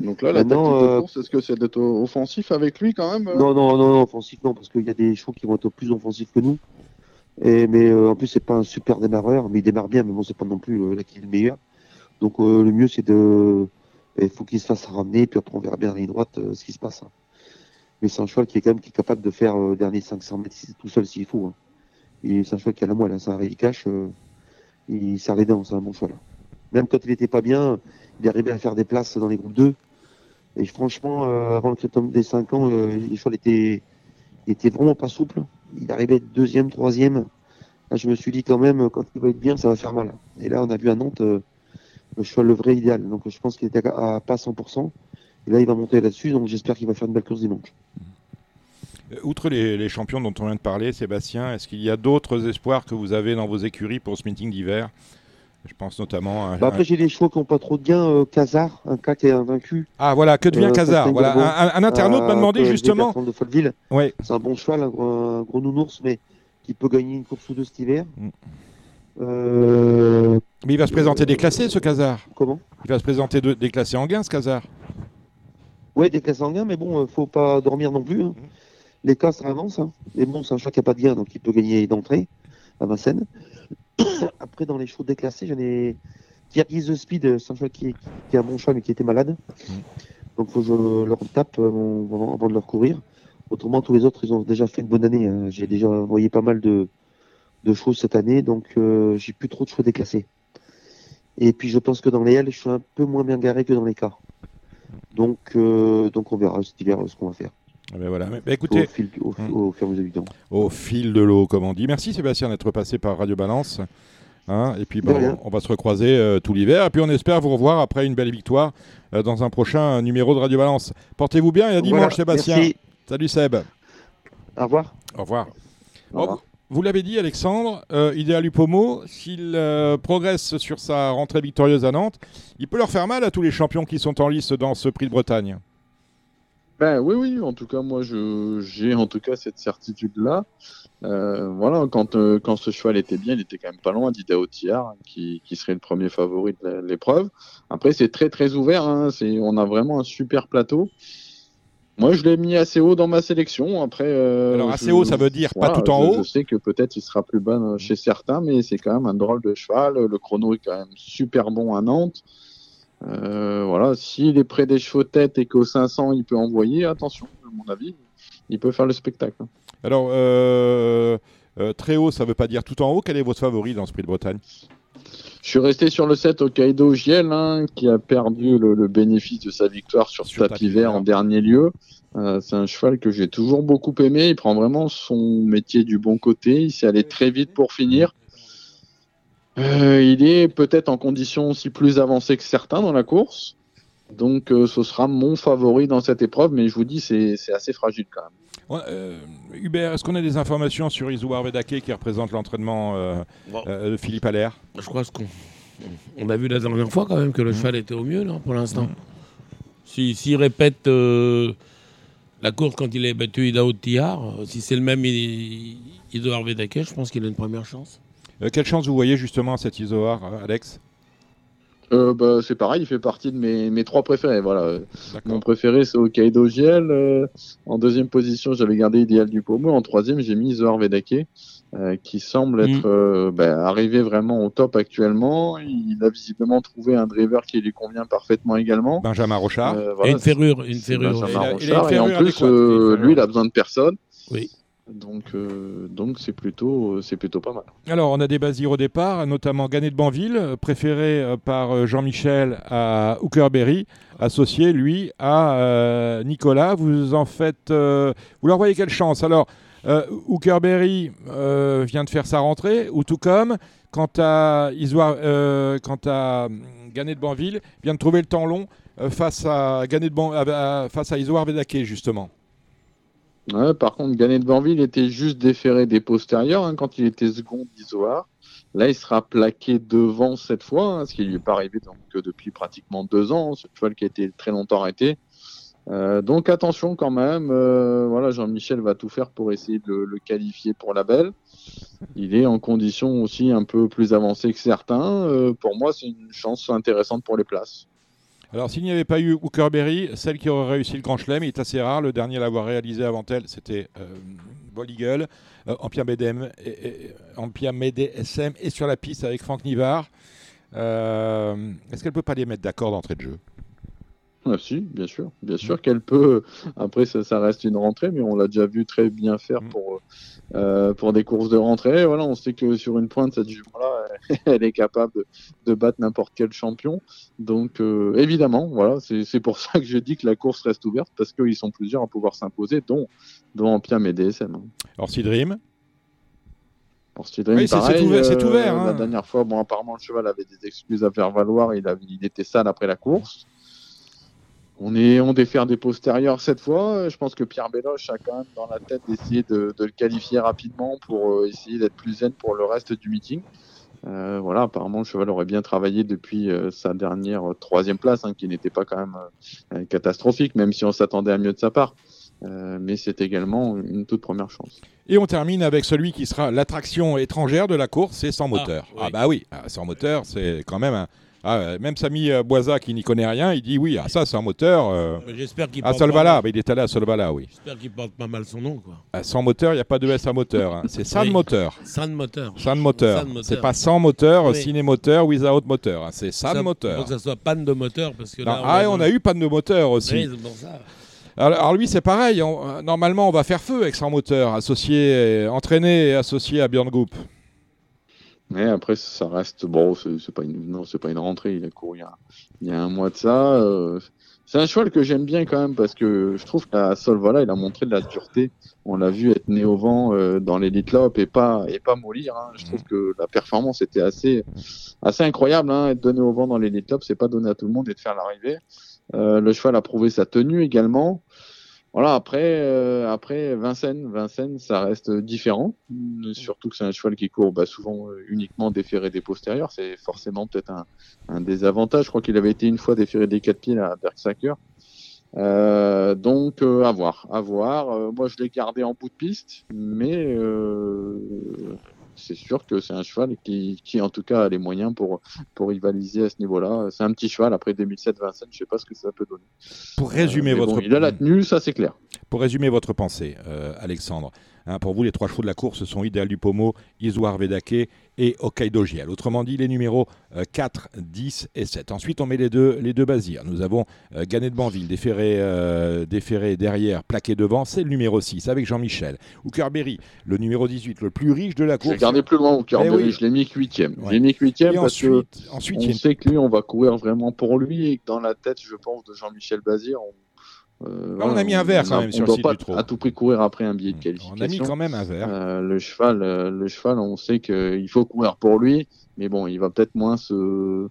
Donc là, la Maintenant, tactique de euh, course, est-ce que c'est d'être offensif avec lui quand même Non, non, non, non, offensif, non, parce qu'il y a des chevaux qui vont être plus offensifs que nous. Et, mais euh, en plus, c'est pas un super démarreur, mais il démarre bien, mais bon, c'est pas non plus euh, là qui est le meilleur. Donc euh, le mieux, c'est de. Il faut qu'il se fasse ramener, puis après, on verra bien dans la ligne droite ce qui se passe. hein. Mais c'est un cheval qui est quand même qui est capable de faire dernier 500 mètres tout seul s'il faut. hein. Et qui a la moelle, hein, un Ready Cash, euh, il serre les dents, c'est un bon cheval. Même quand il était pas bien, il arrivait à faire des places dans les groupes 2. Et franchement, euh, avant le critérium des 5 ans, euh, les chevaux étaient, étaient vraiment pas souples. Il arrivait deuxième, troisième. Là, je me suis dit quand même, quand il va être bien, ça va faire mal. Et là, on a vu à Nantes euh, le cheval le vrai idéal. Donc je pense qu'il était à, à pas 100%. Et là, il va monter là-dessus. Donc j'espère qu'il va faire une belle course dimanche. Euh, Outre les, les champions dont on vient de parler, Sébastien, est-ce qu'il y a d'autres espoirs que vous avez dans vos écuries pour ce meeting d'hiver? Je pense notamment à... Bah, après, j'ai des chevaux qui n'ont pas trop de gains. Euh, Casar, un cas qui est invaincu. Ah voilà, que devient Euh, Festin Voilà, un, internaute m'a Euh, demandé justement. De Folleville. Ouais. C'est un bon cheval, un gros, un gros nounours, mais qui peut gagner une course ou deux cet hiver. Mm. Euh, Mais il va se présenter déclassé, ce Casar. Comment? Il va se présenter de- déclassé en gain, ce Casar. Ouais, des classes sanguins, mais bon, euh, faut pas dormir non plus. hein. Les cas, ça avance. Hein. Mais bon, c'est un chat qui n'a pas de gain, donc il peut gagner d'entrée à Vincennes. Après, dans les chevaux déclassés, j'en ai. Kyrgyz the Speed, euh, c'est un chat qui est, qui un bon chat, mais qui était malade. Donc, faut que je leur tape euh, avant, de leur courir. Autrement, tous les autres, ils ont déjà fait une bonne année. hein. J'ai déjà envoyé pas mal de, de choses cette année, donc euh, j'ai plus trop de chevaux déclassés. Et puis, je pense que dans les L, je suis un peu moins bien garé que dans les cas. Donc, euh, donc on verra cet hiver ce qu'on va faire. Voilà. Mais, écoutez, Au, fil, au, au fur et à mesure du temps. au fil de l'eau, comme on dit. Merci Sébastien d'être passé par Radio Balance. Hein, et puis bah, on, on va se recroiser euh, tout l'hiver. Et puis on espère vous revoir après une belle victoire euh, dans un prochain numéro de Radio Balance. Portez-vous bien et à dimanche Voilà, Sébastien. merci. Salut Seb. Au revoir. Au revoir. Au revoir. Oh, vous l'avez dit Alexandre, euh, Idéal Upomo, s'il euh, progresse sur sa rentrée victorieuse à Nantes, il peut leur faire mal à tous les champions qui sont en lice dans ce prix de Bretagne. Ben oui, oui, en tout cas, moi, je, j'ai en tout cas cette certitude-là. Euh, voilà, quand, euh, quand ce cheval était bien, il était quand même pas loin d'Idao Tillard, qui, qui serait le premier favori de l'épreuve. Après, c'est très, très ouvert. Hein, on a vraiment un super plateau. Moi, je l'ai mis assez haut dans ma sélection. Après, euh, Alors, assez je- haut, ça veut dire pas tout en je- haut Je sais que peut-être il sera plus bas chez certains, mais c'est quand même un drôle de cheval. Le chrono est quand même super bon à Nantes. Euh, voilà, s'il est près des chevaux tête et qu'au 500 il peut envoyer, attention, à mon avis, il peut faire le spectacle. Alors, euh, euh, très haut, ça veut pas dire tout en haut. Quel est votre favori dans ce prix de Bretagne? Je suis resté sur le 7 Hokkaido Giel, hein, qui a perdu le, le bénéfice de sa victoire sur, Sur tapis vert en dernier lieu. Euh, c'est un cheval que j'ai toujours beaucoup aimé. Il prend vraiment son métier du bon côté. Il s'est allé très vite pour finir. Euh, il est peut-être en condition aussi plus avancée que certains dans la course. Donc euh, ce sera mon favori dans cette épreuve, mais je vous dis, c'est c'est assez fragile quand même. Ouais, euh, Hubert, est-ce qu'on a des informations sur Isouar Vedake qui représente l'entraînement euh, Bon. euh, de Philippe Allaire? Je crois qu'on on a vu la dernière fois quand même que le cheval était au mieux là, pour l'instant. Si- S'il répète euh, la course quand il est battu Idao Tillard, euh, si c'est le même I- Idoar Vedake, je pense qu'il a une première chance. Euh, Quelle chance vous voyez justement à cet Isoar, euh, Alex Euh, bah, c'est pareil, il fait partie de mes, mes trois préférés. Voilà. Mon préféré, c'est Hokkaido Giel. Euh, en deuxième position, j'avais gardé Idéal du Pomo. En troisième, j'ai mis Zohar Vedake, euh, qui semble être euh, bah, arrivé vraiment au top actuellement. Il a visiblement trouvé un driver qui lui convient parfaitement également. Benjamin Rochard. Euh, Et une ferrure, une ferrure. Benjamin Il a- il a une Rochard. Et en plus, euh, lui, il a besoin de personne. Oui. Donc, euh, c'est plutôt, pas mal. Alors, on a des basirs au départ, notamment Ganet de Banville, euh, préféré euh, par Jean-Michel à Hookerberry, associé, lui, à Nicolas. Vous en faites. vous leur voyez quelle chance Alors, Hookerberry vient de faire sa rentrée, ou tout comme. Quant à, Isoire, euh, quant à hum, Ganet de Banville, vient de trouver le temps long face à Ganet de Ban- face à Isoire Vedake, justement. Par contre, Ganet de Banville était juste déféré des postérieurs hein, quand il était second d'Isoar. Là, il sera plaqué devant cette fois, hein, ce qui lui est pas arrivé que depuis pratiquement deux ans. Ce cheval qui a été très longtemps arrêté. Euh, donc attention quand même. euh, voilà, Jean-Michel va tout faire pour essayer de le, qualifier pour la belle. Il est en condition aussi un peu plus avancée que certains. Euh, pour moi, c'est une chance intéressante pour les places. Alors, s'il n'y avait pas eu Hookerberry, celle qui aurait réussi le Grand Chelem est assez rare. Le dernier à l'avoir réalisé avant elle, c'était euh, Ball euh, en Pierre BDM, et, et- et sur la piste avec Franck Nivard. Euh, Est-ce qu'elle peut pas les mettre d'accord d'entrée de jeu? Ah, si, bien sûr, bien sûr qu'elle peut. Après, ça, ça reste une rentrée, mais on l'a déjà vu très bien faire pour euh, pour des courses de rentrée. Voilà, on sait que sur une pointe, cette jument-là, elle est capable de, de battre n'importe quel champion. Donc, euh, évidemment, voilà, c'est pour ça que je dis que la course reste ouverte parce qu'ils sont plusieurs à pouvoir s'imposer, dont dont Ampiam et DSM. hein. Orsi Dream Pour Steedrim, Oui, pareil, ouvert- euh, ouvert, hein. La dernière fois, bon, apparemment, le cheval avait des excuses à faire valoir. Il, avait, il était sale après la course. On est on défère des postérieurs cette fois. Je pense que Pierre Belloche a quand même dans la tête d'essayer de, de le qualifier rapidement pour euh, essayer d'être plus zen pour le reste du meeting. Euh, voilà, apparemment, le cheval aurait bien travaillé depuis euh, sa dernière euh, troisième place, hein, qui n'était pas quand même euh, catastrophique, même si on s'attendait à mieux de sa part. Euh, mais c'est également une toute première chance. Et on termine avec celui qui sera l'attraction étrangère de la course, c'est sans moteur. Ah, oui. bah oui, ah, sans moteur, c'est quand même un. Ah, euh, même Samy euh, Boisa qui n'y connaît rien, il dit oui, ah, ça sans moteur. euh, J'espère qu'il à Solvala, bah, il est allé à Solvala, oui. J'espère qu'il porte pas mal son nom, quoi. Ah, sans moteur, il n'y a pas de S à moteur. hein. C'est sans Oui. moteur. Sans moteur. Sans moteur. C'est pas sans moteur, Oui. ciné moteur, without moteur. hein. C'est sans moteur. Faut que ça soit panne de moteur parce que Non, là, ah, est on a eu panne de moteur aussi. Oui, c'est pour ça. Alors, lui, c'est pareil. on- normalement, on va faire feu avec son moteur, associé, entraîné et associé à Björn Goop. Mais après, ça reste bon. C'est pas une non, c'est pas une rentrée. Il a couru il y a, il y a un mois de ça. euh, c'est un cheval que j'aime bien quand même parce que je trouve qu'à Solvala, il a montré de la dureté. On l'a vu être né au vent euh, dans l'élite lop et pas et pas mollir. hein. Je trouve que la performance était assez assez incroyable. Hein. Être donné au vent dans l'élite lop, c'est pas donné à tout le monde et de faire l'arrivée. Euh, le cheval a prouvé sa tenue également. Voilà, après, euh, après Vincennes, Vincennes, ça reste différent. Mm, Surtout que c'est un cheval qui court bah, souvent euh, uniquement déféré des postérieurs. C'est forcément peut-être un, un désavantage. Je crois qu'il avait été une fois déféré des quatre pieds à Bergsacker. Euh, donc, euh, à voir, à voir. Euh, moi, je l'ai gardé en bout de piste, mais euh, c'est sûr que c'est un cheval qui, qui, en tout cas, a les moyens pour, pour rivaliser à ce niveau-là. C'est un petit cheval. Après 2007 Vincennes, je sais pas ce que ça peut donner. Pour résumer Euh, votre bon, il a la tenue, ça c'est clair. Pour résumer votre pensée, euh, Alexandre, hein, pour vous, les trois chevaux de la course sont Idéal du Pomo, Isoar Vedake et Hokkaido Giel. Autrement dit, les numéros euh, 4, 10 et 7. Ensuite, on met les deux, les deux basirs. Nous avons euh, Ganet de Banville, déféré, euh, déféré derrière, plaqué devant. C'est le numéro 6 avec Jean-Michel. Hookerberry, le numéro 18, le plus riche de la course. l'ai gardé plus loin cœur Eh oui. je l'ai mis que huitième. Ouais. Je l'ai mis que huitième Et parce ensuite, que ensuite, on une- sait que lui, on va courir vraiment pour lui et que dans la tête, je pense, de Jean-Michel Bazir, on, euh, Là, on a mis un verre on quand même on sur le doit site pas du trot. à tout prix courir après un billet de qualification. on a mis quand même un verre. Euh, le cheval, euh, le cheval, on sait qu'il faut courir pour lui, mais bon, il va peut-être moins se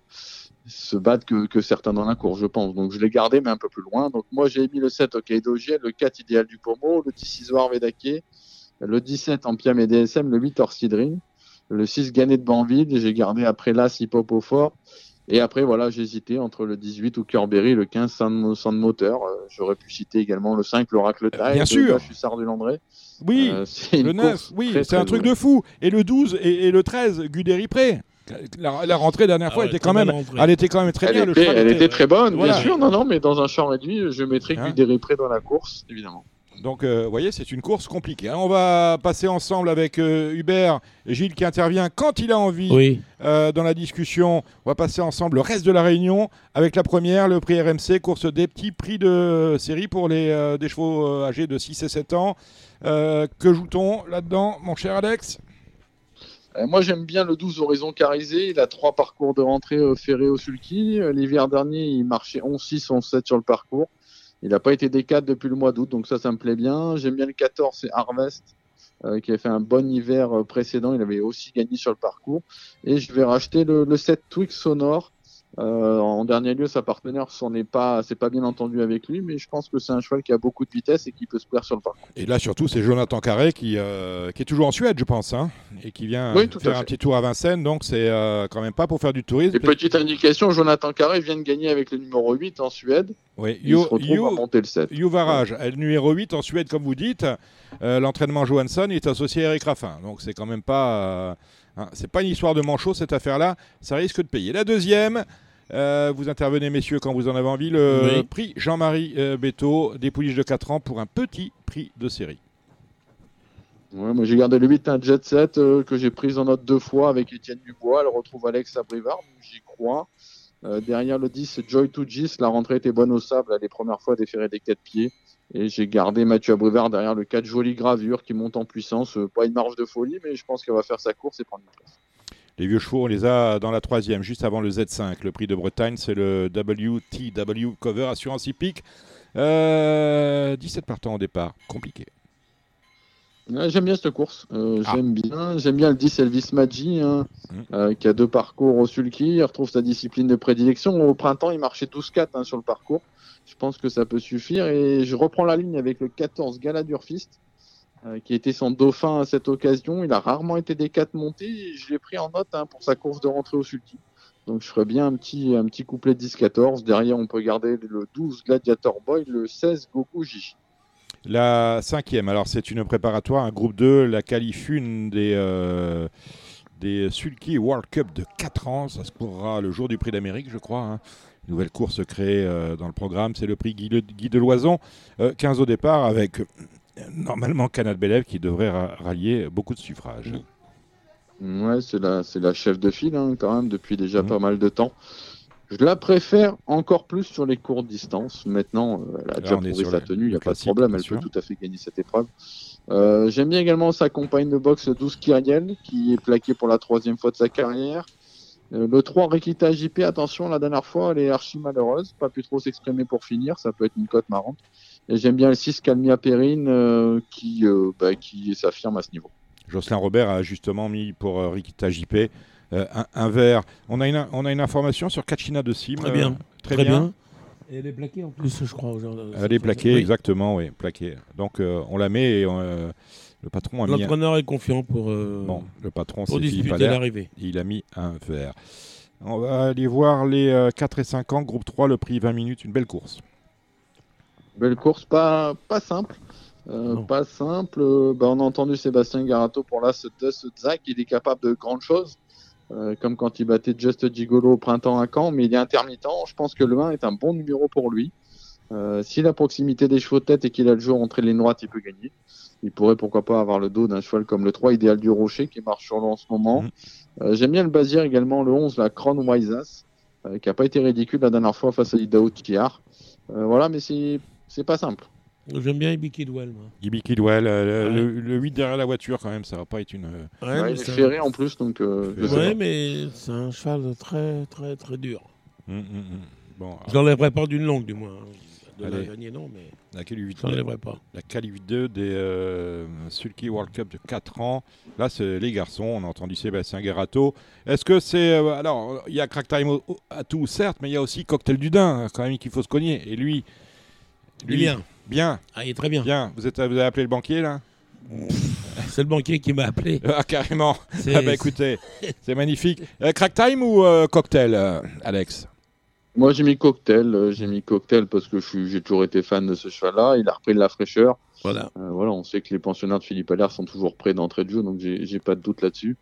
se battre que, que certains dans la course, je pense. Donc je l'ai gardé, mais un peu plus loin. Donc moi, j'ai mis le 7 au Kaidogiel, le 4 idéal du Pomo, le 10 Isoar Vedake, le 17 en Piam et DSM, le 8 Orsidrine, le 6 Ganet de Banville, j'ai gardé après l'As Hip-Hop au fort. Et après, voilà, j'ai hésité entre le 18 ou Kerberry, le 15 Sand, Moteur. Euh, J'aurais pu citer également le 5, l'Oracle Taille, bien sûr. le Hussard du Landré. Oui, Euh, le 9, course oui, c'est un truc de fou. Et le 12 et, et le 13, Guderi-Pré. La, la rentrée dernière Ah fois ouais, était quand même, elle était quand même très Elle, bien. le était, elle était- était très bonne, Voilà. bien sûr. Non, non, mais dans un champ réduit, je mettrais Hein Guderi Pré dans la course, évidemment. Donc, euh, vous voyez, c'est une course compliquée. Alors, on va passer ensemble avec euh, Hubert et Gilles qui intervient quand il a envie Oui. euh, dans la discussion. On va passer ensemble le reste de la réunion avec la première, le prix RMC, course des petits prix de série pour les euh, des chevaux euh, âgés de 6 et 7 ans. Euh, que joue-t-on là-dedans, mon cher Alex? Moi, j'aime bien le 12 Horizon Carisé. Il a trois parcours de rentrée ferré au sulky. L'hiver dernier, il marchait 11-6, 11-7 sur le parcours. Il n'a pas été D4 depuis le mois d'août, donc ça, ça me plaît bien. J'aime bien le 14, c'est Harvest, euh, qui a fait un bon hiver euh, précédent. Il avait aussi gagné sur le parcours. Et je vais racheter le, le 7 Twix Sonore. Euh, en dernier lieu, sa partenaire s'en est pas, c'est pas bien entendu avec lui, mais je pense que c'est un cheval qui a beaucoup de vitesse et qui peut se plaire sur le parcours. Et là, surtout, c'est Jonathan Carré qui, euh, qui est toujours en Suède, je pense, hein, et qui vient Oui, faire un petit tour à Vincennes. Donc, c'est euh, quand même pas pour faire du tourisme. Et petite indication, Jonathan Carré vient de gagner avec le numéro 8 en Suède. Oui, Il se retrouve à monter le 7. Youvarage, le numéro 8 en Suède, comme vous dites. Euh, L'entraînement Johansson est associé à Eric Raffin. Donc, c'est quand même pas. Hein, c'est pas une histoire de manchot, cette affaire-là. Ça risque de payer. La deuxième. euh, vous intervenez, messieurs, quand vous en avez envie. Le Oui. prix Jean-Marie euh, des pouliches de 4 ans pour un petit prix de série. Ouais, moi j'ai gardé le 8 un jet set euh, que j'ai pris en note deux fois avec Étienne Dubois. Elle retrouve Alex Abrivard, j'y crois. Euh, derrière le 10, Joy to Gis. La rentrée était bonne au sable. Est premières fois déférée des 4 pieds. Et j'ai gardé Mathieu Abrivard derrière le 4 Jolie Gravure qui monte en puissance. Euh, pas une marge de folie, mais je pense qu'elle va faire sa course et prendre une place. Les vieux chevaux, on les a dans la troisième, juste avant le Z5. Le prix de Bretagne, c'est le WTW Cover Assurance Hippique. Euh, 17 partants au départ, compliqué. J'aime bien cette course. Euh, Ah. J'aime bien. J'aime bien le 10 Elvis Maggi, hein, Mm. euh, qui a deux parcours au sulky. Il retrouve sa discipline de prédilection. Au printemps, il marchait 12-4 hein, sur le parcours. Je pense que ça peut suffire. Et je reprends la ligne avec le 14 Galadurfist, euh, qui était son dauphin à cette occasion. Il a rarement été des 4 montés. Et je l'ai pris en note hein, pour sa course de rentrée au sulky. Donc je ferais bien un petit, un petit couplet 10-14. Derrière, on peut garder le 12 Gladiator Boy, le 16 Goku Gigi. La cinquième, alors c'est une préparatoire, un groupe 2, la qualif une des, euh, des Sulky World Cup de 4 ans. Ça se courra le jour du prix d'Amérique, je crois. hein. Nouvelle course créée euh, dans le programme, c'est le prix Guy, Le- Guy de Loison. Euh, 15 au départ avec euh, normalement Canal Bélève qui devrait ra- rallier beaucoup de suffrages. Ouais, c'est la, c'est la chef de file hein, quand même depuis déjà Mhm. pas mal de temps. Je la préfère encore plus sur les courtes distances. Maintenant, euh, elle a déjà prouvé sa tenue, il n'y a pas de problème, elle peut tout à fait gagner cette épreuve. Euh, J'aime bien également sa compagne de boxe 12 Kyriel, qui est plaquée pour la troisième fois de sa carrière. Euh, le 3 Rikita JP, attention, la dernière fois, elle est archi malheureuse, pas pu trop s'exprimer pour finir, ça peut être une cote marrante. Et j'aime bien le 6 Calmia Perrine, euh, qui, bah, qui s'affirme à ce niveau. Jocelyn Robert a justement mis pour Rikita JP un, un vert. On a, une, on a une information sur Kachina de Sim. Très euh, bien. très, Très bien. bien. Et elle est plaquée en plus, je crois. aujourd'hui. Elle est plaquée, Oui. exactement, oui, plaquée. Donc euh, on la met et euh, le patron a mis. un- L'entraîneur est confiant pour, euh, Bon, le patron, pour c'est Philippe disputer l'arrivée. Il a mis un vert. On va aller voir les euh, 4 et 5 ans, groupe 3, le prix 20 minutes, une belle course. Belle course, pas, pas simple. Euh, pas simple. Euh, bah, on a entendu Sébastien Garato pour la Zach. Il est capable de grandes choses, euh, comme quand il battait Just Gigolo au printemps à Caen, mais il est intermittent. Je pense que le 1 est un bon numéro pour lui. Euh, S'il a proximité des chevaux de tête et qu'il a le jour entre les droites, il peut gagner. Il pourrait pourquoi pas avoir le dos d'un cheval comme le 3, idéal du Rocher, qui marche sur l'eau en ce moment. Mhm. Euh, J'aime bien le Bazir également, le 11, la Crown Wisas, euh, qui n'a pas été ridicule la dernière fois face à Idaho Tiar. Euh, voilà, mais c'est c'est pas simple. J'aime bien Ibi Kidwell, moi. Gibi Kidwell, euh, Ouais. le, le 8 derrière la voiture, quand même, ça va pas être une. euh, Ouais, il est c'est un- ferré en plus, donc euh, Ouais, mais c'est un cheval très, très, très dur. hum, hum. Bon, Je l'enlèverai pas d'une longue, du moins. De la gagner, non, mais la Cali 8 je l'enlèverai pas. la Cali 2 des euh, Sulky World Cup de 4 ans. Là, c'est les garçons. On a entendu Sébastien Guerrato. Est-ce que c'est. euh, alors, il y a Crack Time à tout, certes, mais il y a aussi Cocktail du Dain, quand même, qu'il faut se cogner. Et lui. Il est bien. Ah, il est très bien. bien. Vous, êtes, vous avez appelé le banquier, là C'est le banquier qui m'a appelé. Ah, carrément. C'est- Ah, bah écoutez, c'est magnifique. Euh, crack Time ou euh, Cocktail, euh, Alex Moi, j'ai mis cocktail. j'ai mis cocktail parce que j'ai toujours été fan de ce cheval-là. Il a repris de la fraîcheur. Voilà. Euh, voilà, on sait que les pensionnaires de Philippe Allaire sont toujours prêts d'entrée de jeu, donc j'ai j'ai pas de doute là-dessus.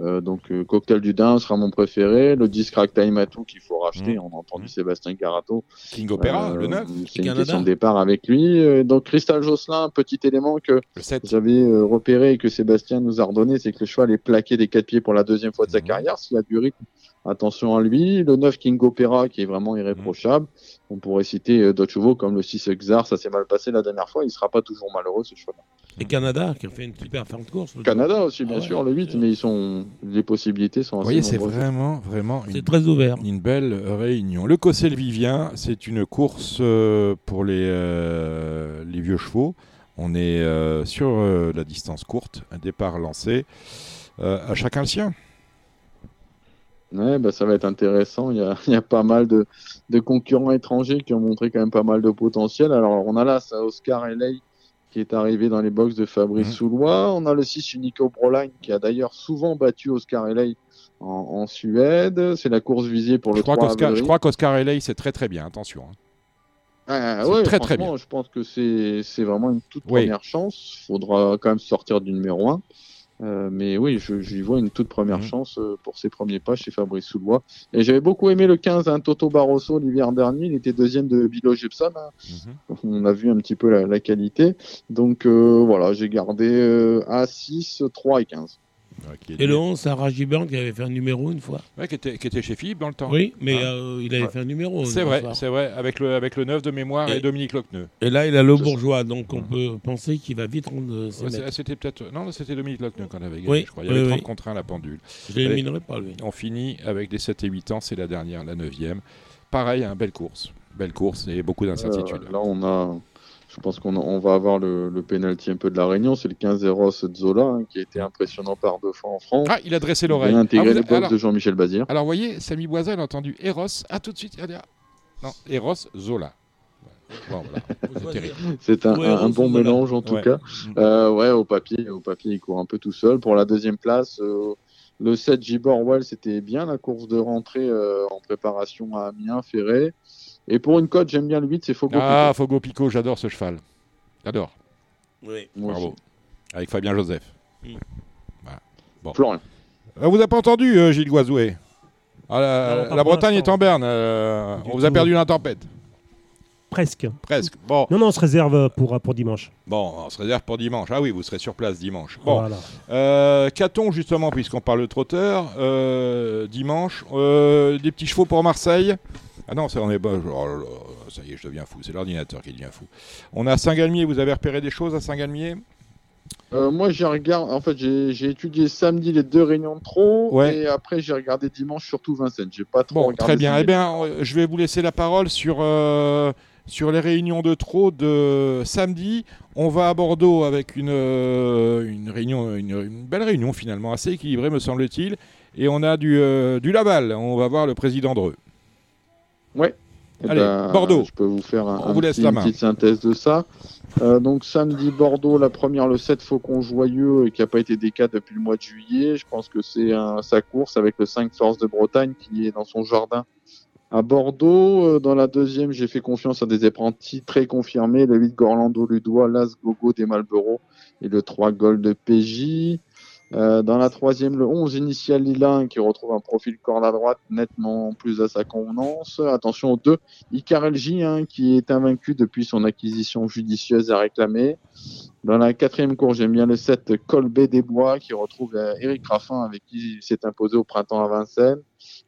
Euh, donc euh, Cocktail du Dain sera mon préféré. Le 10 Crack Time Atout qu'il faut racheter. Mhm. On a entendu Sébastien Garato. King Opera, Euh, le 9 C'est une Canada. question de départ avec lui. Euh, donc Cristal Josselin, petit élément que Le 7 j'avais repéré et que Sébastien nous a redonné, c'est que le cheval est plaqué des quatre pieds pour la deuxième fois de sa Mhm. carrière. S'il a du rythme, attention à lui. Le 9 King Opera qui est vraiment irréprochable. On pourrait citer euh, d'autres chevaux comme le 6 Xar, ça s'est mal passé la dernière fois. Il sera pas toujours malheureux ce cheval. Et Canada, qui a fait une super fin de course. le Canada aussi, bien Ah ouais, sûr, le 8, sûr. mais ils sont les possibilités sont Vous assez voyez, c'est nombreuses. vraiment, vraiment C'est une, très ouvert. une belle réunion. Le Cossel Vivien, c'est une course euh, pour les, euh, les vieux chevaux. On est euh, sur euh, la distance courte, un départ lancé. Euh, à chacun le sien. Ouais, bah, ça va être intéressant. Il y a, il y a pas mal de, de concurrents étrangers qui ont montré quand même pas mal de potentiel. Alors, on a là ça, Oscar Eley qui est arrivé dans les box de Fabrice Mhm. Soulois. On a le 6 Unico Proline qui a d'ailleurs souvent battu Oscar Eley en, en Suède. C'est la course visée pour le crois 3 qu'Oscar, avril. je crois qu'Oscar Eley, c'est très très bien. Attention. hein. Ah, ouais, très, très franchement, Je pense que c'est vraiment une toute Oui. première chance. Il faudra quand même sortir du numéro 1. Euh, mais oui, je, j'y vois une toute première Mhm. chance euh, pour ses premiers pas chez Fabrice Soulois. Et j'avais beaucoup aimé le 15, hein, Toto Barroso l'hiver dernier. Il était deuxième de Bilo Gibson. hein. Mhm. On a vu un petit peu la, la qualité. Donc euh, voilà, j'ai gardé euh, A6, 3 et 15. Ouais, qui est- Et le 11, c'est Raji Burn qui avait fait un numéro une fois. Ouais, qui, était, qui était chez Philippe dans le temps. Oui, mais Ah. euh, il avait Ouais. fait un numéro. C'est vrai, c'est vrai, avec le, avec le 9 de mémoire et, Et- Dominique Locneux. Et là, il a le bourgeois, donc on Mhm. peut penser qu'il va vite rendre euh, ses c'était peut-être. Non, c'était Dominique Locneux qu'on avait gagné, Oui, je crois. Il y avait oui. 30 contre 1 la pendule. Je l'éliminerai pas, lui. On finit avec des 7 et 8 ans, c'est la dernière, la 9e. Pareil, un belle course. Belle course et beaucoup d'incertitudes. Euh, là, on a, je pense qu'on on va avoir le, le penalty un peu de la Réunion. C'est le 15 Eros Zola hein, qui a été impressionnant par deux fois en France. Ah, il a dressé Il l'oreille. a intégré Ah, vous- le box alors, de Jean-Michel Bazir. alors, vous voyez, Samy Boisa, il a entendu Eros. Ah, tout de suite, regardez. ah. Non, Eros Zola. Bon, voilà. C'est un, Ouais, un- un Eros bon mélange en tout Ouais. cas. Euh, ouais, au papier, au papier, il court un peu tout seul. Pour la deuxième place, euh, le 7 Gibor Well, c'était bien la course de rentrée euh, en préparation à Amiens, Ferré. Et pour une cote, j'aime bien le 8, c'est Fogo Ah, Fogo Pico, j'adore ce cheval. J'adore. Oui. Bravo. Avec Fabien Joseph. Mm. Voilà. Bon. Florian. Euh, vous avez pas entendu, euh, Gilles Guazoué Ah, la, Non, pas la pour Bretagne est en berne. euh, on vous a perdu la tempête. Presque. Presque. Bon, Non, non, on se réserve pour, pour dimanche. bon, on se réserve pour dimanche. Ah oui, vous serez sur place dimanche. Bon, Voilà. euh, qu'a-t-on justement, puisqu'on parle de trotteur, euh, dimanche euh, Des petits chevaux pour Marseille Ah non, ça on est pas. oh ça y est, je deviens fou. C'est l'ordinateur qui devient fou. On a Saint-Galmier. Vous avez repéré des choses à Saint-Galmier? Euh, moi, j'ai regardé. En fait, j'ai étudié samedi les deux réunions de trop. Ouais. Et après, j'ai regardé dimanche surtout Vincennes. J'ai pas trop Bon, regardé. très bien. Eh bien, euh, je vais vous laisser la parole sur, euh, sur les réunions de trop de samedi. On va à Bordeaux avec une, euh, une réunion, une, une belle réunion finalement, assez équilibrée me semble-t-il. Et on a du, du Laval. On va voir le président Dreux. Eh Allez, ben, Bordeaux. Je peux vous faire un, On un vous laisse petit- la une petite synthèse de ça. Euh, donc samedi Bordeaux, la première le 7 Faucon Joyeux euh, qui n'a pas été décat depuis le mois de juillet. Je pense que c'est un- sa course avec le 5 Force de Bretagne qui est dans son jardin à Bordeaux. Euh, Dans la deuxième, j'ai fait confiance à des apprentis très confirmés. Le 8 Gorlando Ludois, l'As Gogo des Malboro et le 3 Gold de PJ. Euh, dans la troisième, le 11 initial Lilin qui retrouve un profil corde à droite nettement plus à sa convenance. Attention aux deux, Icar LJ hein, qui est invaincu depuis son acquisition judicieuse à réclamer. Dans la quatrième course, j'aime bien le 7 Colbet des Bois qui retrouve euh, Eric Raffin avec qui il s'est imposé au printemps à Vincennes.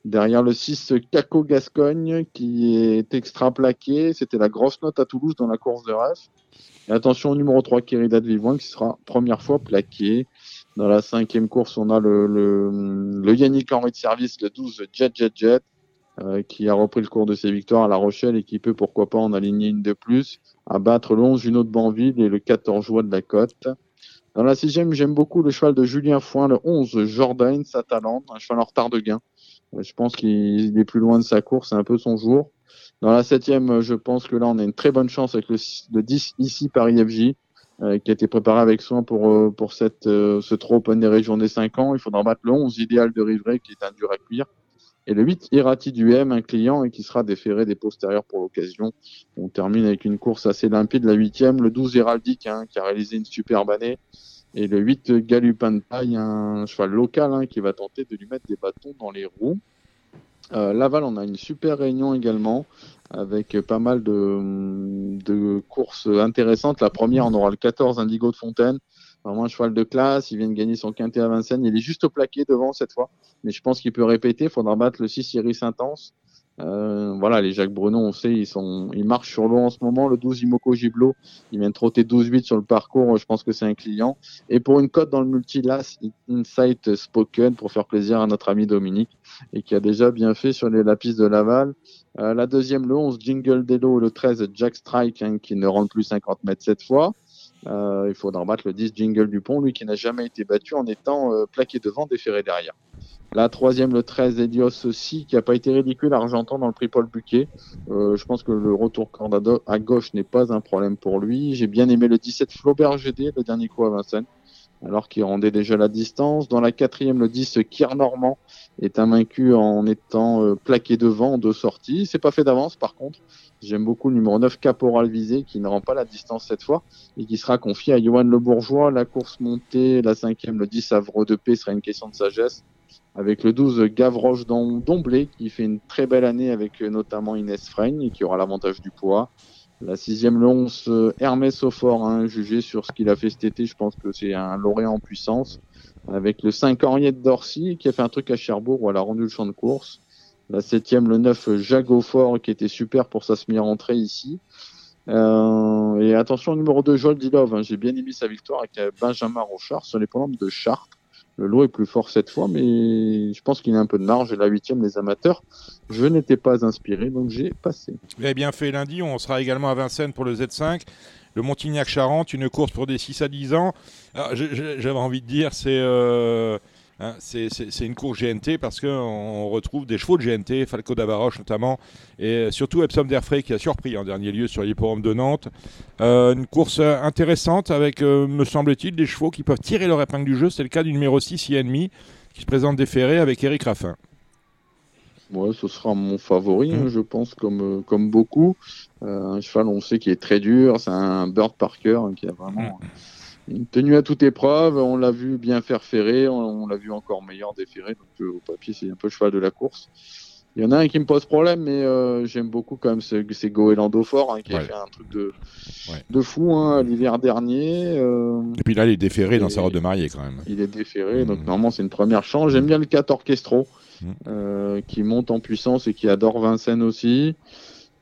Derrière le 6 Caco Gascogne qui est extra plaqué. C'était la grosse note à Toulouse dans la course de ref. Et attention au numéro 3 Kérida de Vivoin qui sera première fois plaqué. Dans la cinquième course, on a le, le, le Yannick Henry de service, le 12 Jet Jet Jet, euh, qui a repris le cours de ses victoires à La Rochelle et qui peut, pourquoi pas, en aligner une de plus, à battre le 11 Juno de Banville et le 14 Joie de la Côte. Dans la sixième, j'aime beaucoup le cheval de Julien Foin, le 11 Jordan Satalande, un cheval en retard de gain. Euh, Je pense qu'il est plus loin de sa course, c'est un peu son jour. Dans la septième, je pense que là, on a une très bonne chance avec le, le 10 ici Paris FJ euh, qui a été préparé avec soin pour, euh, pour cette, euh, ce trop open des régions des 5 ans. Il faudra battre le 11 idéal de Rivray, qui est un dur à cuire. Et le 8 Irati du M, un client, et qui sera déféré des postérieurs pour l'occasion. On termine avec une course assez limpide, la huitième, le 12 Héraldique, hein, qui a réalisé une superbe année. Et le 8 Galupin de Paille, un cheval local, hein, qui va tenter de lui mettre des bâtons dans les roues. Euh, Laval, on a une super réunion également avec pas mal de, de courses intéressantes. La première, on aura le 14 Indigo de Fontaine. Vraiment un cheval de classe. Il vient de gagner son quintet à Vincennes. Il est juste au plaqué devant cette fois. Mais je pense qu'il peut répéter. Il faudra battre le 6 Iris Intense. Euh, voilà, les Jacques Bruno, on sait, ils sont, ils marchent sur l'eau en ce moment. Le 12 Imoko Giblo, il vient trotter 12-8 sur le parcours. Je pense que c'est un client. Et pour une cote dans le multilas, Insight Spoken pour faire plaisir à notre ami Dominique et qui a déjà bien fait sur les lapis de Laval. Euh, la deuxième, le 11, Jingle Dello, le 13, Jack Strike, hein, qui ne rentre plus 50 mètres cette fois. Euh, il faudra battre le 10, Jingle Dupont, lui qui n'a jamais été battu en étant euh, plaqué devant, déféré derrière. La troisième, le 13, Elios aussi, qui n'a pas été ridicule argentant dans le prix Paul Buquet. Euh, je pense que le retour corde à, gauche n'est pas un problème pour lui. J'ai bien aimé le 17, Flaubert GD, le dernier coup à Vincennes alors qu'il rendait déjà la distance. Dans la quatrième, le 10, Kier Normand est invaincu en étant euh, plaqué devant en deux sorties. C'est pas fait d'avance, par contre. J'aime beaucoup le numéro 9, Caporal Visé, qui ne rend pas la distance cette fois et qui sera confié à Johan Le Bourgeois. La course montée, la cinquième, le 10, Havre de Paix, sera une question de sagesse. Avec le 12, Gavroche Dom- Domblé, qui fait une très belle année avec euh, notamment Inès Freigne qui aura l'avantage du poids. La sixième, le 11, euh, Hermès Aufort, hein, jugé sur ce qu'il a fait cet été, je pense que c'est un lauréat en puissance. Avec le 5, Henriette Dorcy, qui a fait un truc à Cherbourg, où elle a rendu le champ de course. La septième, le 9, Jago Fort, qui était super pour sa semi-rentrée ici. Euh, et attention au numéro 2, Joel Dilov, hein, j'ai bien aimé sa victoire avec Benjamin Rochard sur les programmes de Chartres. Le lot est plus fort cette fois, mais je pense qu'il a un peu de marge. Et la huitième, les amateurs, je n'étais pas inspiré, donc j'ai passé. Vous bien fait lundi, on sera également à Vincennes pour le Z5. Le Montignac-Charente, une course pour des 6 à 10 ans. Je- J'avais envie de dire, c'est euh, hein, c'est une course GNT parce qu'on retrouve des chevaux de GNT, Falco d'Avaroche notamment, et surtout Epsom d'Airfray qui a surpris en dernier lieu sur l'hipporome de Nantes. Euh, une course intéressante avec, euh, me semble-t-il, des chevaux qui peuvent tirer leur épingle du jeu. C'est le cas du numéro 6, INMI, qui se présente déféré avec Eric Raffin. Ouais, ce sera mon favori, hein, je pense, comme, euh, comme beaucoup. Euh, un cheval, on sait qu'il est très dur. C'est un Bird Parker hein, qui a vraiment une tenue à toute épreuve. On l'a vu bien faire ferrer. On, on l'a vu encore meilleur déferrer. Donc, euh, au papier, c'est un peu le cheval de la course. Il y en a un qui me pose problème, mais euh, j'aime beaucoup quand même. C'est c'est Goélando Fort hein, qui a fait un truc de, Ouais. de fou hein, l'hiver dernier. euh, Et puis là, il est déféré dans sa robe de mariée quand même. il est déféré, donc Mhm. normalement c'est une première chance. J'aime bien le 4 Orchestro, Mhm. euh, qui monte en puissance et qui adore Vincennes aussi.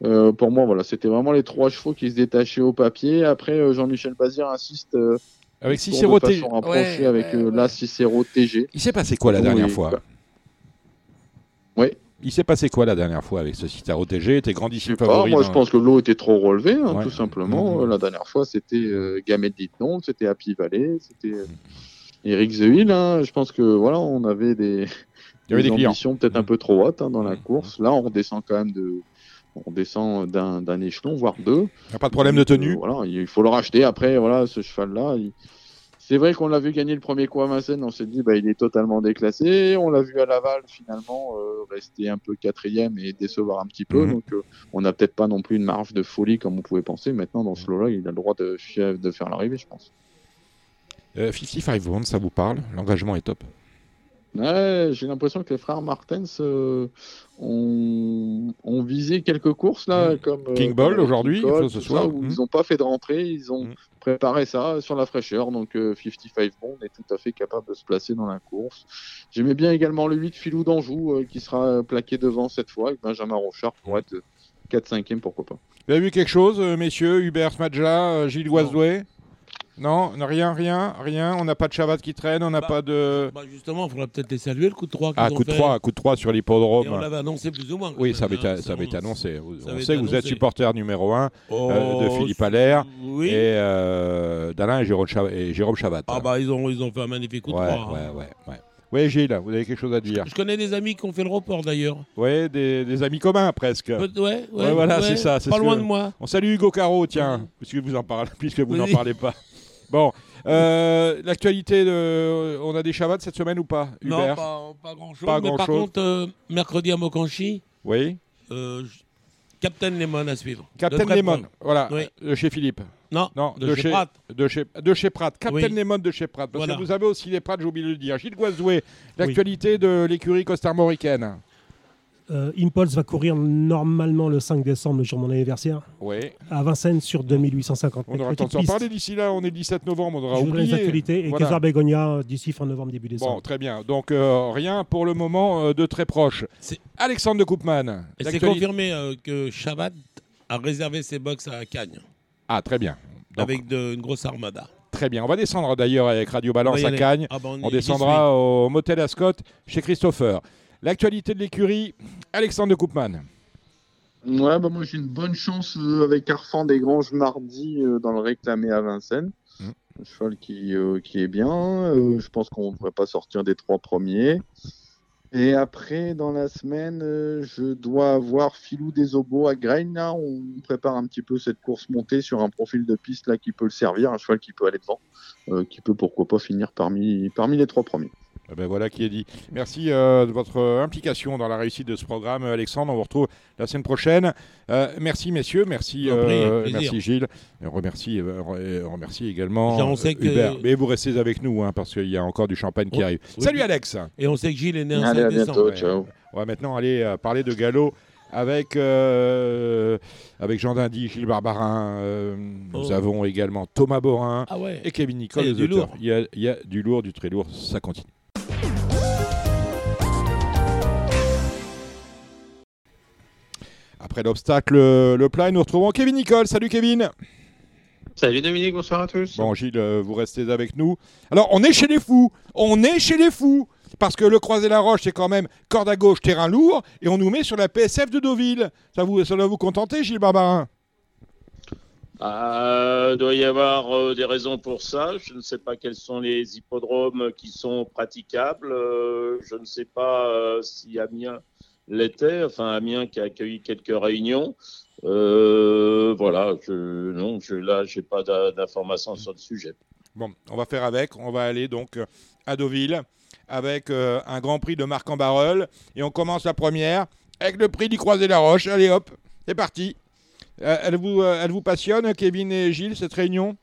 Euh, pour moi, voilà, c'était vraiment les trois chevaux qui se détachaient au papier. Après, euh, Jean-Michel Bazir insiste euh, Avec Cicero de T- façon rapprochée ouais, avec ouais, la Cicero TG. Il s'est passé quoi la dernière oui, fois? Oui. Il s'est passé quoi la dernière fois avec ce Citaro TG Tes grandissime favori moi, dans- je pense que l'eau était trop relevée, hein, Ouais. tout simplement. Mhm. Euh, La dernière fois, c'était euh, Gamet Ditton, c'était Happy Valley, c'était euh, Eric The Hill. hein. Je pense que voilà, on avait des, Il y avait des clients. ambitions peut-être un peu trop hautes hein, dans la course. Là, on descend quand même de, on descend d'un échelon, voire deux. Il n'y a pas de problème de Donc, euh, tenue voilà, il faut le racheter. Après, voilà, ce cheval-là, il- c'est vrai qu'on l'a vu gagner le premier coup à Vincennes. On s'est dit, bah, il est totalement déclassé. On l'a vu à Laval, finalement, euh, rester un peu quatrième et décevoir un petit peu. Mhm. Donc, euh, on n'a peut-être pas non plus une marge de folie comme on pouvait penser. Maintenant, dans ce lot-là, il a le droit de, de faire l'arrivée, je pense. Euh, 55 Bond, ça vous parle? L'engagement est top. Ouais, j'ai l'impression que les frères Martens euh, ont, ont visé quelques courses là, Mm. comme euh, King Ball aujourd'hui, ce soir. où Mm. ils n'ont pas fait de rentrée, ils ont Mm. préparé ça sur la fraîcheur. Donc euh, 55 Bond est tout à fait capable de se placer dans la course. J'aimais bien également le 8 Filou d'Anjou euh, qui sera euh, plaqué devant cette fois avec Benjamin Rochard pour être 4-5e, pourquoi pas. Vous avez vu quelque chose, euh, messieurs Hubert Smadja, euh, Gilles Oisedoué Non, rien, rien, rien. On n'a pas de Chavat qui traîne, on n'a Bah, pas de. Bah, justement, il faudra peut-être les saluer, le coup de 3 Ah, coup de 3, coup de 3 sur Et on l'hippodrome. l'avait annoncé plus ou moins. Oui, même, ça avait, hein, ça avait été annoncé. Ça On sait que vous êtes supporter numéro 1 Oh, de Philippe Allaire Oui. et euh, d'Alain et Jérôme, Chav- et Jérôme Chavat. Ah bah ils ont, ils ont fait un magnifique coup de ouais, 3. ouais, ouais, ouais. Oui, Gilles, vous avez quelque chose à dire Je connais des amis qui ont fait le report d'ailleurs. Oui, des, des amis communs presque. Peut- Ouais, ouais, Ouais, voilà, ouais, c'est ça. Pas loin que- de moi. On salue Hugo Caro, tiens, puisque vous en parlez, puisque vous n'en parlez pas. Bon, euh, l'actualité, de... on a des Chavats cette semaine ou pas Non, Hubert? pas, pas grand chose. Pas mais par grand-chose. contre, euh, mercredi à Mokanchi, Oui. euh, j- Captain Lemon à suivre. De Captain Lemon, voilà, Oui. de chez Philippe. Non, Non, de, chez Pratt. De chez, de chez Pratt. Captain Oui. Lemon de chez Pratt. Parce Voilà. que vous avez aussi les Pratt, j'ai oublié de le dire. Gilles Guazoué, l'actualité de l'écurie costarmoricaine. Euh, Impulse va courir normalement le 5 décembre, le jour de mon anniversaire, Oui. à Vincennes sur 2850 On aura le mètres. temps de parler d'ici là. On est le 17 novembre, on aura Je voudrais les oublié. actualités et Voilà. Kaiser Begonia euh, d'ici fin novembre, début décembre. Bon, très bien. Donc, euh, rien pour le moment euh, de très proche. C'est- Alexandre de Koopman. Et c'est confirmé euh, que Chabat a réservé ses box à Cagnes Ah, très bien. Donc, avec de- une grosse armada. Très bien. On va descendre d'ailleurs avec Radio On Balance à. Cagnes. Ah bah, On j'y descendra au motel Ascot chez Christopher. L'actualité de l'écurie, Alexandre de Koopman. Ouais, bah moi j'ai une bonne chance euh, avec Arfan des Granges mardi euh, dans le réclamé à Vincennes. Mm. Un cheval qui, euh, qui est bien. Euh, je pense qu'on ne devrait pas sortir des trois premiers. Et après, dans la semaine, je dois avoir Filou des Obos à Grain. Là, on prépare un petit peu cette course montée sur un profil de piste là qui peut le servir, un cheval qui peut aller devant, qui peut pourquoi pas finir parmi, parmi les trois premiers. Eh ben voilà qui est dit. Merci euh, de votre euh, implication dans la réussite de ce programme, Alexandre. On vous retrouve la semaine prochaine. Euh, merci messieurs, merci, en euh, merci Gilles. Et on remercie, on remercie également Déjà, on sait que- Hubert. Mais vous restez avec nous hein, parce qu'il y a encore du champagne qui Oh, arrive. oui. Salut Alex. Et on sait que Gilles est né Allez, 5 à bientôt, décembre. Ouais. ciao. On va maintenant aller euh, parler de galop avec, euh, avec Jean Dindy, Gilles Barbarin. euh, Nous Oh. avons également Thomas Borin Ah ouais. et Kevin Nicole. Il y a les du auteurs. lourd. Il y a, il y a du lourd, du très lourd. Ça continue. Après l'obstacle, le, plat, nous retrouvons Kevin Nicole. Salut Kevin. Salut Dominique, bonsoir à tous. Bon Gilles, euh, vous restez avec nous. Alors on est chez les fous. On est chez les fous. Parce que le croisé la roche, c'est quand même corde à gauche, terrain lourd, et on nous met sur la PSF de Deauville. Ça, vous, ça doit vous contenter, Gilles Barbarin? Ah, il doit y avoir euh, des raisons pour ça. Je ne sais pas quels sont les hippodromes qui sont praticables. Euh, je ne sais pas euh, si Amiens l'était. Enfin, Amiens qui a accueilli quelques réunions. Euh, voilà, je, non, je, là, j'ai pas d'a- d'informations sur le sujet. Bon, on va faire avec. On va aller donc euh, à Deauville avec euh, un Grand Prix de Marc en Barreul. Et on commence la première avec le prix du Croisé la Roche. Allez hop, c'est parti. Euh, elle, vous, euh, elle vous passionne, Kevin et Gilles, cette réunion?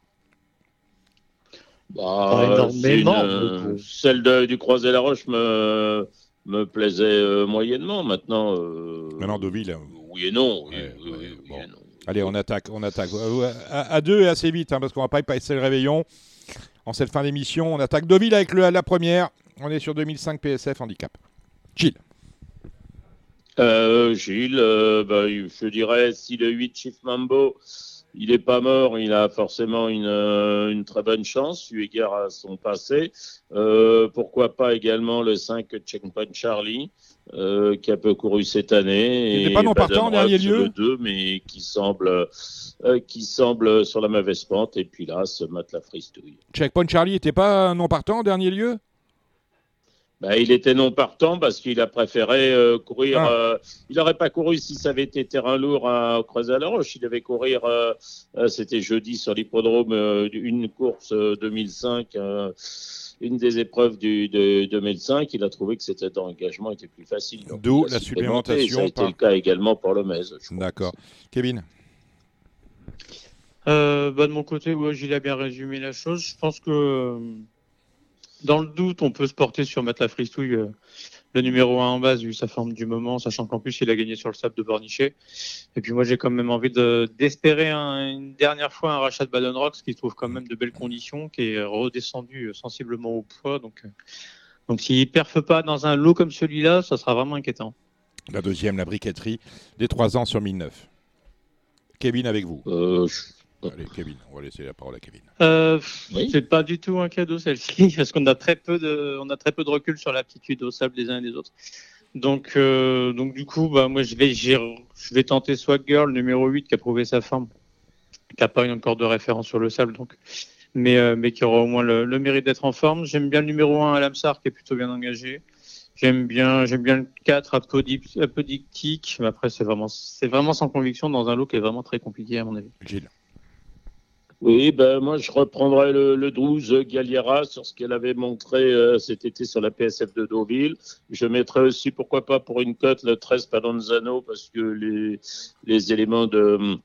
Bah, une, euh, celle de- du Croisé la Roche me, me plaisait euh, moyennement. Maintenant, euh, Maintenant, Deauville. oui et non. oui, Ouais, oui, ouais, oui bon. et non. Allez, on attaque, on attaque. Euh, À, à deux et assez vite, hein, parce qu'on va pas y passer le réveillon. En cette fin d'émission, on attaque Deauville avec le- la première. On est sur 2005 PSF handicap. Gilles. Euh, Gilles, bah, je dirais si le 8 Chief Mambo, il n'est pas mort, il a forcément une, euh, une très bonne chance, eu égard à son passé. Euh, pourquoi pas également le 5 Checkpoint Charlie, euh, qui a peu couru cette année. Il n'est pas non partant en dernier lieu Le 2, mais qui semble, euh, qui semble sur la mauvaise pente. Et puis là, ce matelas fristouille. Checkpoint Charlie n'était pas non partant en dernier lieu Bah, il était non partant parce qu'il a préféré euh, courir. Ah. euh, il n'aurait pas couru si ça avait été terrain lourd à creuser à la roche. Il devait courir, euh, euh, c'était jeudi sur l'hippodrome, euh, une course euh, 2005, euh, une des épreuves du, de 2005. Il a trouvé que cet engagement était plus facile. D'où la supplémentation Ça a été le cas également pour crois. D'accord. Kevin Euh, bah, de mon côté, ouais, Gilles a bien résumé la chose. Je pense que euh, dans le doute, on peut se porter sur mettre la fristouille, euh, le numéro 1 en base, vu sa forme du moment, sachant qu'en plus, il a gagné sur le sable de Bornichet. Et puis moi, j'ai quand même envie de- d'espérer un- une dernière fois un rachat de Baden Rocks qui trouve quand même de belles conditions, qui est redescendu euh, sensiblement au poids. Donc, euh, donc s'il perfe pas dans un lot comme celui-là, ça sera vraiment inquiétant. La deuxième, la briqueterie, des 3 ans sur 1009. Kevin avec vous. Euh, je- Allez, Kevin, on va laisser la parole à Kevin. Euh, Oui. C'est pas du tout un cadeau celle-ci parce qu'on a très peu de, on a très peu de recul sur l'aptitude au sable des uns et des autres. Donc, euh, donc du coup, bah moi je vais, j'ai- je vais tenter Swag Girl numéro 8 qui a prouvé sa forme, qui a pas eu encore de référence sur le sable donc, mais euh, mais qui aura au moins le, le mérite d'être en forme. J'aime bien le numéro 1 Alamsar qui est plutôt bien engagé. J'aime bien, j'aime bien le 4 Apodip- Apodictique. Mais après c'est vraiment, c'est vraiment sans conviction dans un lot qui est vraiment très compliqué à mon avis. Gilles. Oui, ben moi je reprendrai le, le 12 Galliera sur ce qu'elle avait montré euh, cet été sur la PSF de Deauville. Je mettrai aussi, pourquoi pas, pour une cote le 13 Padonzano parce que les, les éléments de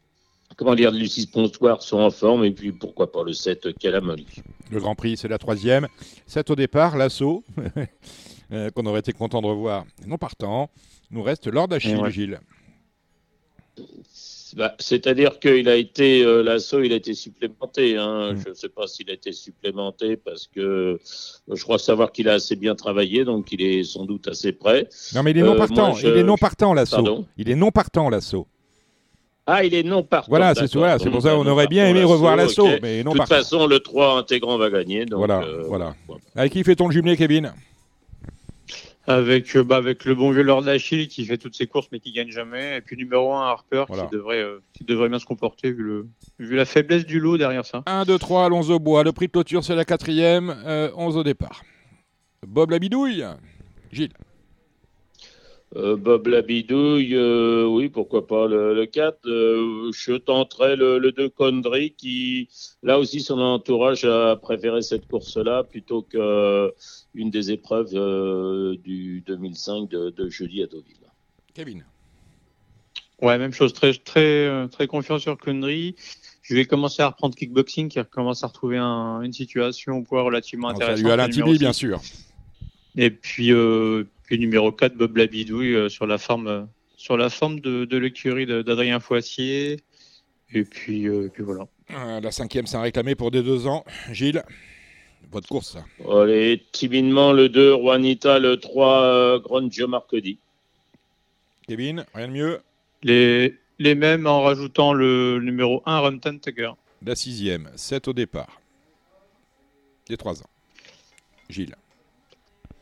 comment dire de Lucie Pontoir sont en forme et puis pourquoi pas le 7 Calamoli. Le Grand Prix, c'est la troisième. 7 au départ, l'assaut, euh, qu'on aurait été content de revoir. Non partant. Nous reste Lord Achille, ouais. Gilles. Bah, C'est-à-dire qu'il a été, euh, l'assaut, il a été supplémenté. Hein. Mm. Je ne sais pas s'il a été supplémenté parce que euh, je crois savoir qu'il a assez bien travaillé, donc il est sans doute assez prêt. Non, mais il est Euh, non partant. moi, je- Il est non partant, l'assaut. Il est non partant, l'assaut. Ah, il est non partant. Voilà, c'est voilà, pour ça qu'on aurait bien aimé revoir l'assaut, mais non De toute partant. façon, le 3 intégrant va gagner. Donc, Voilà, euh, voilà. Avec qui fait-on le jumelé, Kevin? Avec, euh, bah, avec le bon vieux Lord Achille qui fait toutes ses courses mais qui gagne jamais. Et puis numéro 1 Harper Voilà. qui, devrait, euh, qui devrait bien se comporter vu, le, vu la faiblesse du lot derrière ça. 1, 2, 3, allons au bois. Le prix de clôture, c'est la quatrième. Euh, 11 au départ. Bob la bidouille. Gilles. Euh, Bob Labidouille, euh, oui, pourquoi pas le, le 4. Euh, je tenterai le, le 2 Condry qui, là aussi, son entourage a préféré cette course-là plutôt qu'une des épreuves euh, du 2005 de, de jeudi à Deauville. Kevin. Ouais, même chose, très, très, très confiant sur Connery. Je vais commencer à reprendre kickboxing qui commence à retrouver un- une situation au poids relativement intéressante. Salut Alain Tibi, bien sûr. Et puis, euh, puis numéro 4, Bob Labidouille euh, sur la forme, euh, sur la forme de, de l'écurie d'Adrien Foissier. Et puis, euh, puis voilà. Euh, la cinquième, c'est un réclamé pour des deux ans. Gilles. Votre course, ça. Allez, timidement le 2 Juanita, le 3 euh, Grand Gio Marcodi. Kevin, rien de mieux. Les, les mêmes en rajoutant le numéro 1, Rumton Tiger. La sixième, 7 au départ. Des trois ans. Gilles.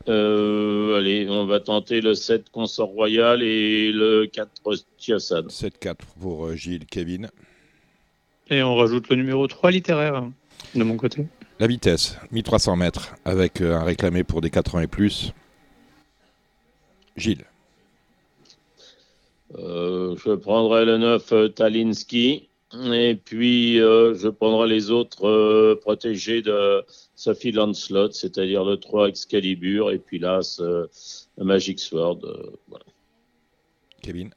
Euh, allez, on va tenter le 7 Consort Royal et le 4 Tiosan. 7-4 pour euh, Gilles, Kevin. Et on rajoute le numéro 3 littéraire hein, de mon côté. La vitesse, 1300 mètres, avec euh, un réclamé pour des 4 ans et plus. Gilles. Euh, je prendrai le 9 euh, Talinski Et puis, euh, je prendrai les autres euh, protégés de Sophie Lancelot, c'est-à-dire le 3 Excalibur et puis là, ce Magic Sword. euh, voilà. Kevin?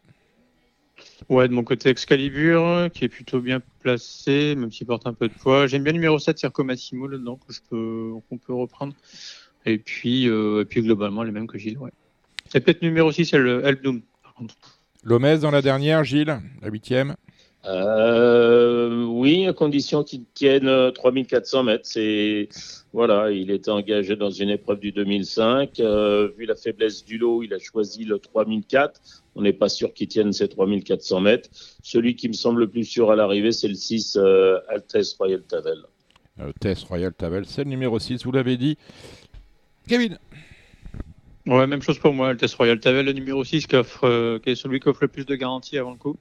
Ouais, de mon côté Excalibur, qui est plutôt bien placé, même s'il porte un peu de poids. J'aime bien le numéro 7, Circo Massimo, là-dedans, peux, qu'on peut reprendre. Et puis, euh, et puis globalement, les mêmes que Gilles, ouais. C'est peut-être numéro 6, c'est le Doom, par contre. Lomez dans la dernière, Gilles, la huitième. Euh, oui, à condition qu'il tienne euh, 3400 mètres. C'est voilà, il était engagé dans une épreuve du 2005. Euh, vu la faiblesse du lot, il a choisi le 3004. On n'est pas sûr qu'il tienne ces 3400 mètres. Celui qui me semble le plus sûr à l'arrivée, c'est le 6 euh, Altesse Royal Tavel. Euh, Tess Royal Tavel, c'est le numéro 6, vous l'avez dit. Kevin Ouais, même chose pour moi. Test Royal Tavel, le numéro 6, qui, offre, euh, qui est celui qui offre le plus de garanties avant le coup.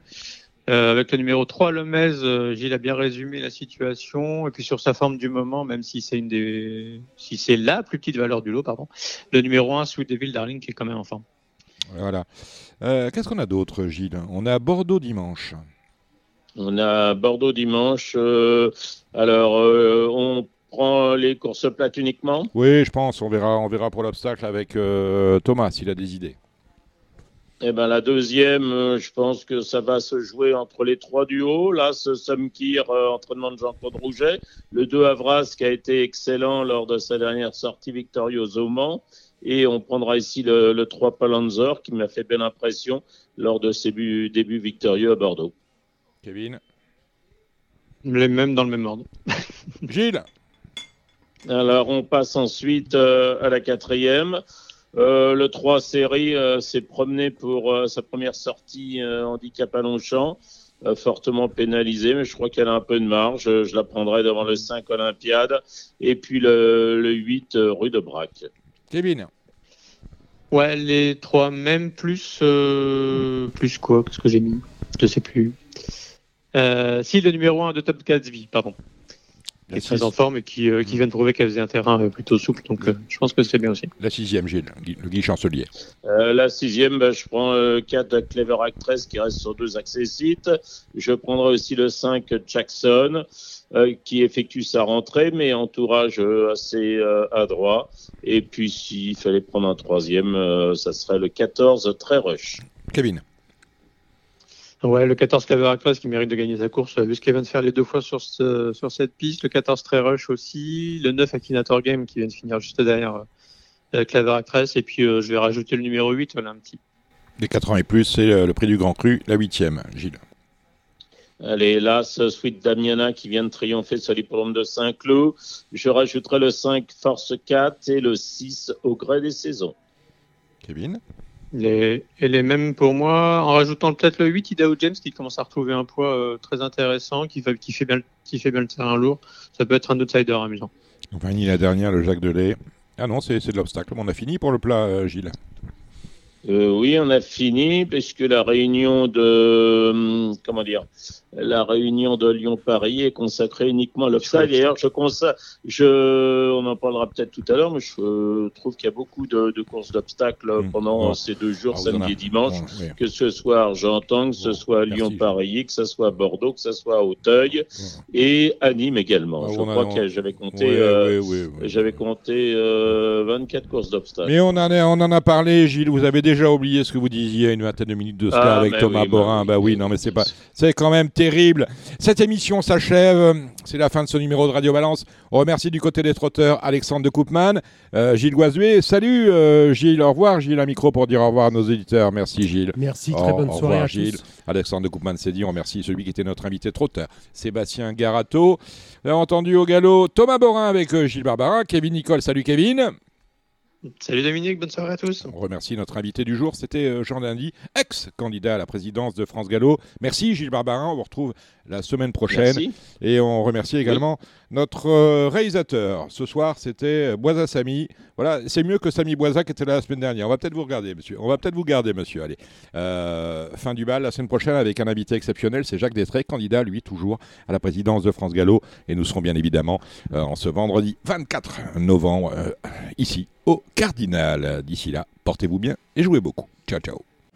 Euh, avec le numéro 3, Lemez, euh, Gilles a bien résumé la situation. Et puis sur sa forme du moment, même si c'est une des, si c'est la plus petite valeur du lot, pardon. Le numéro 1, Sweet Devil Darling, qui est quand même en forme. Voilà. Euh, Qu'est-ce qu'on a d'autre, Gilles? On a Bordeaux dimanche. On a Bordeaux dimanche. euh, alors, euh, on prend les courses plates uniquement? Oui, je pense, on verra, on verra pour l'obstacle avec euh, Thomas s'il a des idées. Eh ben la deuxième, euh, je pense que ça va se jouer entre les trois du haut. Là, ce Sumkir, euh, entraînement de Jean-Claude Rouget. Le 2 Avras, qui a été excellent lors de sa dernière sortie victorieuse au Mans. Et on prendra ici le, le 3 Palanzor, qui m'a fait belle impression lors de ses buts- débuts victorieux à Bordeaux. Kevin Les mêmes dans le même ordre. Gilles Alors, on passe ensuite euh, à la quatrième. Euh, le 3 série euh, s'est promené pour euh, sa première sortie euh, handicap à Longchamp, euh, fortement pénalisée, mais je crois qu'elle a un peu de marge. Je, je la prendrai devant le 5 Olympiade et puis le, le 8 euh, rue de Brac. Kevin Ouais, les trois mêmes plus euh, plus quoi Qu'est-ce que j'ai mis Je sais plus. Euh, si le numéro 1 de Top Gatsby, pardon, qui est très en forme et qui, euh, qui vient de prouver qu'elle faisait un terrain euh, plutôt souple, donc euh, je pense que c'est bien aussi. La sixième, Gilles, le Guy Chancelier. Euh, la sixième, ben, je prends le 4 Clever Actress qui reste sur deux accessites. Je prendrai aussi le 5 Jackson euh, qui effectue sa rentrée, mais entourage assez euh, adroit. Et puis s'il fallait prendre un troisième, euh, ça serait le 14 Très Rush. Kevin Ouais, le 14 Clever Actress qui mérite de gagner sa course, vu ce qu'elle vient de faire les deux fois sur, ce- sur cette piste. Le 14 Très Rush aussi. Le 9 Akinator Game qui vient de finir juste derrière euh, Clever Actress. Et puis euh, je vais rajouter le numéro 8, voilà un petit. Les 4 ans et plus, c'est euh, le prix du Grand Cru, la huitième, Gilles. Allez, là, ce Sweet Damiana qui vient de triompher sur l'hippodrome de Saint-Cloud. Je rajouterai le 5 Force 4 et le 6 au gré des saisons. Kevin? Les, et les mêmes pour moi, en rajoutant peut-être le 8 Idaho James qui commence à retrouver un poids euh, très intéressant, qui, fait bien, qui fait bien le terrain lourd. Ça peut être un outsider amusant. On finit la dernière, le Jacques Delay. Ah non, c'est c'est de l'obstacle. On a fini pour le plat, euh, Gilles. Euh, oui, on a fini puisque la réunion de hum, comment dire, la réunion de Lyon-Paris est consacrée uniquement à l'obstacle. D'ailleurs, je je, on en parlera peut-être tout à l'heure, mais je euh, trouve qu'il y a beaucoup de, de courses d'obstacles pendant Bon. ces deux jours, Ah, samedi et dimanche, bon, oui. que ce soit Argentan, que ce soit Lyon-Paris, que ce soit Bordeaux, que ce soit Auteuil et à Nîmes également. Ah, je a- crois que j'avais compté, euh, j'avais compté euh, 24 courses d'obstacles. Mais on en, a, on en a parlé, Gilles. Vous avez déjà oublié ce que vous disiez une vingtaine de minutes de cela Ah, avec Thomas oui, Borin. Bah oui, non, mais c'est pas, c'est quand même terrible. Cette émission s'achève. C'est la fin de ce numéro de Radio Balance. On remercie du côté des trotteurs Alexandre de Coupman, euh, Gilles Goisuet. Salut euh, Gilles. Au revoir Gilles. Un micro pour dire au revoir à nos éditeurs. Merci Gilles. Merci, très bonne au soirée revoir, à Gilles. tous. Alexandre de Coupman s'est dit. On remercie celui qui était notre invité trotteur, Sébastien Garato. Avez entendu au galop Thomas Borin avec euh, Gilles Barbarin, Kevin Nicole. Salut Kevin. Salut Dominique, bonne soirée à tous. On remercie notre invité du jour, c'était euh, Jean Dindy, ex-candidat à la présidence de France Gallo. Merci Gilles Barbarin, on vous retrouve la semaine prochaine. Merci. Et on remercie également notre euh, réalisateur. Ce soir, c'était euh, Boisa Samy. Voilà, c'est mieux que Samy Boisa qui était là la semaine dernière. On va peut-être vous regarder, monsieur. On va peut-être vous garder, monsieur. Allez. Euh, fin du bal la semaine prochaine avec un invité exceptionnel, c'est Jacques Destré, candidat, lui, toujours à la présidence de France Gallo. Et nous serons bien évidemment en ce vendredi 24 novembre, ici, au Cardinal. D'ici là, portez-vous bien et jouez beaucoup. Ciao, ciao.